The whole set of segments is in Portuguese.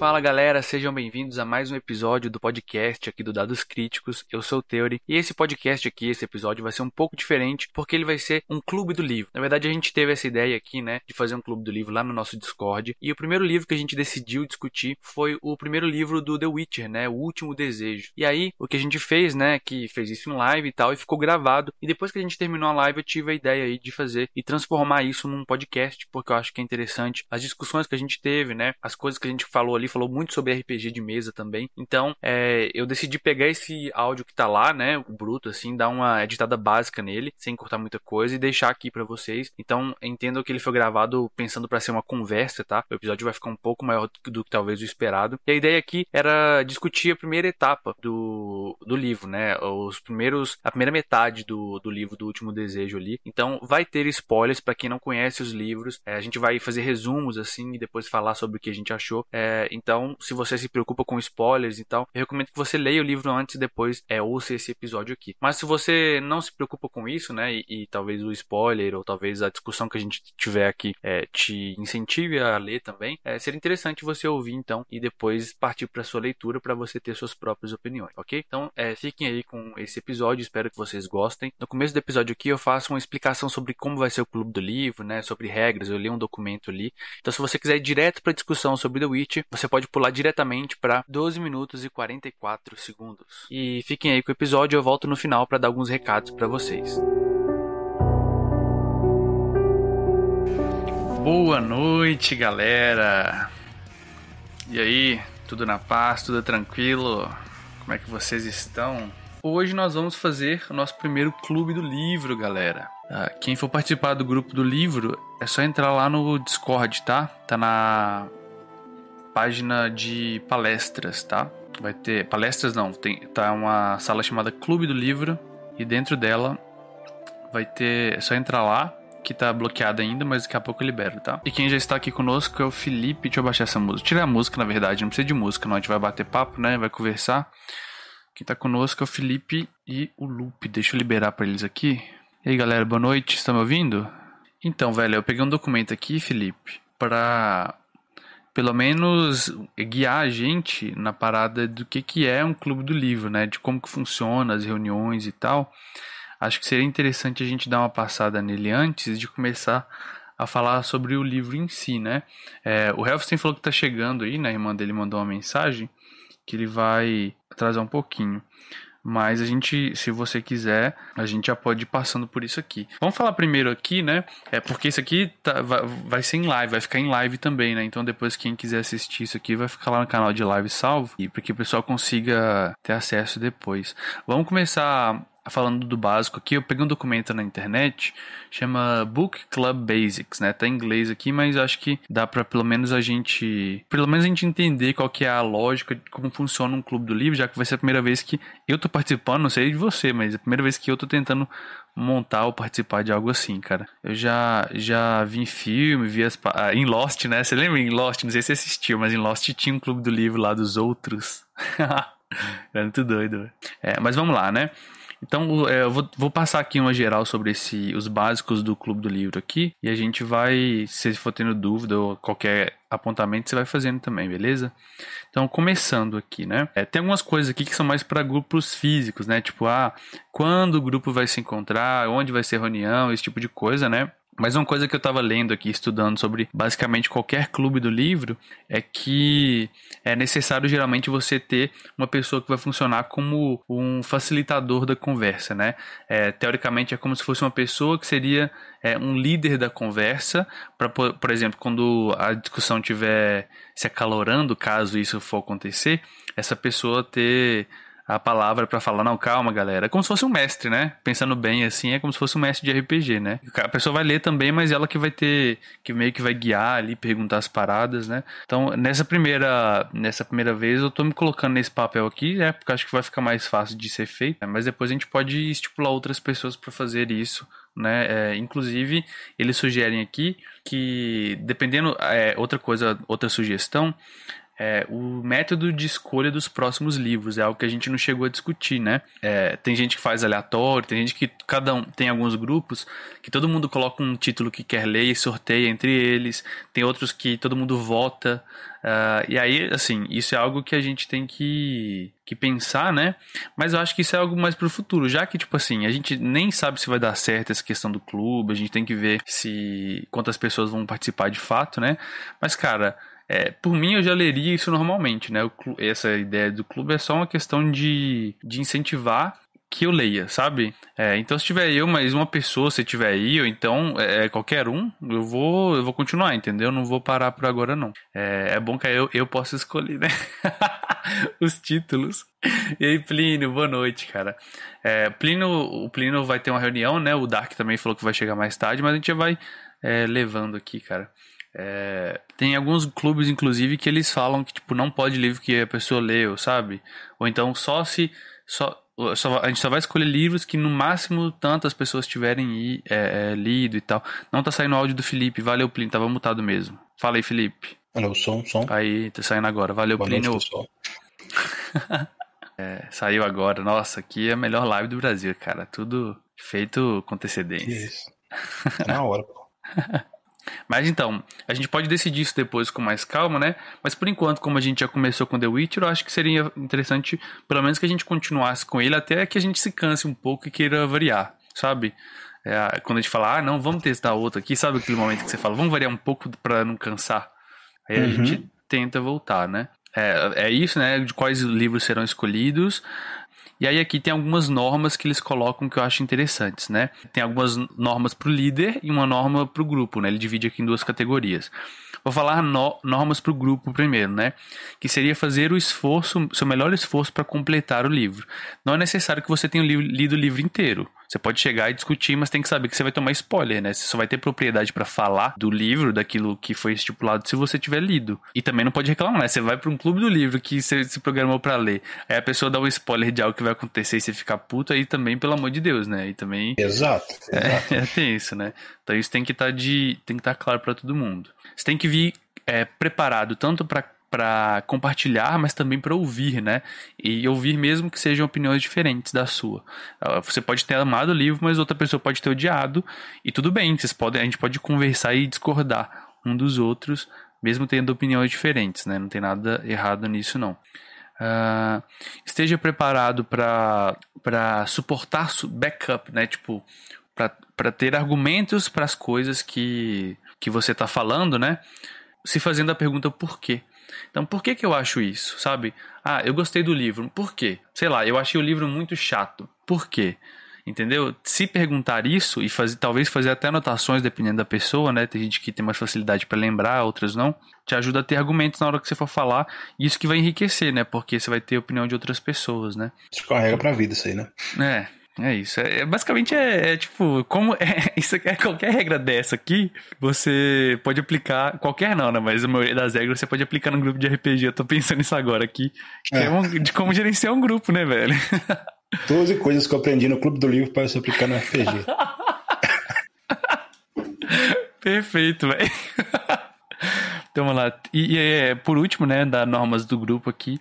Fala galera, sejam bem-vindos a mais um episódio do podcast aqui do Dados Críticos. Eu sou o Theory e esse podcast aqui, esse episódio vai ser um pouco diferente porque ele vai ser um clube do livro. Na verdade, a gente teve essa ideia aqui, né, de fazer um clube do livro lá no nosso Discord e o primeiro livro que a gente decidiu discutir foi o primeiro livro do The Witcher, né, O Último Desejo. E aí, o que a gente fez, né, que fez isso em live e tal e ficou gravado. E depois que a gente terminou a live, eu tive a ideia aí de fazer e transformar isso num podcast porque eu acho que é interessante as discussões que a gente teve, né, as coisas que a gente falou ali, falou muito sobre RPG de mesa também. Então, é, eu decidi pegar esse áudio que tá lá, né, o bruto, assim, dar uma editada básica nele, sem cortar muita coisa, e deixar aqui para vocês. Então, entendo que ele foi gravado pensando para ser uma conversa, tá? O episódio vai ficar um pouco maior do que talvez o esperado. E a ideia aqui era discutir a primeira etapa do, do livro, né? Os primeiros, a primeira metade do, do livro do Último Desejo ali. Então, vai ter spoilers para quem não conhece os livros. É, a gente vai fazer resumos, assim, e depois falar sobre o que a gente achou. É, então, se você se preocupa com spoilers e tal, eu recomendo que você leia o livro antes e depois é, ouça esse episódio aqui. Mas se você não se preocupa com isso, né, e, e talvez o spoiler ou talvez a discussão que a gente tiver aqui é, te incentive a ler também, é, seria interessante você ouvir então e depois partir para sua leitura para você ter suas próprias opiniões, ok? Então, é, fiquem aí com esse episódio, espero que vocês gostem. No começo do episódio aqui eu faço uma explicação sobre como vai ser o clube do livro, né, sobre regras, eu li um documento ali. Então, se você quiser ir direto para discussão sobre The Witch, você pode pular diretamente para 12 minutos e 44 segundos. E fiquem aí com o episódio, eu volto no final para dar alguns recados para vocês. Boa noite, galera. E aí, tudo na paz, tudo tranquilo? Como é que vocês estão? Hoje nós vamos fazer o nosso primeiro clube do livro, galera. Ah, quem for participar do grupo do livro, é só entrar lá no Discord, tá? Tá na página de palestras, tá? Vai ter palestras não, tem tá uma sala chamada Clube do Livro e dentro dela vai ter, é só entrar lá que tá bloqueada ainda, mas daqui a pouco eu libero, tá? E quem já está aqui conosco é o Felipe. Deixa eu baixar essa música. Tirar a música, na verdade, não precisa de música, não. A gente vai bater papo, né? Vai conversar. Quem tá conosco é o Felipe e o Lupe. Deixa eu liberar para eles aqui. E aí, galera, boa noite. Estão me ouvindo? Então, velho, eu peguei um documento aqui, Felipe, para pelo menos guiar a gente na parada do que, que é um clube do livro, né? De como que funciona as reuniões e tal. Acho que seria interessante a gente dar uma passada nele antes de começar a falar sobre o livro em si, né? É, o Helfstein falou que tá chegando aí, né? A irmã dele mandou uma mensagem que ele vai atrasar um pouquinho. Mas a gente, se você quiser, a gente já pode ir passando por isso aqui. Vamos falar primeiro aqui, né? É porque isso aqui tá, vai, vai ser em live, vai ficar em live também, né? Então depois quem quiser assistir isso aqui vai ficar lá no canal de live salvo e para que o pessoal consiga ter acesso depois. Vamos começar falando do básico aqui, eu peguei um documento na internet, chama Book Club Basics, né? Tá em inglês aqui, mas acho que dá para pelo menos a gente, pelo menos a gente entender qual que é a lógica de como funciona um clube do livro, já que vai ser a primeira vez que eu tô participando, não sei de você, mas é a primeira vez que eu tô tentando montar ou participar de algo assim, cara. Eu já já vi em filme, vi as, ah, em Lost, né? Você lembra em Lost? Não sei se você assistiu, mas em Lost tinha um clube do livro lá dos outros. é muito doido. É, mas vamos lá, né? Então, é, eu vou, vou, passar aqui uma geral sobre esse, os básicos do Clube do Livro aqui. E a gente vai, se for tendo dúvida ou qualquer apontamento, você vai fazendo também, beleza? Então, começando aqui, né? É, tem algumas coisas aqui que são mais para grupos físicos, né? Tipo, ah, quando o grupo vai se encontrar, onde vai ser reunião, esse tipo de coisa, né? Mas uma coisa que eu estava lendo aqui, estudando sobre basicamente qualquer clube do livro, é que é necessário geralmente você ter uma pessoa que vai funcionar como um facilitador da conversa, né? É, teoricamente é como se fosse uma pessoa que seria é, um líder da conversa, para, por exemplo, quando a discussão estiver se acalorando, caso isso for acontecer, essa pessoa ter a palavra para falar, não, calma, galera. É como se fosse um mestre, né? Pensando bem assim, é como se fosse um mestre de RPG, né? A pessoa vai ler também, mas ela que vai ter, que meio que vai guiar ali, perguntar as paradas, né? Então, nessa primeira, nessa primeira vez, eu tô me colocando nesse papel aqui, né? Porque acho que vai ficar mais fácil de ser feito, né? mas depois a gente pode estipular outras pessoas para fazer isso, né? É, inclusive, eles sugerem aqui que, dependendo, é, outra coisa, outra sugestão, é, o método de escolha dos próximos livros é algo que a gente não chegou a discutir, né? É, tem gente que faz aleatório, tem gente que cada um tem alguns grupos que todo mundo coloca um título que quer ler e sorteia entre eles, tem outros que todo mundo vota Uh, e aí, assim, isso é algo que a gente tem que, que pensar, né? Mas eu acho que isso é algo mais pro futuro, já que, tipo assim, a gente nem sabe se vai dar certo essa questão do clube, a gente tem que ver se quantas pessoas vão participar de fato, né? Mas, cara, é, por mim, eu já leria isso normalmente, né? essa ideia do clube é só uma questão de, de incentivar que eu leia, sabe? É, então, se tiver eu, mais uma pessoa, se tiver ou então é, é, qualquer um, eu vou, eu vou continuar, entendeu? Não vou parar por agora, não. É, é bom que eu, eu possa escolher, né? Os títulos. E aí, Plínio, boa noite, cara. É, Plínio, o Plínio vai ter uma reunião, né? O Dark também falou que vai chegar mais tarde, mas a gente já vai é, levando aqui, cara. É, tem alguns clubes, inclusive, que eles falam que, tipo, não pode livro que a pessoa leu, sabe? Ou então só se. Só, só, a gente só vai escolher livros que no máximo tantas pessoas tiverem é, é, lido e tal. Não tá saindo o áudio do Felipe, valeu Plínio, tava mutado mesmo. Fala aí, Felipe. Alô, som, som. Aí, tá saindo agora, valeu Boa Plínio. Noite, é, saiu agora, nossa, aqui é a melhor live do Brasil, cara. Tudo feito com antecedência. Isso. É na hora, pô. Mas então, a gente pode decidir isso depois com mais calma, né? Mas por enquanto, como a gente já começou com The Witcher, eu acho que seria interessante, pelo menos que a gente continuasse com ele até que a gente se canse um pouco e queira variar, sabe? É, quando a gente fala, ah, não, vamos testar outro aqui, sabe aquele momento que você fala, vamos variar um pouco para não cansar? Aí a uhum. gente tenta voltar, né? É, é isso, né? De quais livros serão escolhidos. E aí aqui tem algumas normas que eles colocam que eu acho interessantes, né? Tem algumas normas para o líder e uma norma para o grupo, né? Ele divide aqui em duas categorias. Vou falar no, normas para o grupo primeiro, né? Que seria fazer o esforço, seu melhor esforço para completar o livro. Não é necessário que você tenha lido o livro inteiro. Você pode chegar e discutir, mas tem que saber que você vai tomar spoiler, né? Você só vai ter propriedade para falar do livro, daquilo que foi estipulado, se você tiver lido. E também não pode reclamar, né? Você vai para um clube do livro que você se programou para ler. Aí a pessoa dá um spoiler de algo que vai acontecer e você fica puto, aí também, pelo amor de Deus, né? E também. Exato. exato. É, é, tem isso, né? Então isso tem que estar tá de. tem que estar tá claro para todo mundo. Você tem que vir é, preparado tanto para para compartilhar, mas também para ouvir, né? E ouvir mesmo que sejam opiniões diferentes da sua. Ah, você pode ter amado o livro, mas outra pessoa pode ter odiado, e tudo bem, vocês podem, a gente pode conversar e discordar um dos outros, mesmo tendo opiniões diferentes, né? Não tem nada errado nisso, não. Uh, esteja preparado para suportar backup, né? Tipo, para ter argumentos para as coisas que, que você está falando, né? Se fazendo a pergunta por quê. Então, por que, que eu acho isso, sabe? Ah, eu gostei do livro. Por quê? Sei lá, eu achei o livro muito chato. Por quê? Entendeu? Se perguntar isso e fazer, talvez fazer até anotações dependendo da pessoa, né? Tem gente que tem mais facilidade para lembrar, outras não. Te ajuda a ter argumentos na hora que você for falar. E isso que vai enriquecer, né? Porque você vai ter a opinião de outras pessoas, né? Isso carrega pra vida isso aí, né? É, é isso. É, é basicamente é, é, tipo, como é, isso é qualquer regra dessa aqui, você pode aplicar. Qualquer não, né? Mas a maioria das regras você pode aplicar no grupo de RPG. Eu tô pensando nisso agora aqui. É. é de como gerenciar um grupo, né, velho? 12 coisas que eu aprendi no Clube do Livro para se aplicar no RPG. Perfeito, velho. Então vamos lá. E, e é, por último, né, das normas do grupo aqui,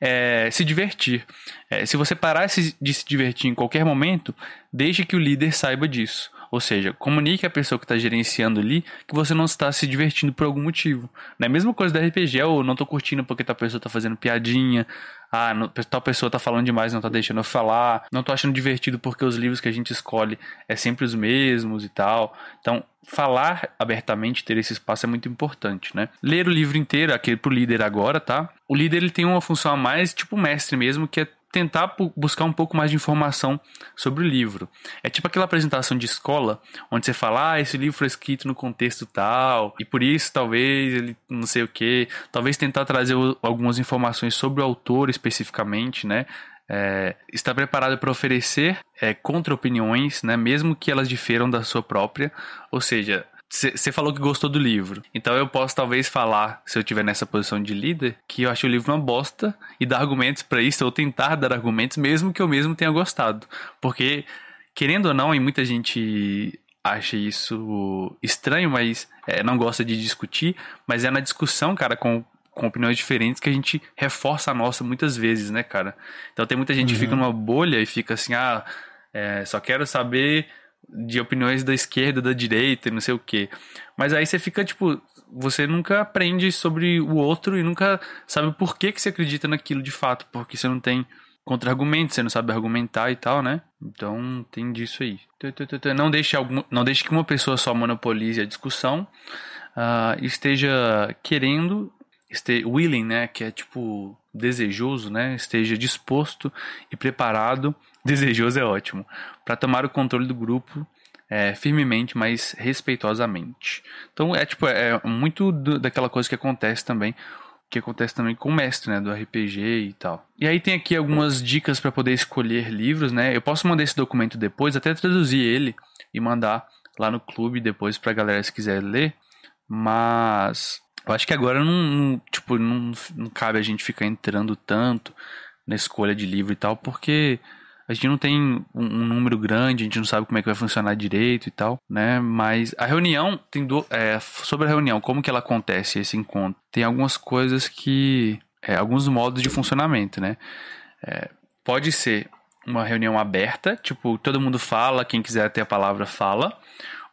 é se divertir. É, se você parar de se divertir em qualquer momento, deixe que o líder saiba disso. Ou seja, comunique a pessoa que está gerenciando ali que você não está se divertindo por algum motivo. Não é a mesma coisa da RPG, ou não estou curtindo porque tal pessoa está fazendo piadinha, ah, tal pessoa está falando demais, não está deixando eu falar, não estou achando divertido porque os livros que a gente escolhe é sempre os mesmos e tal. Então, falar abertamente, ter esse espaço é muito importante, né? Ler o livro inteiro, aquele pro líder agora, tá? O líder ele tem uma função a mais, tipo mestre mesmo, que é tentar buscar um pouco mais de informação sobre o livro. É tipo aquela apresentação de escola, onde você fala, ah, esse livro foi escrito no contexto tal, e por isso talvez ele não sei o que, talvez tentar trazer algumas informações sobre o autor especificamente, né? É, está preparado para oferecer é, contra-opiniões, né, mesmo que elas diferam da sua própria, ou seja, você falou que gostou do livro. Então eu posso talvez falar, se eu estiver nessa posição de líder, que eu acho o livro uma bosta e dar argumentos para isso, ou tentar dar argumentos, mesmo que eu mesmo tenha gostado. Porque, querendo ou não, e muita gente acha isso estranho, mas é, não gosta de discutir, mas é na discussão, cara, com, com opiniões diferentes que a gente reforça a nossa muitas vezes, né, cara? Então tem muita gente uhum. que fica uhum. numa bolha e fica assim, ah, é, só quero saber de opiniões da esquerda, da direita e não sei o quê. Mas aí você fica, tipo, você nunca aprende sobre o outro e nunca sabe por que, que você acredita naquilo de fato, porque você não tem contra-argumento, você não sabe argumentar e tal, né? Então tem disso aí. Não deixe, algum, não deixe que uma pessoa só monopolize a discussão, uh, esteja querendo, este, willing, né? Que é tipo desejoso, né? Esteja disposto e preparado. Desejoso é ótimo para tomar o controle do grupo é, firmemente, mas respeitosamente. Então é tipo é muito do, daquela coisa que acontece também, que acontece também com o mestre, né, do RPG e tal. E aí tem aqui algumas dicas para poder escolher livros, né? Eu posso mandar esse documento depois, até traduzir ele e mandar lá no clube depois pra galera se quiser ler, mas eu acho que agora não, não tipo, não, não cabe a gente ficar entrando tanto na escolha de livro e tal, porque a gente não tem um, um, número grande, a gente não sabe como é que vai funcionar direito e tal, né? Mas a reunião tem do, é, sobre a reunião, como que ela acontece esse encontro? Tem algumas coisas que é, alguns modos de funcionamento, né? É, pode ser uma reunião aberta, tipo todo mundo fala, quem quiser ter a palavra fala,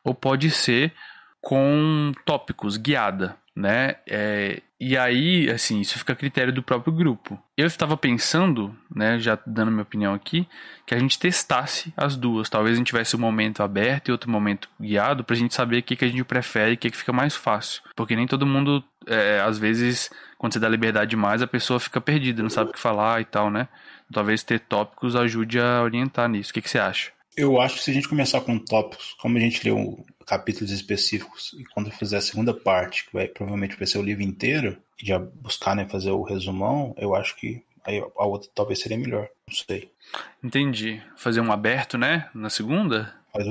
ou pode ser com tópicos guiada, né? É, e aí, assim, isso fica a critério do próprio grupo. Eu estava pensando, né, já dando minha opinião aqui, que a gente testasse as duas. Talvez a gente tivesse um momento aberto e outro momento guiado, pra gente saber o que, que a gente prefere o que, que fica mais fácil. Porque nem todo mundo, é, às vezes, quando você dá liberdade demais, a pessoa fica perdida, não sabe o que falar e tal, né? Talvez ter tópicos ajude a orientar nisso. O que, que você acha? Eu acho que se a gente começar com tópicos, como a gente leu capítulos específicos, e quando fizer a segunda parte, que vai provavelmente vai ser o livro inteiro, e já buscar né, fazer o resumão, eu acho que aí a outra talvez seria melhor. Não sei. Entendi. Fazer um aberto, né? Na segunda? Faz,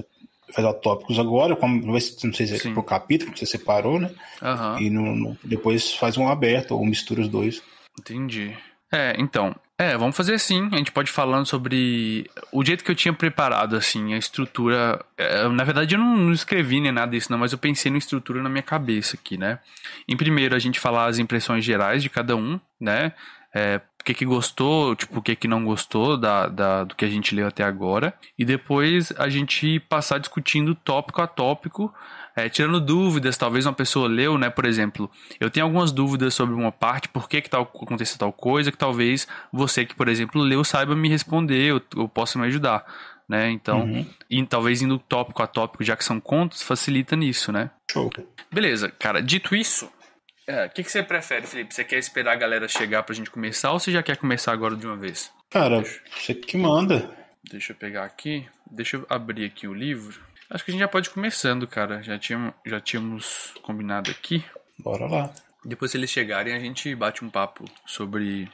faz tópicos agora, como, não sei se é por capítulo que você separou, né? Uhum. E no, no, depois faz um aberto, ou mistura os dois. Entendi. É, então, é, vamos fazer assim. A gente pode ir falando sobre o jeito que eu tinha preparado, assim, a estrutura. É, na verdade, eu não, não, escrevi nem nada disso, não, mas eu pensei na estrutura na minha cabeça aqui, né? Em primeiro, a gente falar as impressões gerais de cada um, né? É, que, que gostou, tipo, o que, que não gostou da, da, do que a gente leu até agora. E depois a gente passar discutindo tópico a tópico é, tirando dúvidas, talvez uma pessoa leu, né? Por exemplo, eu tenho algumas dúvidas sobre uma parte, por que, que tal, aconteceu tal coisa, que talvez você que, por exemplo, leu saiba me responder, ou, ou possa me ajudar. Né? Então, uhum. e talvez indo tópico a tópico, já que são contos, facilita nisso, né? Show. Beleza, cara, dito isso, o é, que, que você prefere, Felipe? Você quer esperar a galera chegar pra gente começar ou você já quer começar agora de uma vez? Cara, deixa... você que manda. Deixa eu pegar aqui. Deixa eu abrir aqui o livro. Acho que a gente já pode ir começando, cara. Já tínhamos, já tínhamos combinado aqui. Bora lá. Depois, se eles chegarem, a gente bate um papo sobre,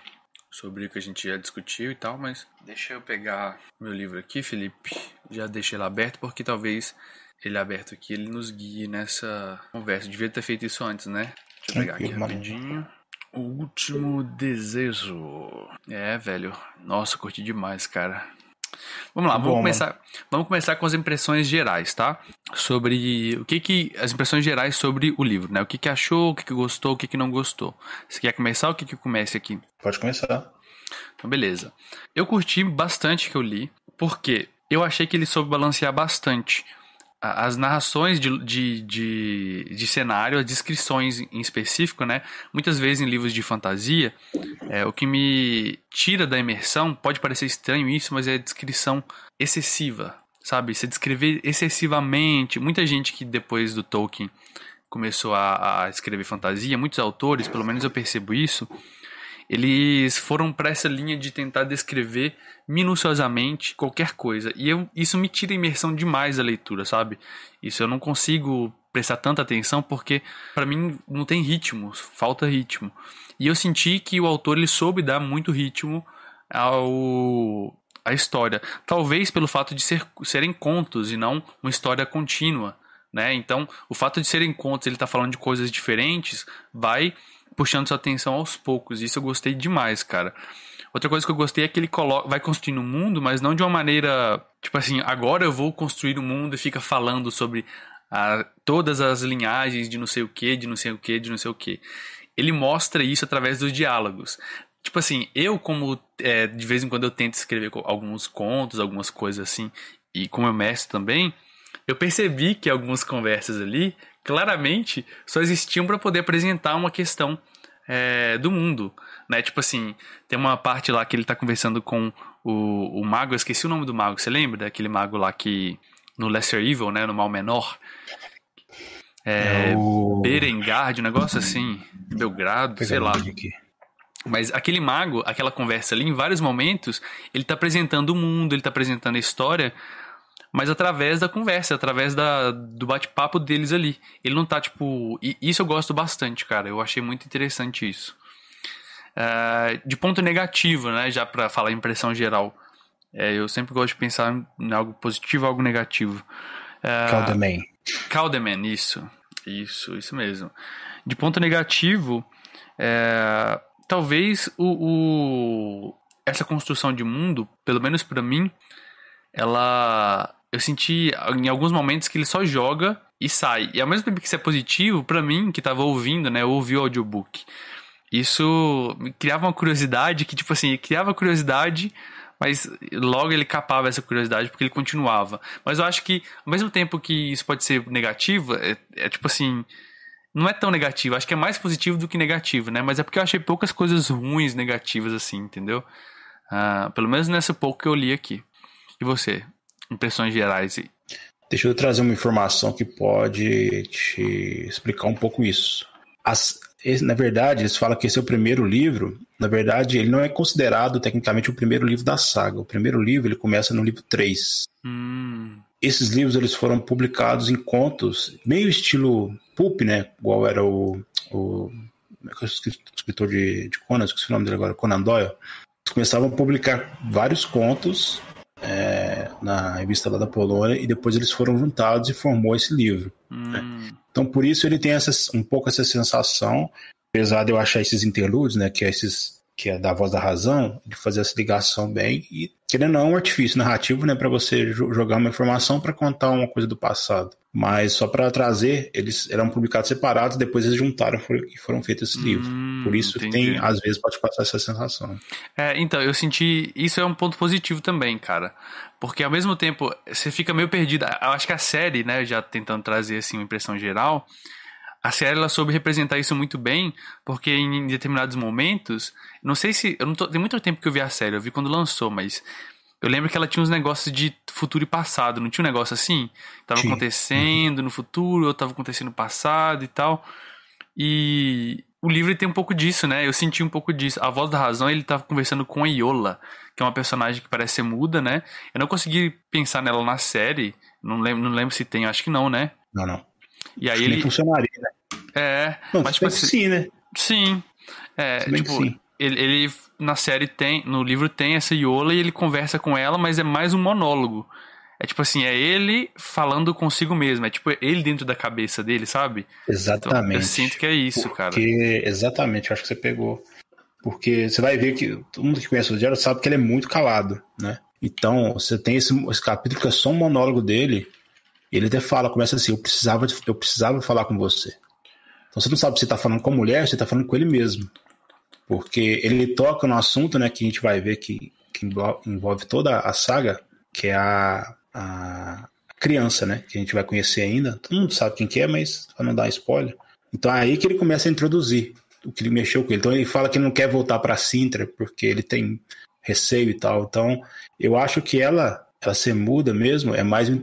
sobre o que a gente já discutiu e tal. Mas deixa eu pegar meu livro aqui, Felipe. Já deixei ele aberto, porque talvez ele aberto aqui ele nos guie nessa conversa. Devia ter feito isso antes, né? Deixa eu pegar aqui rapidinho. O último desejo. É, velho. Nossa, curti demais, cara. Vamos lá, vamos começar, vamos começar com as impressões gerais, tá? Sobre o que que as impressões gerais sobre o livro, né? O que que achou, o que que gostou, o que que não gostou. Você quer começar ou o que que comece aqui? Pode começar. Então, beleza. Eu curti bastante que eu li, porque eu achei que ele soube balancear bastante as narrações de, de, de, de, cenário, as descrições em específico, né? Muitas vezes em livros de fantasia, é, o que me tira da imersão, pode parecer estranho isso, mas é a descrição excessiva, sabe? Você descrever excessivamente. Muita gente que depois do Tolkien começou a, a escrever fantasia, muitos autores, pelo menos eu percebo isso, eles foram para essa linha de tentar descrever minuciosamente qualquer coisa. E eu, isso me tira a imersão demais da leitura, sabe? Isso eu não consigo prestar tanta atenção porque para mim não tem ritmo, falta ritmo. E eu senti que o autor ele soube dar muito ritmo ao a história. Talvez pelo fato de ser, serem contos e não uma história contínua, né? Então, o fato de serem contos, ele tá falando de coisas diferentes, vai puxando sua atenção aos poucos. Isso eu gostei demais, cara. Outra coisa que eu gostei é que ele coloca, vai construindo um mundo, mas não de uma maneira, tipo assim, agora eu vou construir um mundo e fica falando sobre a, todas as linhagens de não sei o que, de não sei o que, de não sei o que. Ele mostra isso através dos diálogos. Tipo assim, eu como é, de vez em quando eu tento escrever alguns contos, algumas coisas assim, e como eu mestre também, eu percebi que algumas conversas ali claramente só existiam para poder apresentar uma questão é, do mundo, né? Tipo assim, tem uma parte lá que ele tá conversando com o, o mago, eu esqueci o nome do mago, você lembra daquele mago lá que no Lesser Evil, né, no Mal Menor, é, é o... Berengard, um negócio assim, Belgrado, sei lá. Aqui. Mas aquele mago, aquela conversa ali, em vários momentos, ele tá apresentando o mundo, ele tá apresentando a história, mas através da conversa, através da, do bate-papo deles ali. Ele não tá, tipo. E isso eu gosto bastante, cara. Eu achei muito interessante isso. Uh, de ponto negativo, né? Já para falar impressão geral. É, eu sempre gosto de pensar em algo positivo algo negativo. Uh, Caldeman. Caldeman, isso. Isso, isso mesmo. De ponto negativo, é, talvez o, o, essa construção de mundo, pelo menos para mim, ela eu senti em alguns momentos que ele só joga e sai. E ao mesmo tempo que isso é positivo, para mim, que tava ouvindo, né, eu ouvi o audiobook. Isso criava uma curiosidade que, tipo assim, criava curiosidade, mas logo ele capava essa curiosidade porque ele continuava. Mas eu acho que, ao mesmo tempo que isso pode ser negativo, é, é tipo assim, não é tão negativo, acho que é mais positivo do que negativo, né? Mas é porque eu achei poucas coisas ruins negativas assim, entendeu? Uh, pelo menos nessa pouco que eu li aqui. E você? Impressões gerais aí. Deixa eu trazer uma informação que pode te explicar um pouco isso. As, na verdade, eles falam que esse é o primeiro livro. Na verdade, ele não é considerado tecnicamente o primeiro livro da saga. O primeiro livro ele começa no livro 3. Hum. Esses livros eles foram publicados em contos, meio estilo pulp, né? Igual era o, o é escritor de, de Conan, esqueci o nome dele agora, Conan Doyle. Eles começavam a publicar vários contos na revista lá da Polônia e depois eles foram juntados e formou esse livro. Hum. Né? Então por isso ele tem essa, um pouco essa sensação, apesar de eu achar esses interludes, né, que é esses que é da voz da razão, de fazer essa ligação bem e querendo não é um artifício narrativo, né, para você jogar uma informação para contar uma coisa do passado. Mas só para trazer, eles eram publicados separados, depois eles juntaram e foram feitos esse hum, livro. Por isso que tem, às vezes, pode passar essa sensação. É, então, eu senti. Isso é um ponto positivo também, cara. Porque ao mesmo tempo, você fica meio perdido. Eu acho que a série, né, já tentando trazer assim uma impressão geral, a série ela soube representar isso muito bem, porque em determinados momentos, não sei se, eu não tô, tem muito tempo que eu vi a série, eu vi quando lançou, mas eu lembro que ela tinha uns negócios de futuro e passado, não tinha um negócio assim? Tava acontecendo uhum. no futuro, ou tava acontecendo no passado e tal. E o livro tem um pouco disso, né? Eu senti um pouco disso. A voz da razão, ele tava conversando com a Iola, que é uma personagem que parece ser muda, né? Eu não consegui pensar nela na série, não lembro, não lembro se tem, acho que não, né? Não, não. E aí ele. funcionaria, né? É. Não, mas tipo assim, sim, né? Sim. É, tipo, sim. Ele, ele, na série tem, no livro tem essa Yola e ele conversa com ela, mas é mais um monólogo. É tipo assim, é ele falando consigo mesmo, é tipo ele dentro da cabeça dele, sabe? Exatamente. Então, eu sinto que é isso, Porque, cara. Exatamente, eu acho que você pegou. Porque você vai ver que todo mundo que conhece o Gerald sabe que ele é muito calado, né? Então, você tem esse, esse capítulo que é só um monólogo dele, ele até fala, começa assim, eu precisava, eu precisava falar com você. Então você não sabe se está falando com a mulher, se está falando com ele mesmo. Porque ele toca no assunto, né, que a gente vai ver que, que envolve toda a saga, que é a, a criança, né, que a gente vai conhecer ainda. Todo mundo sabe quem que é, mas para não dar spoiler. Então é aí que ele começa a introduzir o que ele mexeu com ele. Então ele fala que ele não quer voltar para Sintra porque ele tem receio e tal. Então eu acho que ela, ela ser muda mesmo é mais um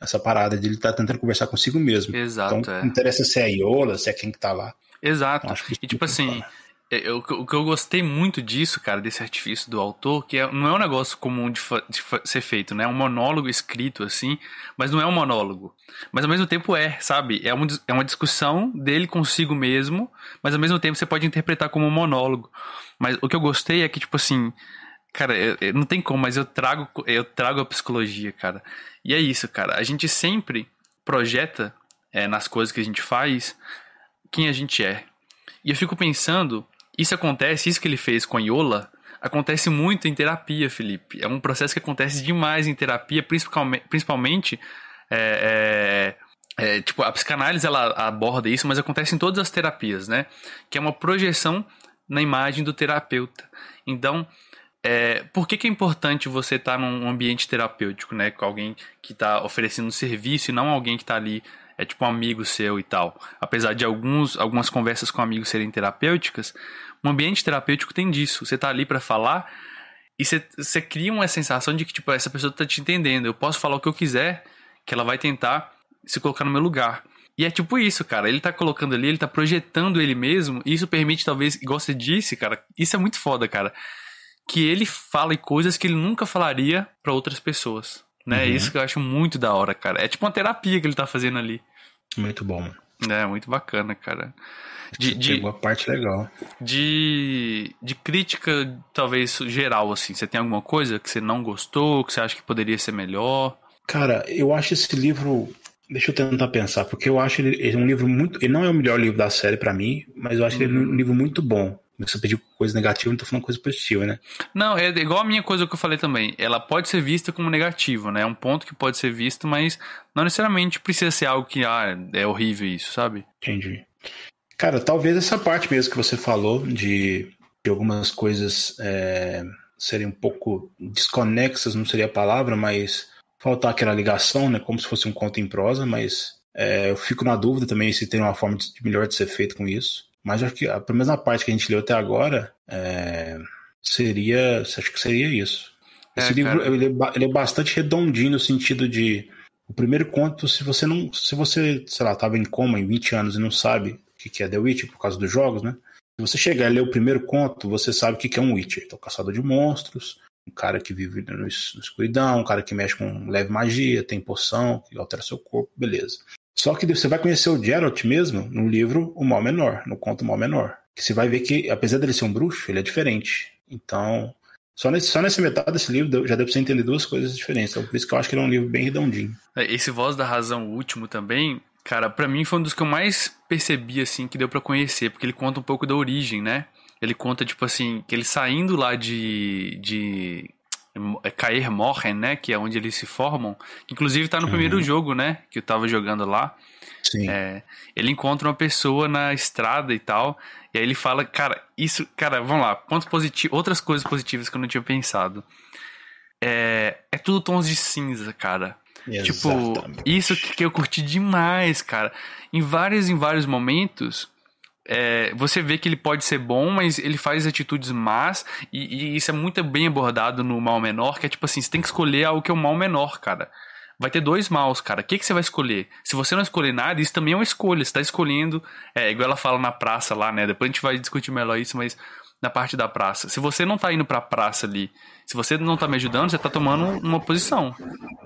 essa parada de ele estar tá tentando conversar consigo mesmo. Exato. Então, é. não interessa se é a Iola, se é quem que tá lá. Exato. Então, e tipo assim, eu, o que eu gostei muito disso, cara, desse artifício do autor, que é, não é um negócio comum de, de, ser feito, né? É um monólogo escrito, assim, mas não é um monólogo. Mas ao mesmo tempo é, sabe? É uma, é uma discussão dele consigo mesmo, mas ao mesmo tempo você pode interpretar como um monólogo. Mas o que eu gostei é que, tipo assim, Cara, eu, eu, não tem como, mas eu trago, eu trago a psicologia, cara. E é isso, cara. A gente sempre projeta é, nas coisas que a gente faz quem a gente é. E eu fico pensando, isso acontece, isso que ele fez com a Iola, acontece muito em terapia, Felipe. É um processo que acontece demais em terapia, principalmente, principalmente é, é, é, tipo, a psicanálise ela aborda isso, mas acontece em todas as terapias, né? Que é uma projeção na imagem do terapeuta. Então, É, por que, que é importante você estar tá num ambiente terapêutico, né? Com alguém que está oferecendo serviço e não alguém que está ali, é tipo um amigo seu e tal. Apesar de alguns, algumas conversas com amigos serem terapêuticas, um ambiente terapêutico tem disso. Você está ali para falar e você, cria uma sensação de que tipo, essa pessoa está te entendendo. Eu posso falar o que eu quiser, que ela vai tentar se colocar no meu lugar. E é tipo isso, cara. Ele tá colocando ali, ele tá projetando ele mesmo. E isso permite, talvez, igual você disse, cara. Isso é muito foda, cara que ele fale coisas que ele nunca falaria para outras pessoas. Né? Uhum. Isso que eu acho muito da hora, cara. É tipo uma terapia que ele tá fazendo ali. Muito bom. É, muito bacana, cara. De, de Pegou a parte legal. De, de crítica, talvez, geral, assim. Você tem alguma coisa que você não gostou, que você acha que poderia ser melhor? Cara, eu acho esse livro. Deixa eu tentar pensar, porque eu acho ele, ele é um livro muito. Ele não é o melhor livro da série para mim, mas eu acho uhum. ele um livro muito bom. Você pediu coisa negativa, não tô falando coisa positiva, né? Não, é igual a minha coisa que eu falei também. Ela pode ser vista como negativa, né? É um ponto que pode ser visto, mas não necessariamente precisa ser algo que, ah, é horrível isso, sabe? Entendi. Cara, talvez essa parte mesmo que você falou de, de algumas coisas é, serem um pouco desconexas, não seria a palavra, mas faltar aquela ligação, né? Como se fosse um conto em prosa, mas é, eu fico na dúvida também se tem uma forma de, melhor de ser feito com isso. Mas acho que, menos na parte que a gente leu até agora, é, seria. Acho que seria isso. É, Esse livro ele é, ele é, bastante redondinho no sentido de. O primeiro conto, se você não. Se você, sei lá, estava em coma em 20 anos e não sabe o que é The Witcher por causa dos jogos, né? Se você chegar e ler o primeiro conto, você sabe o que é um Witcher. Então, caçador de monstros, um cara que vive no escuridão, um cara que mexe com leve magia, tem poção, que altera seu corpo, beleza. Só que você vai conhecer o Geralt mesmo no livro O Mal Menor, no conto O Mal Menor. Que você vai ver que, apesar dele ser um bruxo, ele é diferente. Então, só, nesse, só nessa metade desse livro já deu pra você entender duas coisas diferentes. Então, por isso que eu acho que ele é um livro bem redondinho. É, esse Voz da Razão último também, cara, para mim foi um dos que eu mais percebi, assim, que deu para conhecer, porque ele conta um pouco da origem, né? Ele conta, tipo assim, que ele saindo lá de, de Cair Morren, né? Que é onde eles se formam. Que inclusive tá no uhum. primeiro jogo, né? Que eu tava jogando lá. Sim. É, ele encontra uma pessoa na estrada e tal. E aí ele fala, cara, isso, cara, vamos lá, pontos positivos, outras coisas positivas que eu não tinha pensado. É, é tudo tons de cinza, cara. Tipo, Exatamente. Tipo, isso que eu curti demais, cara. Em vários, em vários momentos, é, você vê que ele pode ser bom, mas ele faz atitudes más, e, e, isso é muito bem abordado no mal menor, que é tipo assim, você tem que escolher algo que é o mal menor, cara. Vai ter dois maus, cara. O que, que você vai escolher? Se você não escolher nada, isso também é uma escolha. Você tá escolhendo. É, igual ela fala na praça lá, né? Depois a gente vai discutir melhor isso, mas na parte da praça. Se você não tá indo pra praça ali, se você não tá me ajudando, você tá tomando uma posição,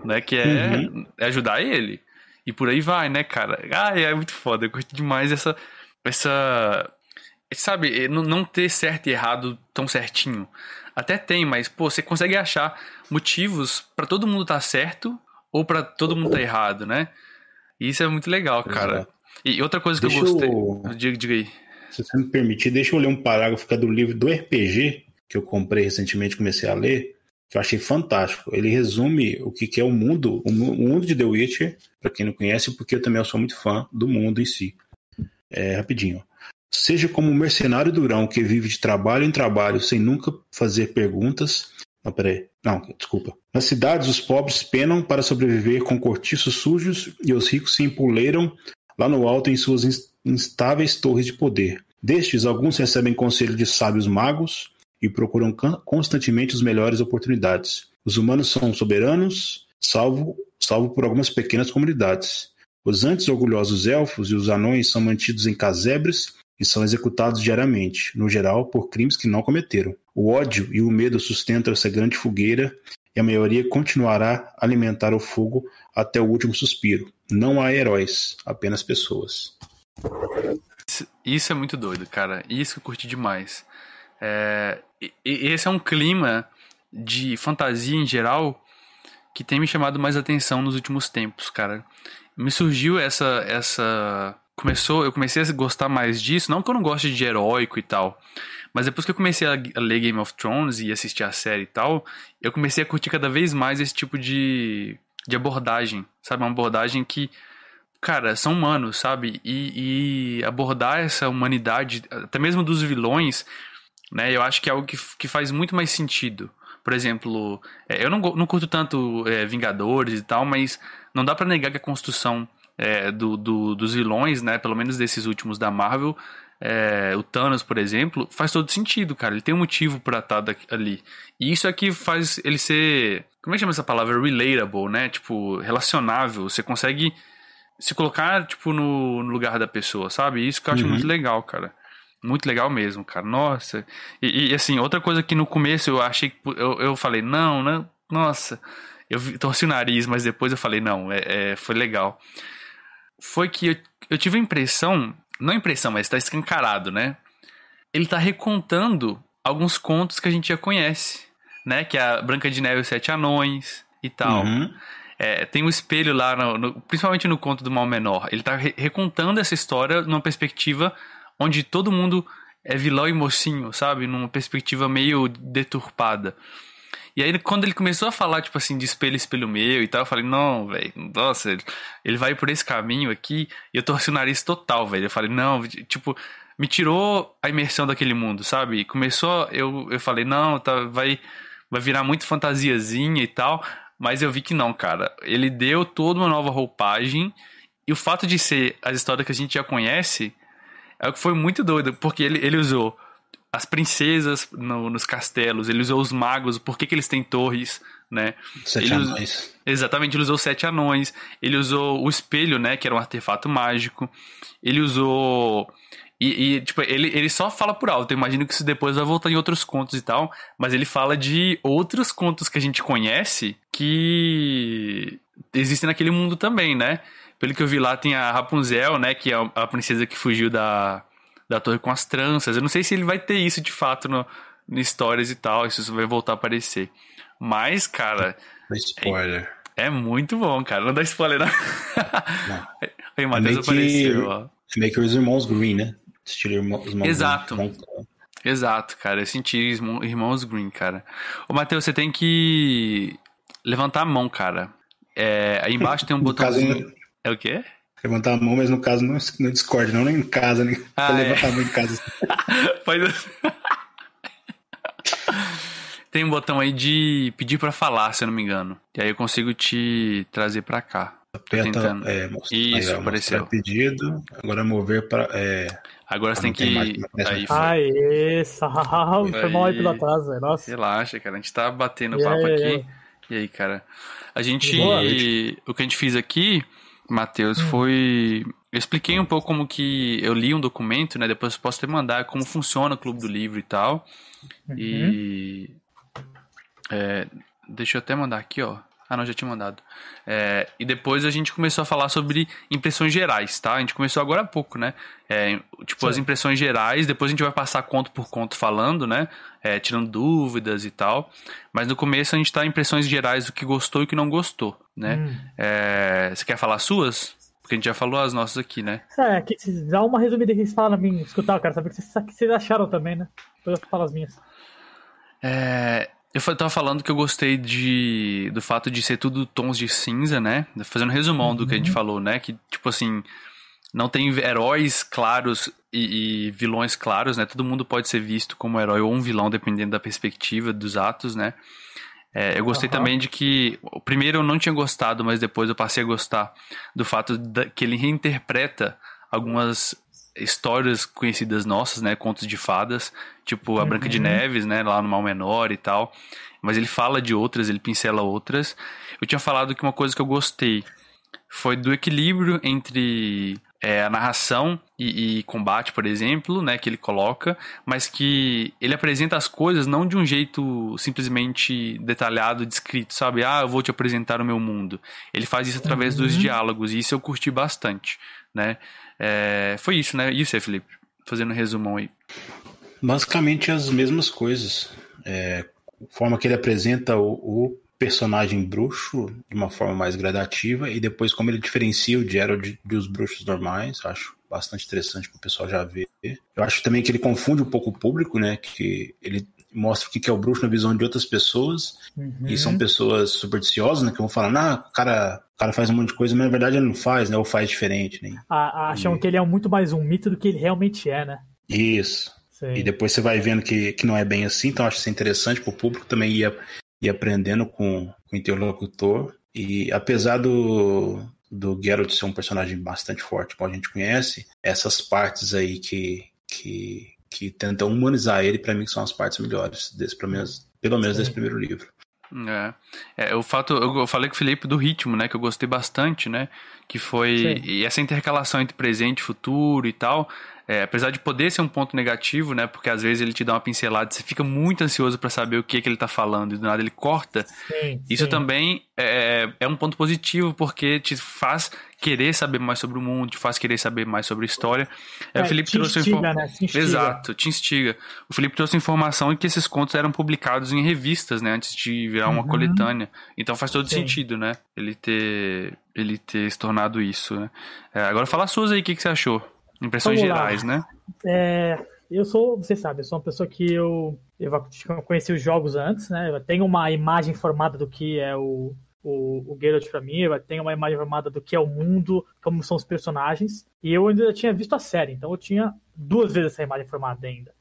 né? Que é, uhum. é ajudar ele. E por aí vai, né, cara? Ah, é muito foda. Eu curto demais essa essa. Sabe, não ter certo e errado tão certinho. Até tem, mas, pô, você consegue achar motivos para todo mundo estar tá certo ou para todo mundo estar tá errado, né? E isso é muito legal, cara. E outra coisa que deixa eu gostei. Eu... Diga, diga aí. Se você me permitir, deixa eu ler um parágrafo que é do livro do RPG, que eu comprei recentemente, comecei a ler, que eu achei fantástico. Ele resume o que é o mundo, o mundo de The Witcher, para quem não conhece, porque eu também sou muito fã do mundo em si. É, rapidinho. Seja como um mercenário durão que vive de trabalho em trabalho sem nunca fazer perguntas. Não, peraí. Não, desculpa. Nas cidades, os pobres penam para sobreviver com cortiços sujos e os ricos se empoleiram lá no alto em suas instáveis torres de poder. Destes, alguns recebem conselho de sábios magos e procuram constantemente as melhores oportunidades. Os humanos são soberanos, salvo, salvo por algumas pequenas comunidades. Os antes orgulhosos elfos e os anões são mantidos em casebres e são executados diariamente, no geral por crimes que não cometeram. O ódio e o medo sustentam essa grande fogueira e a maioria continuará a alimentar o fogo até o último suspiro. Não há heróis, apenas pessoas. Isso é muito doido, cara. Isso eu curti demais. É... Esse é um clima de fantasia em geral que tem me chamado mais atenção nos últimos tempos, cara me surgiu essa essa começou, eu comecei a gostar mais disso, não que eu não goste de heróico e tal, mas depois que eu comecei a ler Game of Thrones e assistir a série e tal, eu comecei a curtir cada vez mais esse tipo de, de abordagem, sabe? Uma abordagem que, cara, são humanos, sabe? E, e abordar essa humanidade, até mesmo dos vilões, né? Eu acho que é algo que, que faz muito mais sentido. Por exemplo, é, eu não, não curto tanto é, Vingadores e tal, mas não dá para negar que a construção é, do, do, dos vilões, né? Pelo menos desses últimos da Marvel, é, o Thanos, por exemplo, faz todo sentido, cara. Ele tem um motivo pra estar ali. E isso é que faz ele ser. Como é que chama essa palavra? Relatable, né? Tipo, relacionável. Você consegue se colocar, tipo, no, no lugar da pessoa, sabe? Isso que eu acho uhum. muito legal, cara. Muito legal mesmo, cara. Nossa. E, e, assim, outra coisa que no começo eu achei que. Eu, eu falei, não, não, nossa. Eu torci o nariz, mas depois eu falei, não, é, é foi legal. Foi que eu, eu tive a impressão. Não a impressão, mas tá escancarado, né? Ele tá recontando alguns contos que a gente já conhece, né? Que é a Branca de Neve e os Sete Anões e tal. Uhum. É, tem um espelho lá, no, no, principalmente no conto do Mal Menor. Ele tá re recontando essa história numa perspectiva onde todo mundo é vilão e mocinho, sabe? Numa perspectiva meio deturpada. E aí, quando ele começou a falar, tipo assim, de espelho, espelho meu e tal, eu falei, não, velho, nossa, ele, ele vai por esse caminho aqui, e eu torci o nariz total, velho. Eu falei, não, tipo, me tirou a imersão daquele mundo, sabe? E começou, eu, eu falei, não, tá, vai, vai virar muito fantasiazinha e tal, mas eu vi que não, cara. Ele deu toda uma nova roupagem, e o fato de ser as histórias que a gente já conhece é o que foi muito doido, porque ele, ele usou as princesas no, nos castelos, ele usou os magos, por que, que eles têm torres, né? Sete ele anões. exatamente, ele usou sete anões, ele usou o espelho, né, que era um artefato mágico, ele usou... E, e, tipo, ele, ele só fala por alto. Eu imagino que isso depois vai voltar em outros contos e tal. Mas ele fala de outros contos que a gente conhece que existem naquele mundo também, né? Pelo que eu vi lá, tem a Rapunzel, né? Que é a princesa que fugiu da, da torre com as tranças. Eu não sei se ele vai ter isso de fato no, no histórias e tal, isso vai voltar a aparecer. Mas, cara. Spoiler. É, é, muito bom, cara. Não dá spoiler, não. não. Aí, o Matheus é apareceu, ó. É meio que os irmãos Green, né? Estilo irmãos, irmãos Exato. Green. Exato, cara. Eu senti irmãos Green, cara. Ô, Matheus, você tem que levantar a mão, cara. É, aí embaixo tem um botãozinho. É o quê? Levantar a mão, mas no caso no, no Discord, não nem em casa, nem ah, é. levantar a mão em casa. Faz Tem um botão aí de pedir para falar, se eu não me engano. E aí eu consigo te trazer para cá. Aperta, é, mostra, Isso, aí, apareceu. pedido, agora mover para... É, agora você tem que... Aí, foi. Aê, salve, foi mal aí pelo atraso, velho. Nossa. Relaxa, cara, a gente tá batendo e papo aí, aqui. Aí. E aí, cara? A gente... O que a gente fez aqui Matheus, hum. foi. Eu expliquei um pouco como que eu li um documento, né? Depois eu posso te mandar como funciona o Clube do Livro e tal. Uhum. E. É, deixa eu até mandar aqui, ó. Ah, não, já tinha mandado. É, e depois a gente começou a falar sobre impressões gerais, tá? A gente começou agora há pouco, né? É, tipo, Sim. as impressões gerais, depois a gente vai passar conto por conto falando, né? É, tirando dúvidas e tal. Mas no começo a gente tá impressões gerais do que gostou e o que não gostou, né? Hum. É, você quer falar suas? Porque a gente já falou as nossas aqui, né? É, que dá uma resumida que vocês falam pra mim escutar, eu quero saber o que vocês acharam também, né? Depois eu falo as minhas. É, eu tava falando que eu gostei de do fato de ser tudo tons de cinza, né? Fazendo um resumão uhum. do que a gente uhum. falou, né? Que, tipo assim, não tem heróis claros e, e, vilões claros, né? Todo mundo pode ser visto como herói ou um vilão, dependendo da perspectiva dos atos, né? É, eu gostei uhum. também de que. O primeiro eu não tinha gostado, mas depois eu passei a gostar do fato de, que ele reinterpreta algumas histórias conhecidas nossas, né, contos de fadas, tipo a Branca de uhum. Neves, né, lá no Mal Menor e tal. Mas ele fala de outras, ele pincela outras. Eu tinha falado que uma coisa que eu gostei foi do equilíbrio entre é, a narração e, e, combate, por exemplo, né, que ele coloca, mas que ele apresenta as coisas não de um jeito simplesmente detalhado, descrito, sabe? Ah, eu vou te apresentar o meu mundo. Ele faz isso através uhum. dos diálogos e isso eu curti bastante, né? É, foi isso, né? Isso aí, Felipe. Fazendo um resumão aí. Basicamente as mesmas coisas. É, forma que ele apresenta o, o, personagem bruxo de uma forma mais gradativa e depois como ele diferencia o Gerald dos bruxos normais, acho bastante interessante para o pessoal já ver. Eu acho também que ele confunde um pouco o público, né? Que ele mostra o que é o bruxo na visão de outras pessoas. Uhum. E são pessoas supersticiosas, né? Que vão falando, ah, o cara, o cara faz um monte de coisa, mas na verdade ele não faz, né? Ou faz diferente, né? acham e... que ele é muito mais um mito do que ele realmente é, né? Isso. Sim. E depois você vai vendo que, que não é bem assim, então acho isso interessante para o público também ir, ir aprendendo com, com o interlocutor. E apesar do, do Geralt ser um personagem bastante forte, como a gente conhece, essas partes aí que, que, que tentam humanizar ele, para mim, são as partes melhores, desse, pelo menos, pelo menos desse primeiro livro. É. é, o fato, eu falei com o Felipe do ritmo, né, que eu gostei bastante, né, que foi Sim. e essa intercalação entre presente e futuro e tal, é, apesar de poder ser um ponto negativo, né? Porque às vezes ele te dá uma pincelada, você fica muito ansioso para saber o que, que ele tá falando e do nada ele corta. Sim, Isso sim. também é, é um ponto positivo porque te faz querer saber mais sobre o mundo, te faz querer saber mais sobre a história. É, o Felipe te trouxe instiga, né? te instiga. Exato, te instiga. O Felipe trouxe informação em que esses contos eram publicados em revistas, né? Antes de virar uma uhum. coletânea. Então faz todo Sim. sentido, né? Ele ter, ele ter se tornado isso, né? É, agora fala suas aí, o que, que você achou? Impressões Vamos gerais, lá. né? É, eu sou, você sabe, eu sou uma pessoa que eu, eu conheci os jogos antes, né? Eu tenho uma imagem formada do que é o, o, o Geralt pra mim, tenho uma imagem formada do que é o mundo, como são os personagens, e eu ainda tinha visto a série, então eu tinha duas vezes essa imagem formada ainda,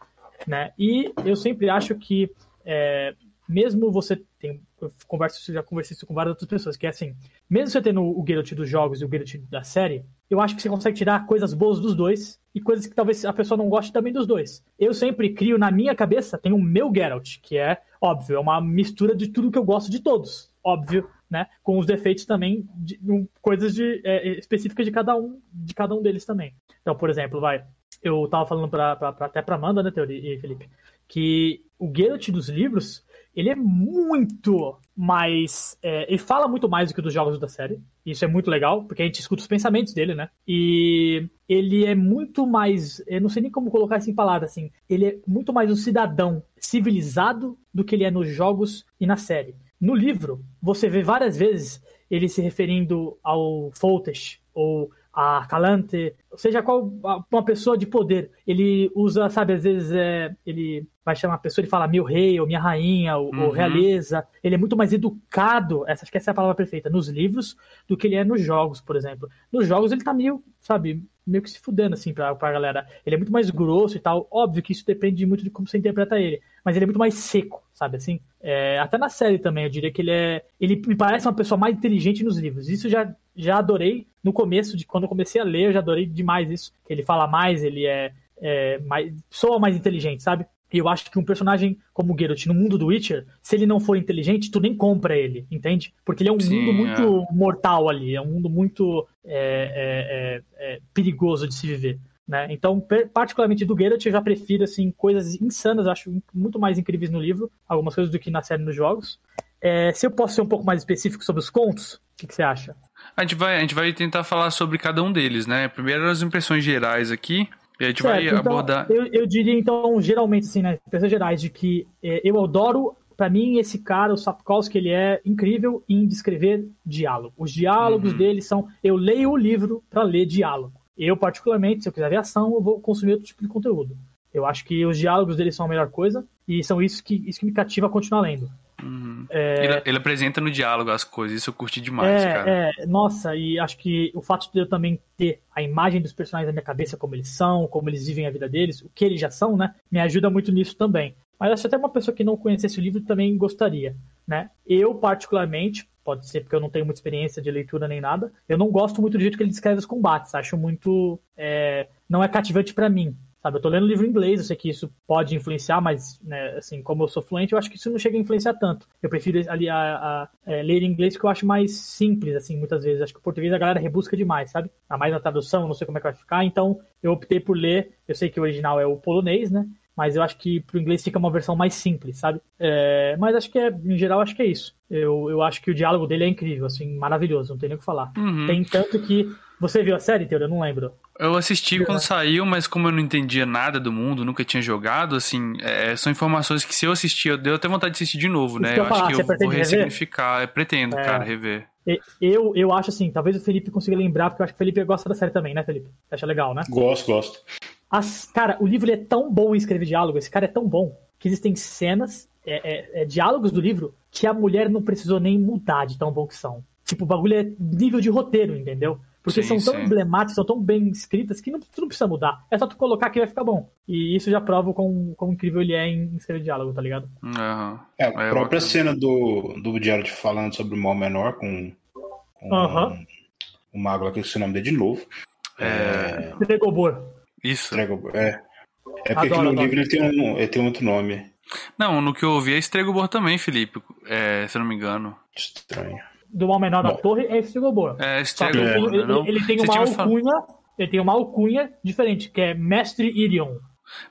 né? E eu sempre acho que é, mesmo você tem, eu converso, já conversei isso com várias outras pessoas, que é assim, mesmo você tendo o Geralt dos jogos e o Geralt da série, eu acho que você consegue tirar coisas boas dos dois e coisas que talvez a pessoa não goste também dos dois. Eu sempre crio na minha cabeça, tem o meu Geralt, que é, óbvio, é uma mistura de tudo que eu gosto de todos, óbvio, né? Com os defeitos também, de, coisas de, é, específicas de cada um, de cada um deles também. Então, por exemplo, vai, eu tava falando pra, pra, pra até pra Amanda, né, Teori e Felipe, que o Geralt dos livros, ele é muito mais. É, ele fala muito mais do que dos jogos da série. Isso é muito legal, porque a gente escuta os pensamentos dele, né? E ele é muito mais. Eu não sei nem como colocar isso em palavras, assim. Ele é muito mais um cidadão civilizado do que ele é nos jogos e na série. No livro, você vê várias vezes ele se referindo ao Foltest, ou a Calante, seja qual uma pessoa de poder, ele usa, sabe, às vezes é, ele vai chamar a pessoa, ele fala meu rei, ou minha rainha, ou, uhum. ou, realeza. Ele é muito mais educado, essa, acho que essa é a palavra perfeita, nos livros, do que ele é nos jogos, por exemplo. Nos jogos ele tá meio, sabe, meio que se fudendo, assim, pra, pra galera. Ele é muito mais grosso e tal. Óbvio que isso depende muito de como você interpreta ele. Mas ele é muito mais seco, sabe assim? É, até na série também, eu diria que ele é. Ele me parece uma pessoa mais inteligente nos livros. Isso já, já adorei no começo, de quando eu comecei a ler, eu já adorei demais isso. Que ele fala mais, ele é, é mais. soa mais inteligente, sabe? E eu acho que um personagem como o Geralt no mundo do Witcher, se ele não for inteligente, tu nem compra ele, entende? Porque ele é um Sim, mundo muito é. mortal ali, é um mundo muito é, é, é, é perigoso de se viver. Né? Então, particularmente do Geralt, eu já prefiro assim, coisas insanas, acho muito mais incríveis no livro, algumas coisas do que na série nos jogos. É, se eu posso ser um pouco mais específico sobre os contos, o que, que, você acha? A gente, vai, a gente vai tentar falar sobre cada um deles, né? Primeiro as impressões gerais aqui, e a gente certo, vai então, abordar. Eu, eu, diria, então, geralmente, assim, né? Impressões gerais, de que é, eu adoro para mim, esse cara, o Sapkowski, ele é incrível em descrever diálogo. Os diálogos uhum. dele são. Eu leio o livro para ler diálogo. Eu, particularmente, se eu quiser ver ação, eu vou consumir outro tipo de conteúdo. Eu acho que os diálogos dele são a melhor coisa e são isso que, isso que me cativa a continuar lendo. Uhum. É... Ele, ele, apresenta no diálogo as coisas, isso eu curti demais, é, cara. É, nossa, e acho que o fato de eu também ter a imagem dos personagens na minha cabeça, como eles são, como eles vivem a vida deles, o que eles já são, né, me ajuda muito nisso também. Mas acho que até uma pessoa que não conhecesse o livro também gostaria, né? Eu, particularmente, pode ser porque eu não tenho muita experiência de leitura nem nada, eu não gosto muito do jeito que ele descreve os combates, acho muito... É, não é cativante para mim, Sabe, eu tô lendo livro em inglês, eu sei que isso pode influenciar, mas, né, assim, como eu sou fluente, eu acho que isso não chega a influenciar tanto. Eu prefiro ali a, a, a é, ler em inglês que eu acho mais simples, assim, muitas vezes. Acho que o português a galera rebusca demais, sabe? A mais na tradução, não sei como é que vai ficar, então eu optei por ler, eu sei que o original é o polonês, né? Mas eu acho que pro inglês fica uma versão mais simples, sabe? É, mas acho que é, em geral, acho que é isso. Eu, eu acho que o diálogo dele é incrível, assim, maravilhoso, não tem nem o que falar. Uhum. Tem tanto que você viu a série, Teodoro? Eu não lembro. Eu assisti quando saiu, mas como eu não entendia nada do mundo, nunca tinha jogado, assim, é, são informações que se eu assistir, eu deu até vontade de assistir de novo, né? Eu, eu acho que eu vou ressignificar, eu pretendo, é. cara, rever. Eu, eu acho assim, talvez o Felipe consiga lembrar, porque eu acho que o Felipe gosta da série também, né, Felipe? Você acha legal, né? Gosto, gosto. As, cara, o livro é tão bom em escrever diálogo, esse cara é tão bom, que existem cenas, é, é, é, diálogos do livro, que a mulher não precisou nem mudar de tão bom que são. Tipo, o bagulho é nível de roteiro, entendeu? Porque Sim, são tão sim. emblemáticas, são tão bem escritas que não, tu não precisa mudar. É só tu colocar que vai ficar bom. E isso já prova o quão, quão incrível ele é em escrever diálogo, tá ligado? Aham. É, a É, própria bacana. cena do, do Jared falando sobre o mal menor com, com Aham. o mago lá, que eu esqueci o nome dele de novo. É. Dregobor. Isso. É. É porque Adoro, aqui no livro ele tem, um, ele tem outro nome. Não, no que eu ouvi é Estregobor também, Felipe. É, se eu não me engano. Estranho. Do mal menor da Bom. torre é Dregobor. É Só que ele, ele- ele tem uma alcunha. Ele tem uma alcunha diferente, que é Mestre Irion.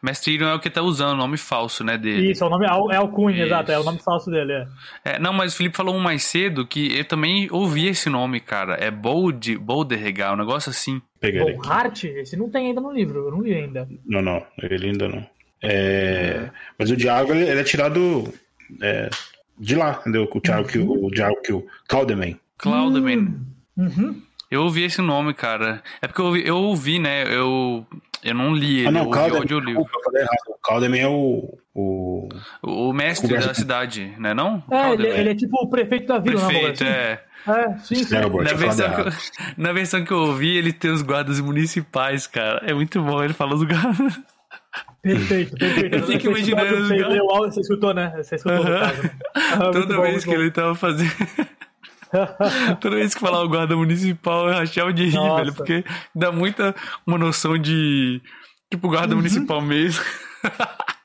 Mestre Irion é o que tá usando, o nome falso, né, dele. Isso, é o nome, é a alcunha, Isso. exato, é o nome falso dele. É. É, não, mas o Felipe falou um mais cedo que eu também ouvi esse nome, cara. É Bold, Bolderregal, um negócio assim. Peguei. Hart, esse não tem ainda no livro, eu não li ainda. Não, não. Ele ainda não. É, Mas o ele ele é tirado é, de lá, entendeu? O diálogo que o, o diálogo que o Calderman. Cloudman. Uhum. Eu ouvi esse nome, cara. É porque eu ouvi, eu ouvi né? Eu, eu não li ele, Ah, eu não, ouvi audiolivro. Eu falei errado. O Calderman é o. o... O, o mestre Conversa da cidade, né não? É, ele, Calderman. ele é tipo o prefeito da vila, Prefeito, não é. é? É, sim, sim. Na versão, que errado. eu, na versão que eu ouvi, ele tem os guardas municipais, cara. É muito bom ele falando os guardas. Perfeito, perfeito. Eu fico Esse imaginando Você, leu áudio, você escutou, né? Você escutou caso. né? Ah, Toda bom, vez que bom. ele tava fazendo. Toda vez que falava o guarda municipal, eu rachava de rir, Nossa. velho, porque dá muita uma noção de. Tipo, guarda Uhum. municipal mesmo.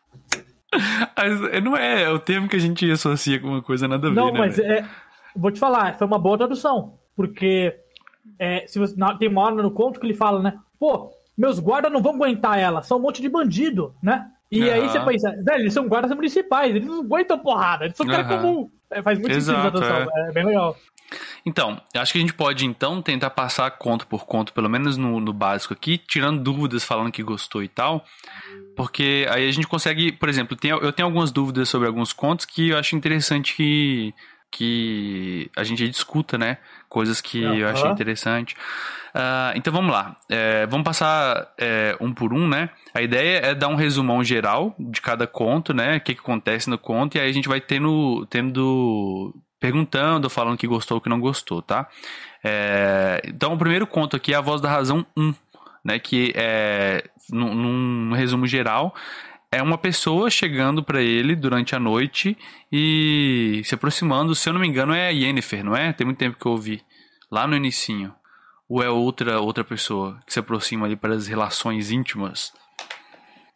Mas não é, é o termo que a gente associa com uma coisa nada a ver, Não, né? mas é, vou te falar, foi uma boa tradução. Porque é, se você, na- tem uma hora no conto que ele fala, né? Pô, meus guardas não vão aguentar ela, são um monte de bandido, né? E aí Aham. você pensa, velho, eles são guardas municipais, eles não aguentam porrada, eles são cara Aham. comum. É, faz muito Exato, sentido a tradução, é. bem legal. Então, acho que a gente pode então tentar passar conto por conto, pelo menos no, no básico aqui, tirando dúvidas, falando que gostou e tal. Porque aí a gente consegue, por exemplo, tem- eu tenho algumas dúvidas sobre alguns contos que eu acho interessante que, que a gente discuta, né? Coisas que eu achei interessante. Ah, então vamos lá. É, vamos passar é, um por um, né? A ideia é dar um resumão geral de cada conto, né? O que, que acontece no conto, e aí a gente vai tendo, tendo perguntando, falando que gostou ou que não gostou, tá? É, então o primeiro conto aqui é a Voz da Razão 1, né? Que é, num, num resumo geral, é uma pessoa chegando pra ele durante a noite e se aproximando, se eu não me engano, é a Yennefer, não é? Tem muito tempo que eu ouvi. Lá no inicinho. Ou é outra, outra pessoa que se aproxima ali para as relações íntimas?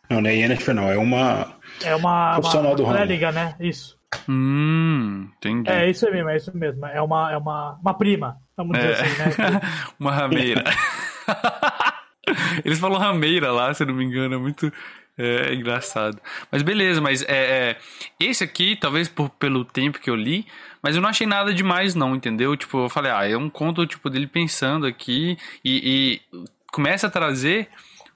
Não, não é Yennefer, não. É uma. É uma, Profissional uma do ramo. liga, né? Isso. Hum, entendi. É isso mesmo, é isso mesmo. É uma, é uma, uma prima, vamos dizer É. assim, né? Uma rameira. Eles falam rameira lá, se eu não me engano, é muito é, engraçado. Mas beleza, mas é, é, esse aqui, talvez por, pelo tempo que eu li, mas eu não achei nada demais não, entendeu? Tipo, eu falei, ah, é um conto tipo dele pensando aqui e, e começa a trazer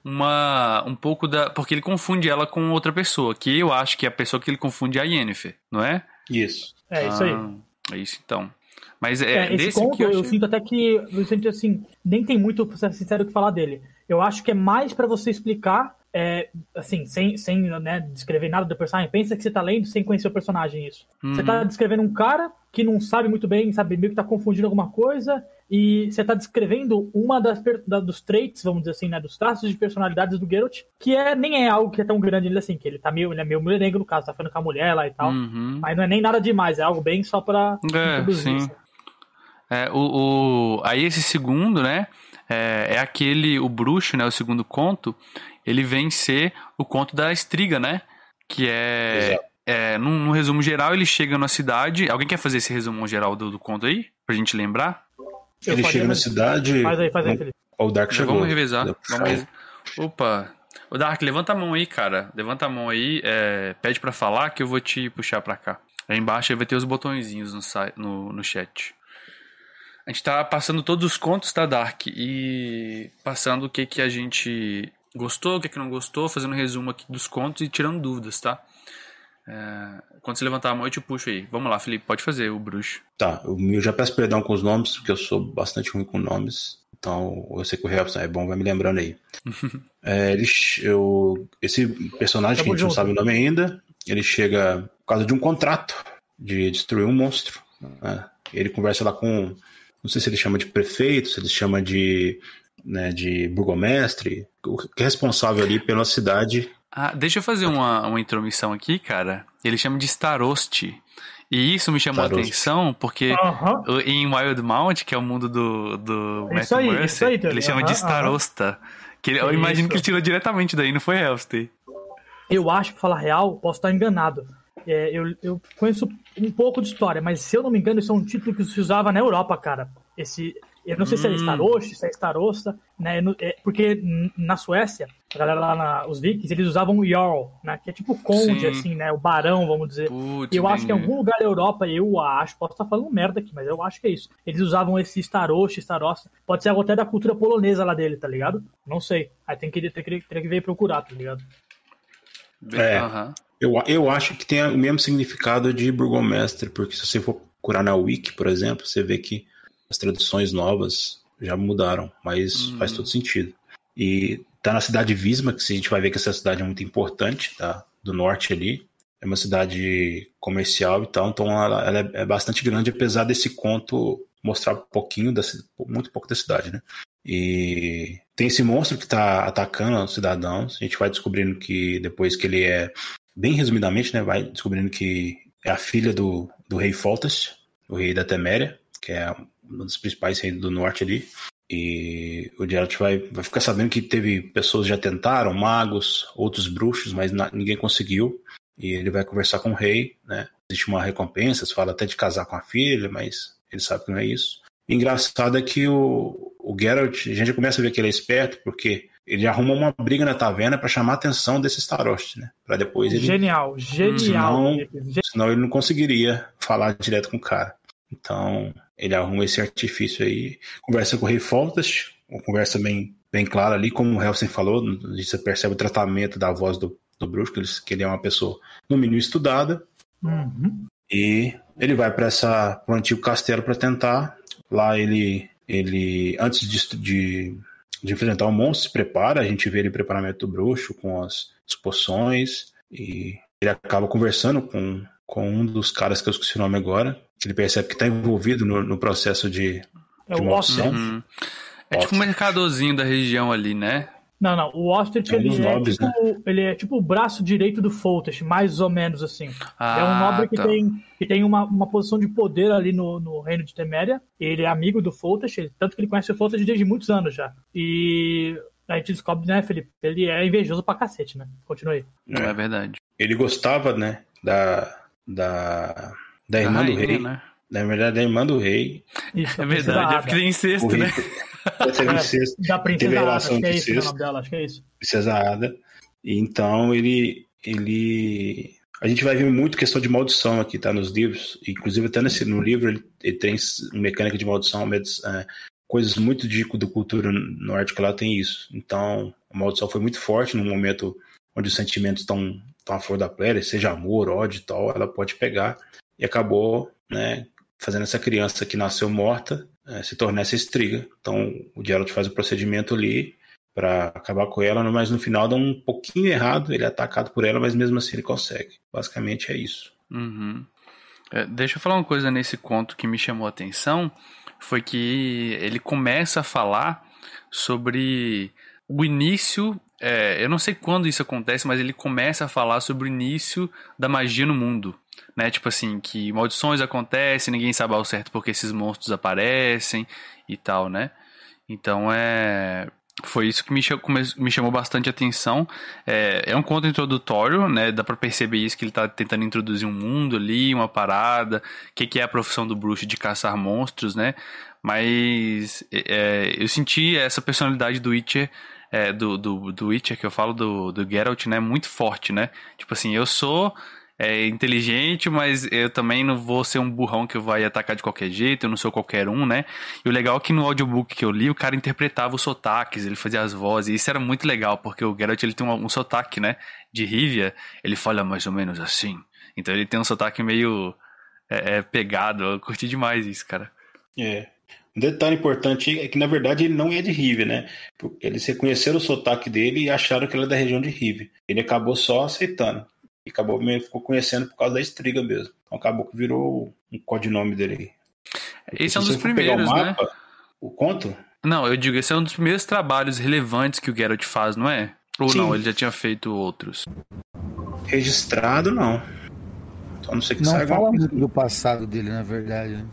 uma um pouco da porque ele confunde ela com outra pessoa, que eu acho que a pessoa que ele confunde é a Yennefer, não é? Isso. É isso aí. Ah, é isso então. Mas é, É, esse desse conto eu, eu achei... sinto até que eu sinto assim, nem tem muito, pra ser sincero, o que falar dele. Eu acho que é mais pra você explicar, é, assim, sem, sem né, descrever nada do personagem. Pensa que você tá lendo sem conhecer o personagem isso. Você Uhum. tá descrevendo um cara que não sabe muito bem, sabe, meio que tá confundindo alguma coisa, e você tá descrevendo uma das da- dos traits, vamos dizer assim, né, dos traços de personalidades do Geralt, que é, nem é algo que é tão grande ele assim, que ele tá meio, ele é meio mulherengo no caso, tá falando com a mulher lá e tal. Uhum. Mas não é nem nada demais, é algo bem só pra É, introduzir, sim. assim. É, o, o- aí esse segundo, né, é, é aquele, o bruxo, né, o segundo conto, ele vem ser o conto da estriga, né, que é, é num, num resumo geral, ele chega na cidade, alguém quer fazer esse resumo geral do, do conto aí, pra gente lembrar? Eu ele faria, chega na cidade. Faz aí, faz aí, Felipe. O Dark chegou. Vamos revezar, vamos revezar. Opa, o Dark, levanta a mão aí, cara, levanta a mão aí, é, pede pra falar que eu vou te puxar pra cá. Aí embaixo aí vai ter os botõezinhos no, no, no chat. A gente tá passando todos os contos, tá, Dark? E passando o que, que a gente gostou, o que, que não gostou, fazendo um resumo aqui dos contos e tirando dúvidas, tá? É, quando você levantar a mão, eu te puxo aí. Vamos lá, Felipe, pode fazer o bruxo. Tá, eu já peço perdão com os nomes, porque eu sou bastante ruim com nomes. Então, eu sei que o Helpson é bom, vai me lembrando aí. É, ele, eu, esse personagem, Tamo que a gente não sabe o nome ainda, ele chega por causa de um contrato de destruir um monstro. né? Ele conversa lá com Não sei se ele chama de prefeito, se ele chama de, né, de burgomestre, o que é responsável ali pela cidade. Ah, deixa eu fazer uma, uma intromissão aqui, cara. Ele chama de Starost. E isso me chamou Starost. a atenção porque uh -huh. em Wild Mount, que é o mundo do, do Matt aí, Mercer, aí, ele chama uh -huh, de Starosta. Uh -huh. Que ele, eu isso. imagino que ele tirou diretamente daí, não foi Helstey. Eu acho, pra falar real, posso estar enganado. É, eu, eu conheço um pouco de história, mas se eu não me engano, isso é um título que se usava na Europa, cara. Esse, eu não sei hum. se é hum. Starost, se é Starosta, né? É, porque na Suécia, a galera lá, na, os vikings, eles usavam o Jarl, né? Que é tipo conde, Sim. assim, né? O barão, vamos dizer. Putz, eu acho que em algum lugar da Europa, eu acho, posso estar falando merda aqui, mas eu acho que é isso. Eles usavam esse Starost, Starosta. Pode ser até da cultura polonesa lá dele, tá ligado? Não sei. Aí tem que, tem que, tem que ver procurar, tá ligado? É. Uhum. Eu, eu acho que tem o mesmo significado de burgomestre, porque se você for procurar na Wiki, por exemplo, você vê que as traduções novas já mudaram, mas faz todo sentido. E tá na cidade de Visma, que a gente vai ver que essa cidade é muito importante, tá? Do norte ali. É uma cidade comercial e tal, então ela, ela é, é, bastante grande, apesar desse conto mostrar um pouquinho, da, muito pouco da cidade, né? E tem esse monstro que tá atacando os cidadãos. A gente vai descobrindo que depois que ele é bem resumidamente, né, vai descobrindo que é a filha do, do rei Foltest, o rei da Teméria, que é um dos principais reis do norte ali. E o Geralt vai, vai ficar sabendo que teve pessoas que já tentaram, magos, outros bruxos, mas na, ninguém conseguiu. E ele vai conversar com o rei, né? Existe uma recompensa, se fala até de casar com a filha, mas ele sabe que não é isso. engraçado é que o, o Geralt, a gente começa a ver que ele é esperto, porque ele arruma uma briga na taverna para chamar a atenção desse Starost, né? Para depois ele. Genial, genial. Senão, senão ele não conseguiria falar direto com o cara. Então, ele arruma esse artifício aí, conversa com o Rei Foltas, uma conversa bem, bem clara ali, como o Helsen falou, você percebe o tratamento da voz do, do bruxo, que ele, que ele é uma pessoa, no mínimo, estudada. Uhum. E ele vai para essa pro antigo castelo para tentar. Lá ele, ele antes de, de de enfrentar o monstro, se prepara, a gente vê ele preparamento do bruxo com as, as poções e ele acaba conversando com, com um dos caras que eu esqueci o nome agora, ele percebe que está envolvido no, no, processo de, é de o Uhum. É tipo um mercadorzinho da região ali, né? Não, não. O Ostrich, é um ele, é tipo, né? ele é tipo o braço direito do Foltest, mais ou menos assim. Ah, é um nobre que tá. tem, que tem uma, uma posição de poder ali no, no reino de Teméria. Ele é amigo do Foltest, tanto que ele conhece o Foltest desde muitos anos já. E a gente descobre, né, Felipe? Ele é invejoso pra cacete, né? Continue. Não é verdade. Ele gostava, né, da, da, da irmã rainha, do rei. Né? Na verdade, da irmã do rei. Isso, é verdade, é porque tem incesto, né? Teve é, incesto. Da princesa Ada, acho que é isso, incesto, dela, acho que é isso. Princesa Ada. E então ele, ele. A gente vai ver muito questão de maldição aqui, tá? Nos livros. Inclusive, até nesse, no livro ele, ele tem mecânica de maldição, é, coisas muito de, do cultura nórdica lá tem isso. Então, a maldição foi muito forte no momento onde os sentimentos estão, estão à flor da pele, seja amor, ódio e tal, ela pode pegar. E acabou, né, fazendo essa criança que nasceu morta é, se tornar essa estriga. Então o Geralt faz o procedimento ali para acabar com ela, mas no final dá um pouquinho errado, ele é atacado por ela, mas mesmo assim ele consegue. Basicamente é isso. Uhum. É, deixa eu falar uma coisa nesse conto que me chamou a atenção, foi que ele começa a falar sobre o início, é, eu não sei quando isso acontece, mas ele começa a falar sobre o início da magia no mundo né? Tipo assim, que maldições acontecem, ninguém sabe ao certo porque esses monstros aparecem e tal, né? Então é. Foi isso que me, chamou, me chamou bastante atenção. É, é um conto introdutório, né? Dá pra perceber isso, que ele tá tentando introduzir um mundo ali, uma parada, o que, que é a profissão do bruxo de caçar monstros, né? Mas é, eu senti essa personalidade do Witcher é, do, do, do Witcher que eu falo, do, do Geralt, né? Muito forte, né? Tipo assim, eu sou é inteligente, mas eu também não vou ser um burrão que vai atacar de qualquer jeito, eu não sou qualquer um, né? E o legal é que no audiobook que eu li, o cara interpretava os sotaques, ele fazia as vozes, e isso era muito legal, porque o Geralt ele tem um, um sotaque, né? De Rivia, ele fala mais ou menos assim. Então ele tem um sotaque meio é, é, pegado, eu curti demais isso, cara. É. Um detalhe importante é que, na verdade, ele não é de Rive, né? Eles reconheceram o sotaque dele e acharam que ele é da região de Rive. Ele acabou só aceitando. E acabou ficou conhecendo por causa da estriga mesmo. Então acabou que virou um codinome dele. Esse é um dos primeiros, o mapa, né? O conto? Não, eu digo, esse é um dos primeiros trabalhos relevantes que o Geralt faz, não é? Ou Sim. não, ele já tinha feito outros? Registrado, não. Só não sei que Não fala muito do passado dele, na verdade. Né?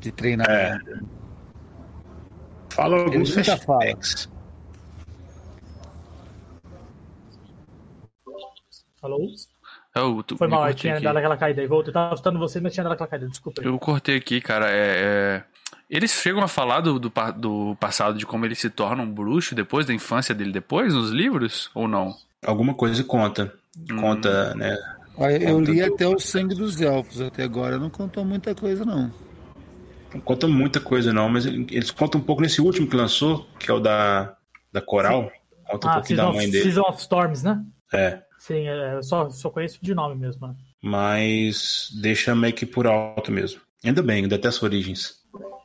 De treinamento. É. Fala alguns flashbacks. Falou? Oh, tu, Foi mal, eu tinha aqui. dado aquela caída. Eu tava escutando você, mas tinha dado aquela caída. Desculpa. Aí. Eu cortei aqui, cara. É, é... Eles chegam a falar do, do, do, passado, de como ele se torna um bruxo depois, da infância dele depois, nos livros? Ou não? Alguma coisa conta. Hum. Conta, né? Olha, eu li até o Sangue dos Elfos até agora. Não contou muita coisa, não. Não conta muita coisa, não. Mas eles contam um pouco nesse último que lançou, que é o da, da Coral. Conta ah, um pouquinho da mãe dele. Season of Storms, né? É. Sim, é, eu só, só conheço de nome mesmo. Né? Mas deixa meio que por alto mesmo. Ainda bem, ainda tem as origens.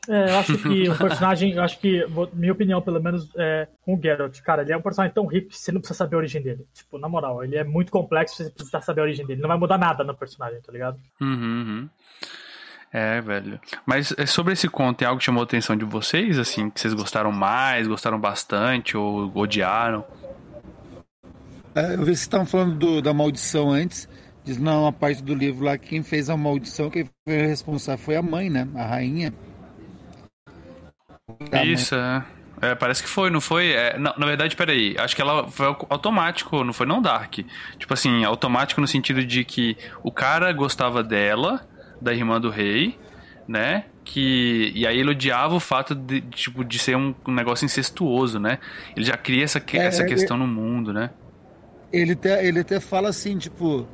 É, eu acho que o personagem, eu acho que, minha opinião, pelo menos, é com o Geralt, cara, ele é um personagem tão rico que você não precisa saber a origem dele. Tipo, na moral, ele é muito complexo, você precisa saber a origem dele. Não vai mudar nada no personagem, tá ligado? Uhum, uhum. É, velho. Mas é, sobre esse conto, tem algo que chamou a atenção de vocês, assim, que vocês gostaram mais, gostaram bastante ou odiaram? É, eu vi que vocês estavam falando do, da maldição antes. Diz, não, a parte do livro lá, quem fez a maldição, quem foi responsável foi a mãe, né? A rainha. Isso, é. é. parece que foi, não foi? É, não, na verdade, peraí, acho que ela foi automático, não foi não Dark. Tipo assim, automático no sentido de que o cara gostava dela, da irmã do rei, né? Que, e aí ele odiava o fato de, tipo, de ser um, negócio incestuoso, né? Ele já cria essa, é, essa é, questão é, no mundo, né? Ele até, ele até fala assim, tipo,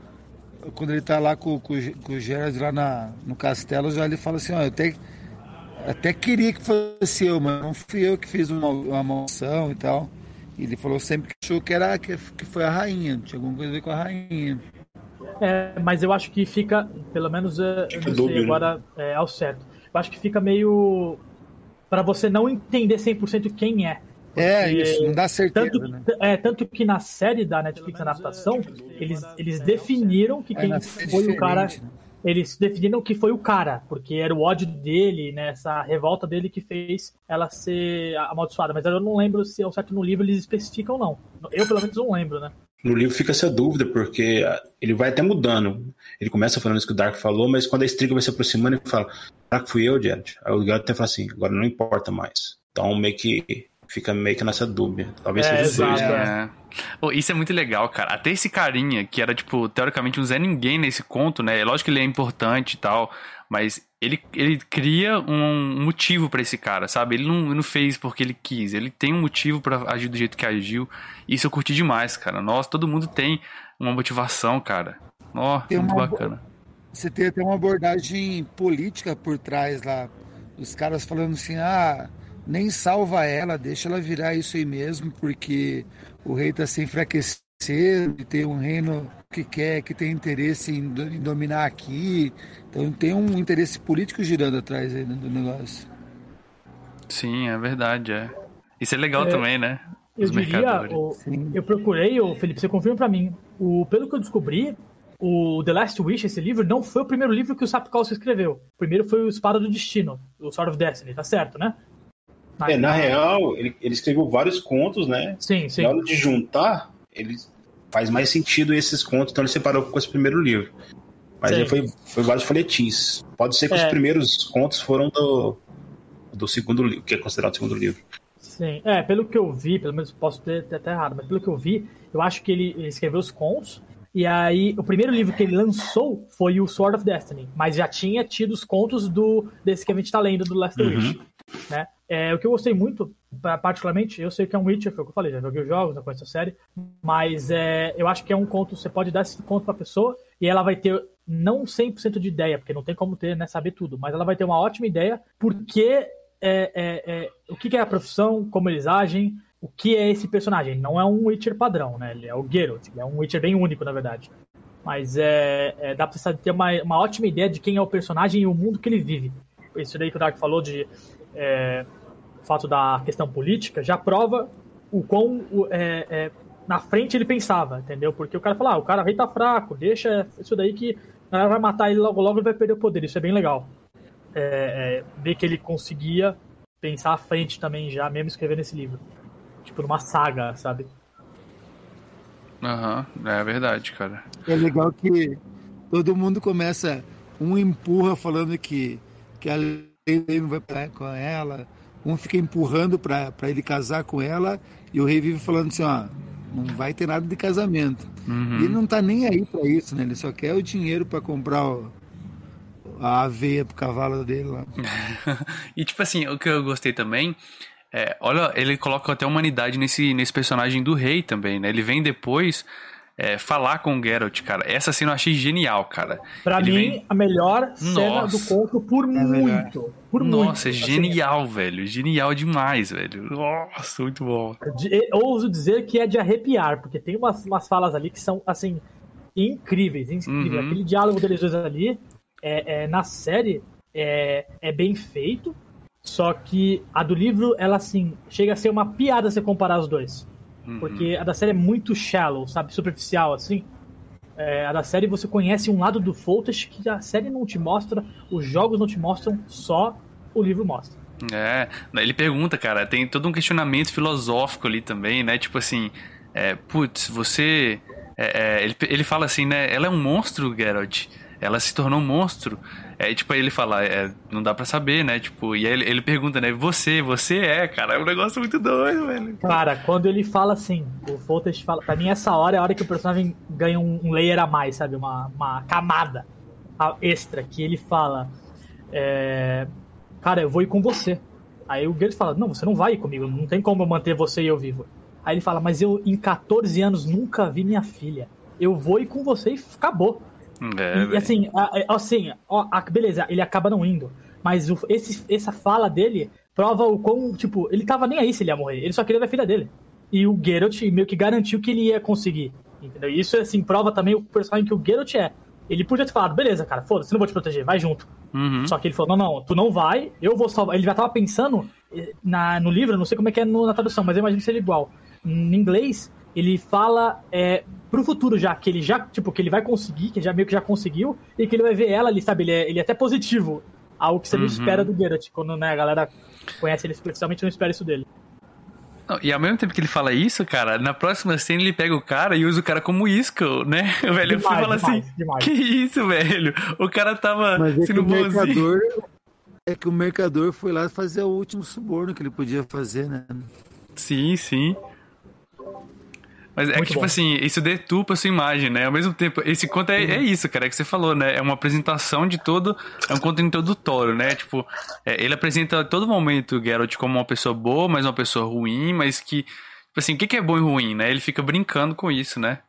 quando ele tá lá com, com, com o Gerard lá na, no castelo, já ele fala assim, ó, eu até, até queria que fosse eu, mas não fui eu que fiz uma, uma maldição e tal. E ele falou sempre que achou que, era, que, que foi a rainha, tinha alguma coisa a ver com a rainha. É, mas eu acho que fica, pelo menos é, eu não sei né? agora é, ao certo. Eu acho que fica meio. para você não entender 100% quem é. É, isso, não dá certeza. Tanto, né? é, tanto que na série da Netflix, na adaptação, eles, eles definiram que é, quem foi o cara. Né? Eles definiram que foi o cara, porque era o ódio dele, né, essa revolta dele que fez ela ser amaldiçoada. Mas eu não lembro se ao certo no livro eles especificam ou não. Eu, pelo menos, não lembro, né? No livro fica essa dúvida, porque ele vai até mudando. Ele começa falando isso que o Dark falou, mas quando a Striga vai se aproximando, ele fala: Será que fui eu, Jared? Aí o Geralt até fala assim: agora não importa mais. Então, meio que fica meio que nessa dúvida. Talvez é, seja exato, é. Oh, isso é muito legal, cara. Até esse carinha, que era, tipo, teoricamente um Zé Ninguém nesse conto, né? É lógico que ele é importante e tal, mas ele, ele cria um motivo para esse cara, sabe? Ele não, não fez porque ele quis, ele tem um motivo para agir do jeito que agiu. Isso eu curti demais, cara. Nossa, todo mundo tem uma motivação, cara. Ó, muito bacana. Você tem até uma abordagem política por trás lá. Os caras falando assim, ah nem salva ela, deixa ela virar isso aí mesmo, porque o rei está se enfraquecendo e tem um reino que quer, que tem interesse em, dominar aqui. Então tem um interesse político girando atrás aí do negócio. Sim, é verdade, é. Isso é legal é, também, né? Os eu diria, o, eu procurei, o Felipe, você confirma para mim. O, pelo que eu descobri, o The Last Wish, esse livro, não foi o primeiro livro que o Sapkowski escreveu. O primeiro foi o Espada do Destino, o Sword of Destiny, tá certo, né? É, na real, ele, ele escreveu vários contos, né? Sim, sim. Na hora de juntar, ele faz mais sentido esses contos, então ele separou com esse primeiro livro. Mas ele foi, foi vários folhetins. Pode ser que é. os primeiros contos foram do, do segundo livro, que é considerado o segundo livro. Sim, é, pelo que eu vi, pelo menos posso ter, ter até errado, mas pelo que eu vi, eu acho que ele, ele escreveu os contos, e aí, o primeiro livro que ele lançou foi o Sword of Destiny, mas já tinha tido os contos do desse que a gente tá lendo, do Last uhum. Wish, né? É, o que eu gostei muito, particularmente, eu sei que é um Witcher, foi o que eu falei, já joguei os jogos, já conheço a série, mas é, eu acho que é um conto, você pode dar esse conto pra pessoa e ela vai ter não 100% de ideia, porque não tem como ter, né, saber tudo, mas ela vai ter uma ótima ideia porque é, é, é, o que é a profissão, como eles agem, o que é esse personagem. Não é um Witcher padrão, né? Ele é o Geralt, ele é um Witcher bem único, na verdade. Mas é, é dá pra ter uma, uma ótima ideia de quem é o personagem e o mundo que ele vive. Isso daí que o Dark falou de é, o fato da questão política, já prova o quão é, é, na frente ele pensava, entendeu? Porque o cara fala, ah, o cara rei tá fraco, deixa isso daí que ela vai matar ele logo logo e vai perder o poder. Isso é bem legal. é, é, ver que ele conseguia pensar à frente também já, mesmo escrevendo esse livro. Tipo, numa saga, sabe? Aham, uhum, é verdade, cara. É legal que todo mundo começa, um empurra falando que, que a lei não vai parar com ela, um fica empurrando para ele casar com ela, e o rei vive falando assim, ó, não vai ter nada de casamento. Uhum. Ele não tá nem aí para isso, né? Ele só quer o dinheiro para comprar o, a aveia pro cavalo dele lá. e tipo assim, o que eu gostei também é, olha, ele coloca até humanidade nesse, nesse personagem do rei também, né? Ele vem depois é, falar com o Geralt, cara. Essa cena eu achei genial, cara. Pra ele mim, vem... a melhor cena Nossa. do conto por é muito. Por Nossa, muito. é genial, assim, velho. Genial demais, velho. Nossa, muito bom. De, ouso dizer que é de arrepiar, porque tem umas, umas falas ali que são, assim, incríveis. incríveis. Uhum. Aquele diálogo deles dois ali, é, é na série, é, é bem feito só que a do livro, ela assim, chega a ser uma piada se comparar os dois. Uhum. Porque a da série é muito shallow, sabe? Superficial, assim. É, a da série você conhece um lado do Foltest que a série não te mostra, os jogos não te mostram, só o livro mostra. É, ele pergunta, cara, tem todo um questionamento filosófico ali também, né? Tipo assim, é, putz, você. É, é, ele, ele fala assim, né? Ela é um monstro, Geralt. Ela se tornou um monstro. É, tipo, aí ele fala, é, não dá pra saber, né? Tipo, e aí ele, ele pergunta, né? Você, você é, cara. É um negócio muito doido, velho. Cara, quando ele fala assim, o Foltest fala, pra mim essa hora é a hora que o personagem ganha um, um layer a mais, sabe? Uma, uma camada extra, que ele fala, é, cara, eu vou ir com você. Aí o Geralt fala, não, você não vai ir comigo, não tem como eu manter você e eu vivo. Aí ele fala, mas eu em 14 anos nunca vi minha filha. Eu vou ir com você e acabou. É, e, assim, assim ó, beleza, ele acaba não indo. Mas o, esse, essa fala dele prova o quão, tipo, ele tava nem aí se ele ia morrer. Ele só queria ver a filha dele. E o Geralt meio que garantiu que ele ia conseguir. Entendeu? Isso, assim, prova também o personagem que o Geralt é. Ele podia ter falado, beleza, cara, foda-se, não vou te proteger, vai junto. Uhum. Só que ele falou, não, não, tu não vai, eu vou salvar. Ele já tava pensando eh, na, no livro, não sei como é que é no, na tradução, mas eu imagino que seja igual. Em inglês, ele fala é, pro futuro já, que ele já, tipo, que ele vai conseguir, que já meio que já conseguiu, e que ele vai ver ela ali, sabe? Ele é, ele é até positivo. Algo que você uhum. não espera do Geralt. Quando né, a galera conhece ele especialmente não espera isso dele. Não, e ao mesmo tempo que ele fala isso, cara, na próxima cena ele pega o cara e usa o cara como isca, né? O velho demais, fala demais, assim: demais. Que isso, velho? O cara tava Mas é sendo bonzinho. Mercador, é que o mercador foi lá fazer o último suborno que ele podia fazer, né? Sim, sim. Mas é Muito que, tipo bom. assim, isso deturpa a sua imagem, né? Ao mesmo tempo, esse conto é, é, isso, cara, é que você falou, né? É uma apresentação de todo. É um conto introdutório, né? Tipo, é, ele apresenta a todo momento o Geralt como uma pessoa boa, mas uma pessoa ruim, mas que. Tipo assim, o que, que é bom e ruim, né? Ele fica brincando com isso, né?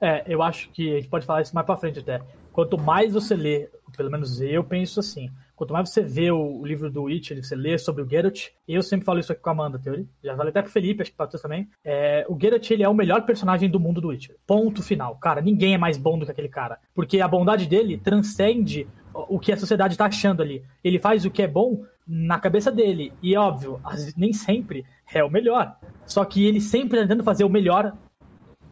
É, eu acho que a gente pode falar isso mais pra frente até. Quanto mais você lê, pelo menos eu penso assim, Quanto mais você vê o, o livro do Witcher, você lê sobre o Geralt, eu sempre falo isso aqui com a Amanda, teoria. Já falei até pro Felipe, acho que pra também. É, o Geralt, ele é o melhor personagem do mundo do Witcher. Ponto final. Cara, ninguém é mais bom do que aquele cara. Porque a bondade dele transcende o que a sociedade tá achando ali. Ele faz o que é bom na cabeça dele. E óbvio, nem sempre é o melhor. Só que ele sempre tá tentando fazer o melhor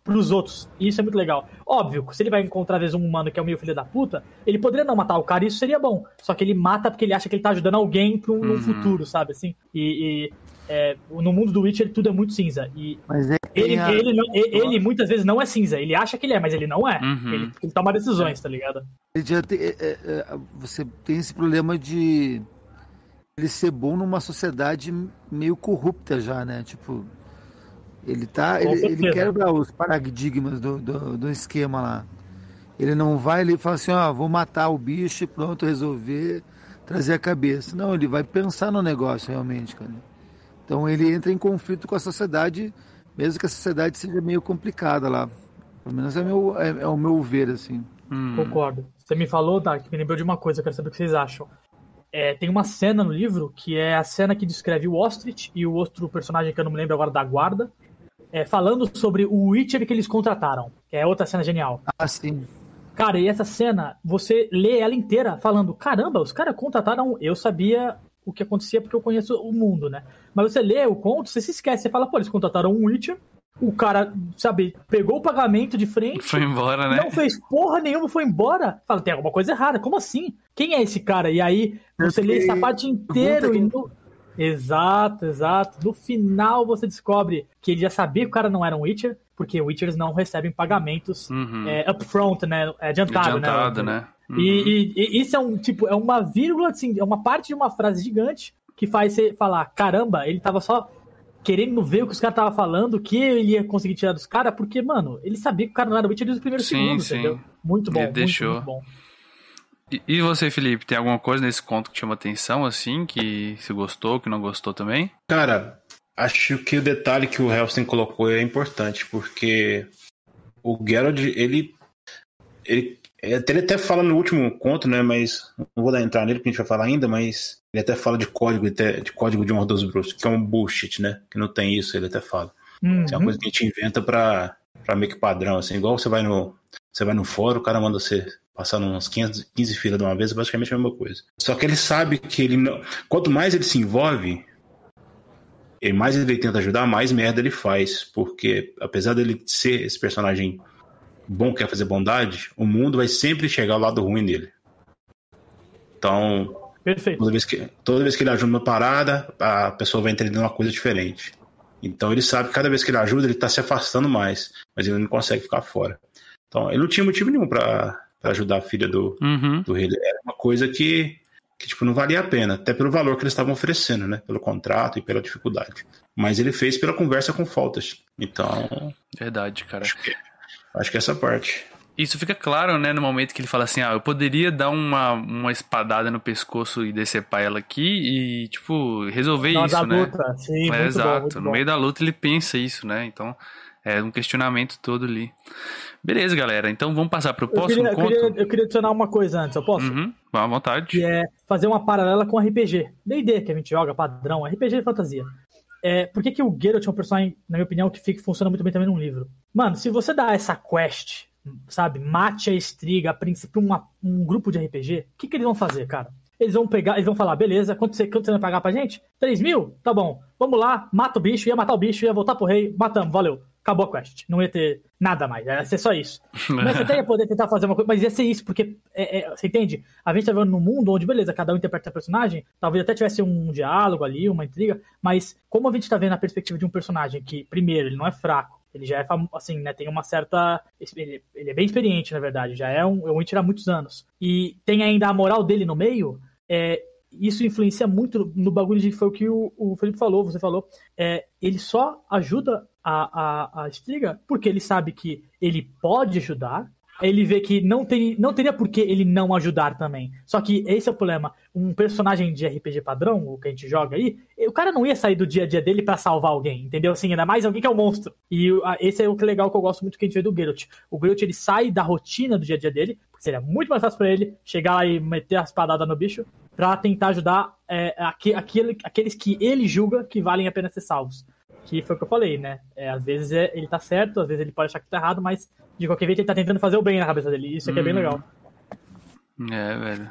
pros outros. E isso é muito legal. Óbvio, se ele vai encontrar, às vezes, um humano que é o meio filho da puta, ele poderia não matar o cara e isso seria bom. Só que ele mata porque ele acha que ele tá ajudando alguém pro, uhum. futuro, sabe? Assim, e, e é, no mundo do Witcher tudo é muito cinza. E ele, a... ele, ele, ele, muitas vezes não é cinza. Ele acha que ele é, mas ele não é. Uhum. Ele, ele, toma decisões, tá ligado? Ele tem, é, é, é, você tem esse problema de ele ser bom numa sociedade meio corrupta já, né? Tipo, ele tá. Ele, ele quebra os paradigmas do, do, do, esquema lá. Ele não vai, ele fala assim, ó, vou matar o bicho e pronto, resolver, trazer a cabeça. Não, ele vai pensar no negócio realmente, cara. Então ele entra em conflito com a sociedade, mesmo que a sociedade seja meio complicada lá. Pelo menos é, meu, é, é o meu ver, assim. Hum. Concordo. Você me falou, que me lembrou de uma coisa, eu quero saber o que vocês acham. É, tem uma cena no livro que é a cena que descreve o Ostrich e o outro personagem que eu não me lembro agora da guarda é, falando sobre o Witcher que eles contrataram, que é outra cena genial. Ah, sim. Cara, e essa cena, você lê ela inteira falando: caramba, os caras contrataram. Eu sabia o que acontecia porque eu conheço o mundo, né? Mas você lê o conto, você se esquece, você fala: pô, eles contrataram um Witcher. O cara, sabe, pegou o pagamento de frente. Foi embora, né? Não fez porra nenhuma, foi embora. Fala, tem alguma coisa errada. Como assim? Quem é esse cara? E aí você lê essa parte inteira e no... Exato, exato. No final você descobre que ele já sabia que o cara não era um Witcher, porque Witchers não recebem pagamentos Uhum. é, upfront, né? É adiantado, Adiantado, né? né? Uhum. E, e- e isso é um tipo, é uma vírgula, assim, é uma parte de uma frase gigante que faz você falar: caramba, ele tava só querendo ver o que os caras estavam falando, o que ele ia conseguir tirar dos caras, porque, mano, ele sabia que o cara não era Witcher desde o primeiro Sim, segundo, sim. entendeu? Muito bom, Ele muito, deixou. muito bom. E, e você, Felipe, tem alguma coisa nesse conto que chama atenção, assim, que você gostou, que não gostou também? Cara, acho que o detalhe que o Helsing colocou é importante, porque o Geralt, ele. Ele, ele até fala no último conto, né? Mas não vou dar entrar nele, porque a gente vai falar ainda, mas ele até fala de código, de código de honra dos bruxos, que é um bullshit, né? Que não tem isso, ele até fala. Uhum. Isso é uma coisa que a gente inventa pra, pra meio que padrão, assim, igual você vai no. Você vai no fórum, o cara manda você passar umas 15, 15 filas de uma vez, é basicamente a mesma coisa. Só que ele sabe que ele não. Quanto mais ele se envolve, e mais ele tenta ajudar, mais merda ele faz. Porque apesar dele ser esse personagem bom que quer fazer bondade, o mundo vai sempre chegar ao lado ruim dele. Então, Perfeito. Toda vez, que, toda vez que ele ajuda uma parada, a pessoa vai entender uma coisa diferente. Então ele sabe que cada vez que ele ajuda, ele tá se afastando mais, mas ele não consegue ficar fora. Então ele não tinha motivo nenhum pra pra ajudar a filha do, Uhum. do rei. Era uma coisa que, que tipo, não valia a pena, até pelo valor que eles estavam oferecendo, né? Pelo contrato e pela dificuldade. Mas ele fez pela conversa com faltas. Então, Verdade, cara. acho que, acho que essa parte. Isso fica claro, né, no momento que ele fala assim, ah, eu poderia dar uma, uma espadada no pescoço e decepar ela aqui e, tipo, resolver hora isso, da né? luta, sim, É, muito exato. bom, muito no bom. meio da luta ele pensa isso, né? Então, é um questionamento todo ali. Beleza, galera. Então vamos passar pro Eu próximo queria, eu, conto? queria, eu queria adicionar uma coisa antes, eu posso? Uhum. Vá à vontade. que é fazer uma paralela com RPG. D&D que a gente joga, padrão, RPG de fantasia. É, por que, que o Geralt é um personagem, na minha opinião, que fica, funciona muito bem também num livro? Mano, se você dá essa quest, sabe, mate a estriga, a princípio, uma, um grupo de RPG, o que, que eles vão fazer, cara? Eles vão pegar, eles vão falar, beleza, quanto você, quanto você vai pagar pra gente? 3 mil? Tá bom. Vamos lá, mata o bicho, ia matar o bicho, ia voltar pro rei, matamos, valeu. Acabou a quest. Não ia ter nada mais, ia ser só isso. Mas você até ia poder tentar fazer uma coisa, mas ia ser isso, porque, é, é, você entende? A gente tá vivendo num mundo onde, beleza, cada um interpreta a personagem, talvez até tivesse um diálogo ali, uma intriga, mas como a gente tá vendo a perspectiva de um personagem que, primeiro, ele não é fraco, ele já é famoso, assim, né, tem uma certa... Ele, ele é bem experiente, na verdade, já é um, é um há muitos anos. E tem ainda a moral dele no meio, é, isso influencia muito no bagulho de foi o que o, o Felipe falou, você falou. É, ele só ajuda a, a, a Striga porque ele sabe que ele pode ajudar. Ele vê que não, tem, não teria por que ele não ajudar também. Só que esse é o problema. Um personagem de RPG padrão, o que a gente joga aí, o cara não ia sair do dia a dia dele pra salvar alguém, entendeu? Assim, ainda mais alguém que é um monstro. E esse é o que é legal que eu gosto muito que a gente vê do Geralt. O Geralt ele sai da rotina do dia a dia dele, porque seria muito mais fácil pra ele chegar lá e meter as padadas no bicho, pra tentar ajudar é, aque- aquele, aqueles que ele julga que valem a pena ser salvos. Que foi o que eu falei, né? É, às vezes é- ele tá certo, às vezes ele pode achar que tá errado, mas de qualquer jeito ele tá tentando fazer o bem na cabeça dele. Isso aqui é bem Hum. legal. É, velho.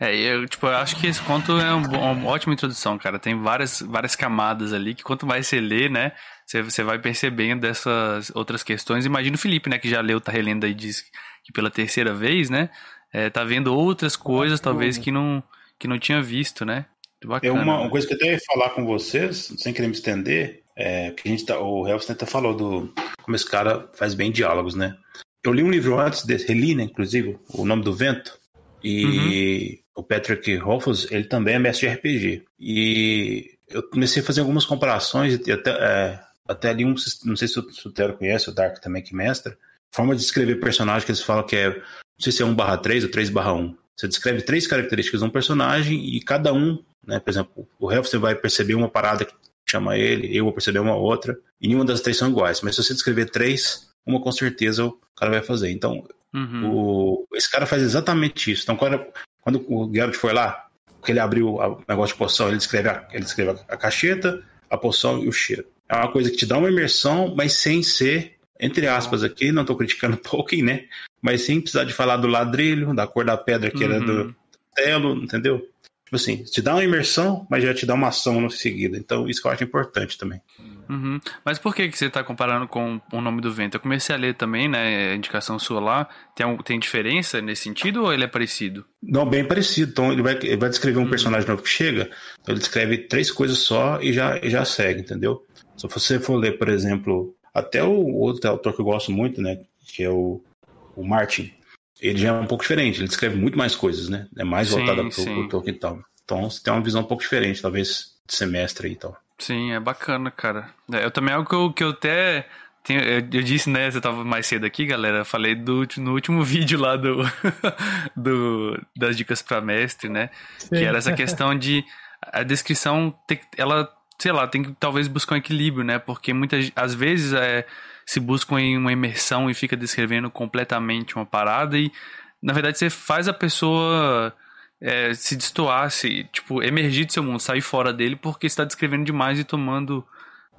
É, eu, tipo, eu acho que esse conto é um bom- uma ótima introdução, cara. Tem várias, várias camadas ali que quanto mais você lê, né, você, você vai percebendo dessas outras questões. Imagina o Felipe, né, que já leu, tá relendo aí, diz que pela terceira vez, né, é, tá vendo outras coisas, talvez, que não, que não tinha visto, né. Muito É Bacana. uma, uma coisa que eu até ia falar com vocês, sem querer me estender, é que a gente tá, o Helfstein até falou do como esse cara faz bem diálogos, né? Eu li um livro antes desse, reli, né, inclusive, O Nome do Vento, e o Patrick Rothfuss, ele também é mestre de RPG. E eu comecei a fazer algumas comparações, e até, é, até ali um, não sei se o, se o Tero conhece, o Dark também que mestra, forma de descrever personagem que eles falam que é, não sei se é 1 barra 3 ou 3 barra 1. Você descreve três características de um personagem e cada um, né, por exemplo, o Helf você vai perceber uma parada que chama ele, eu vou perceber uma outra, e nenhuma das três são iguais. Mas se você descrever três, uma com certeza o cara vai fazer. Então, Uhum. o, esse cara faz exatamente isso. Então, quando, quando o Geralt foi lá, que ele abriu o negócio de poção, ele descreve, a, ele descreve a, a cacheta, a poção e o cheiro. É uma coisa que te dá uma imersão, mas sem ser, entre aspas aqui, não estou criticando Tolkien, né? Mas sem precisar de falar do ladrilho, da cor da pedra que era Uhum. do telo, entendeu? Tipo assim, te dá uma imersão, mas já te dá uma ação no seguida. Então, isso que eu acho importante também. Uhum. Mas por que, que você está comparando com O Nome do Vento? Eu comecei a ler também, né? A indicação sua lá. Tem, tem diferença nesse sentido ou ele é parecido? Não, bem parecido. Então, ele vai, ele vai descrever um uhum. personagem novo que chega, então ele descreve três coisas só e já, e já segue, entendeu? Se você for ler, por exemplo, até o outro autor que eu gosto muito, né? Que é o, o Martin ele já é um pouco diferente, ele descreve muito mais coisas, né? É mais voltado para o Tolkien e tal. Então você tem uma visão um pouco diferente, talvez, de semestre e tal. Sim, é bacana, cara. É, eu também é algo que eu, que eu até. Tenho, eu, eu, disse, né? Você tava mais cedo aqui, galera. Eu falei do, no último vídeo lá do, do das dicas para mestre, né? Sim. Que era essa questão de a descrição, ela, sei lá, tem que talvez buscar um equilíbrio, né? Porque muitas às vezes é se busca uma imersão e fica descrevendo completamente uma parada e, na verdade, você faz a pessoa é, se destoar, se, tipo, emergir do seu mundo, sair fora dele porque está descrevendo demais e tomando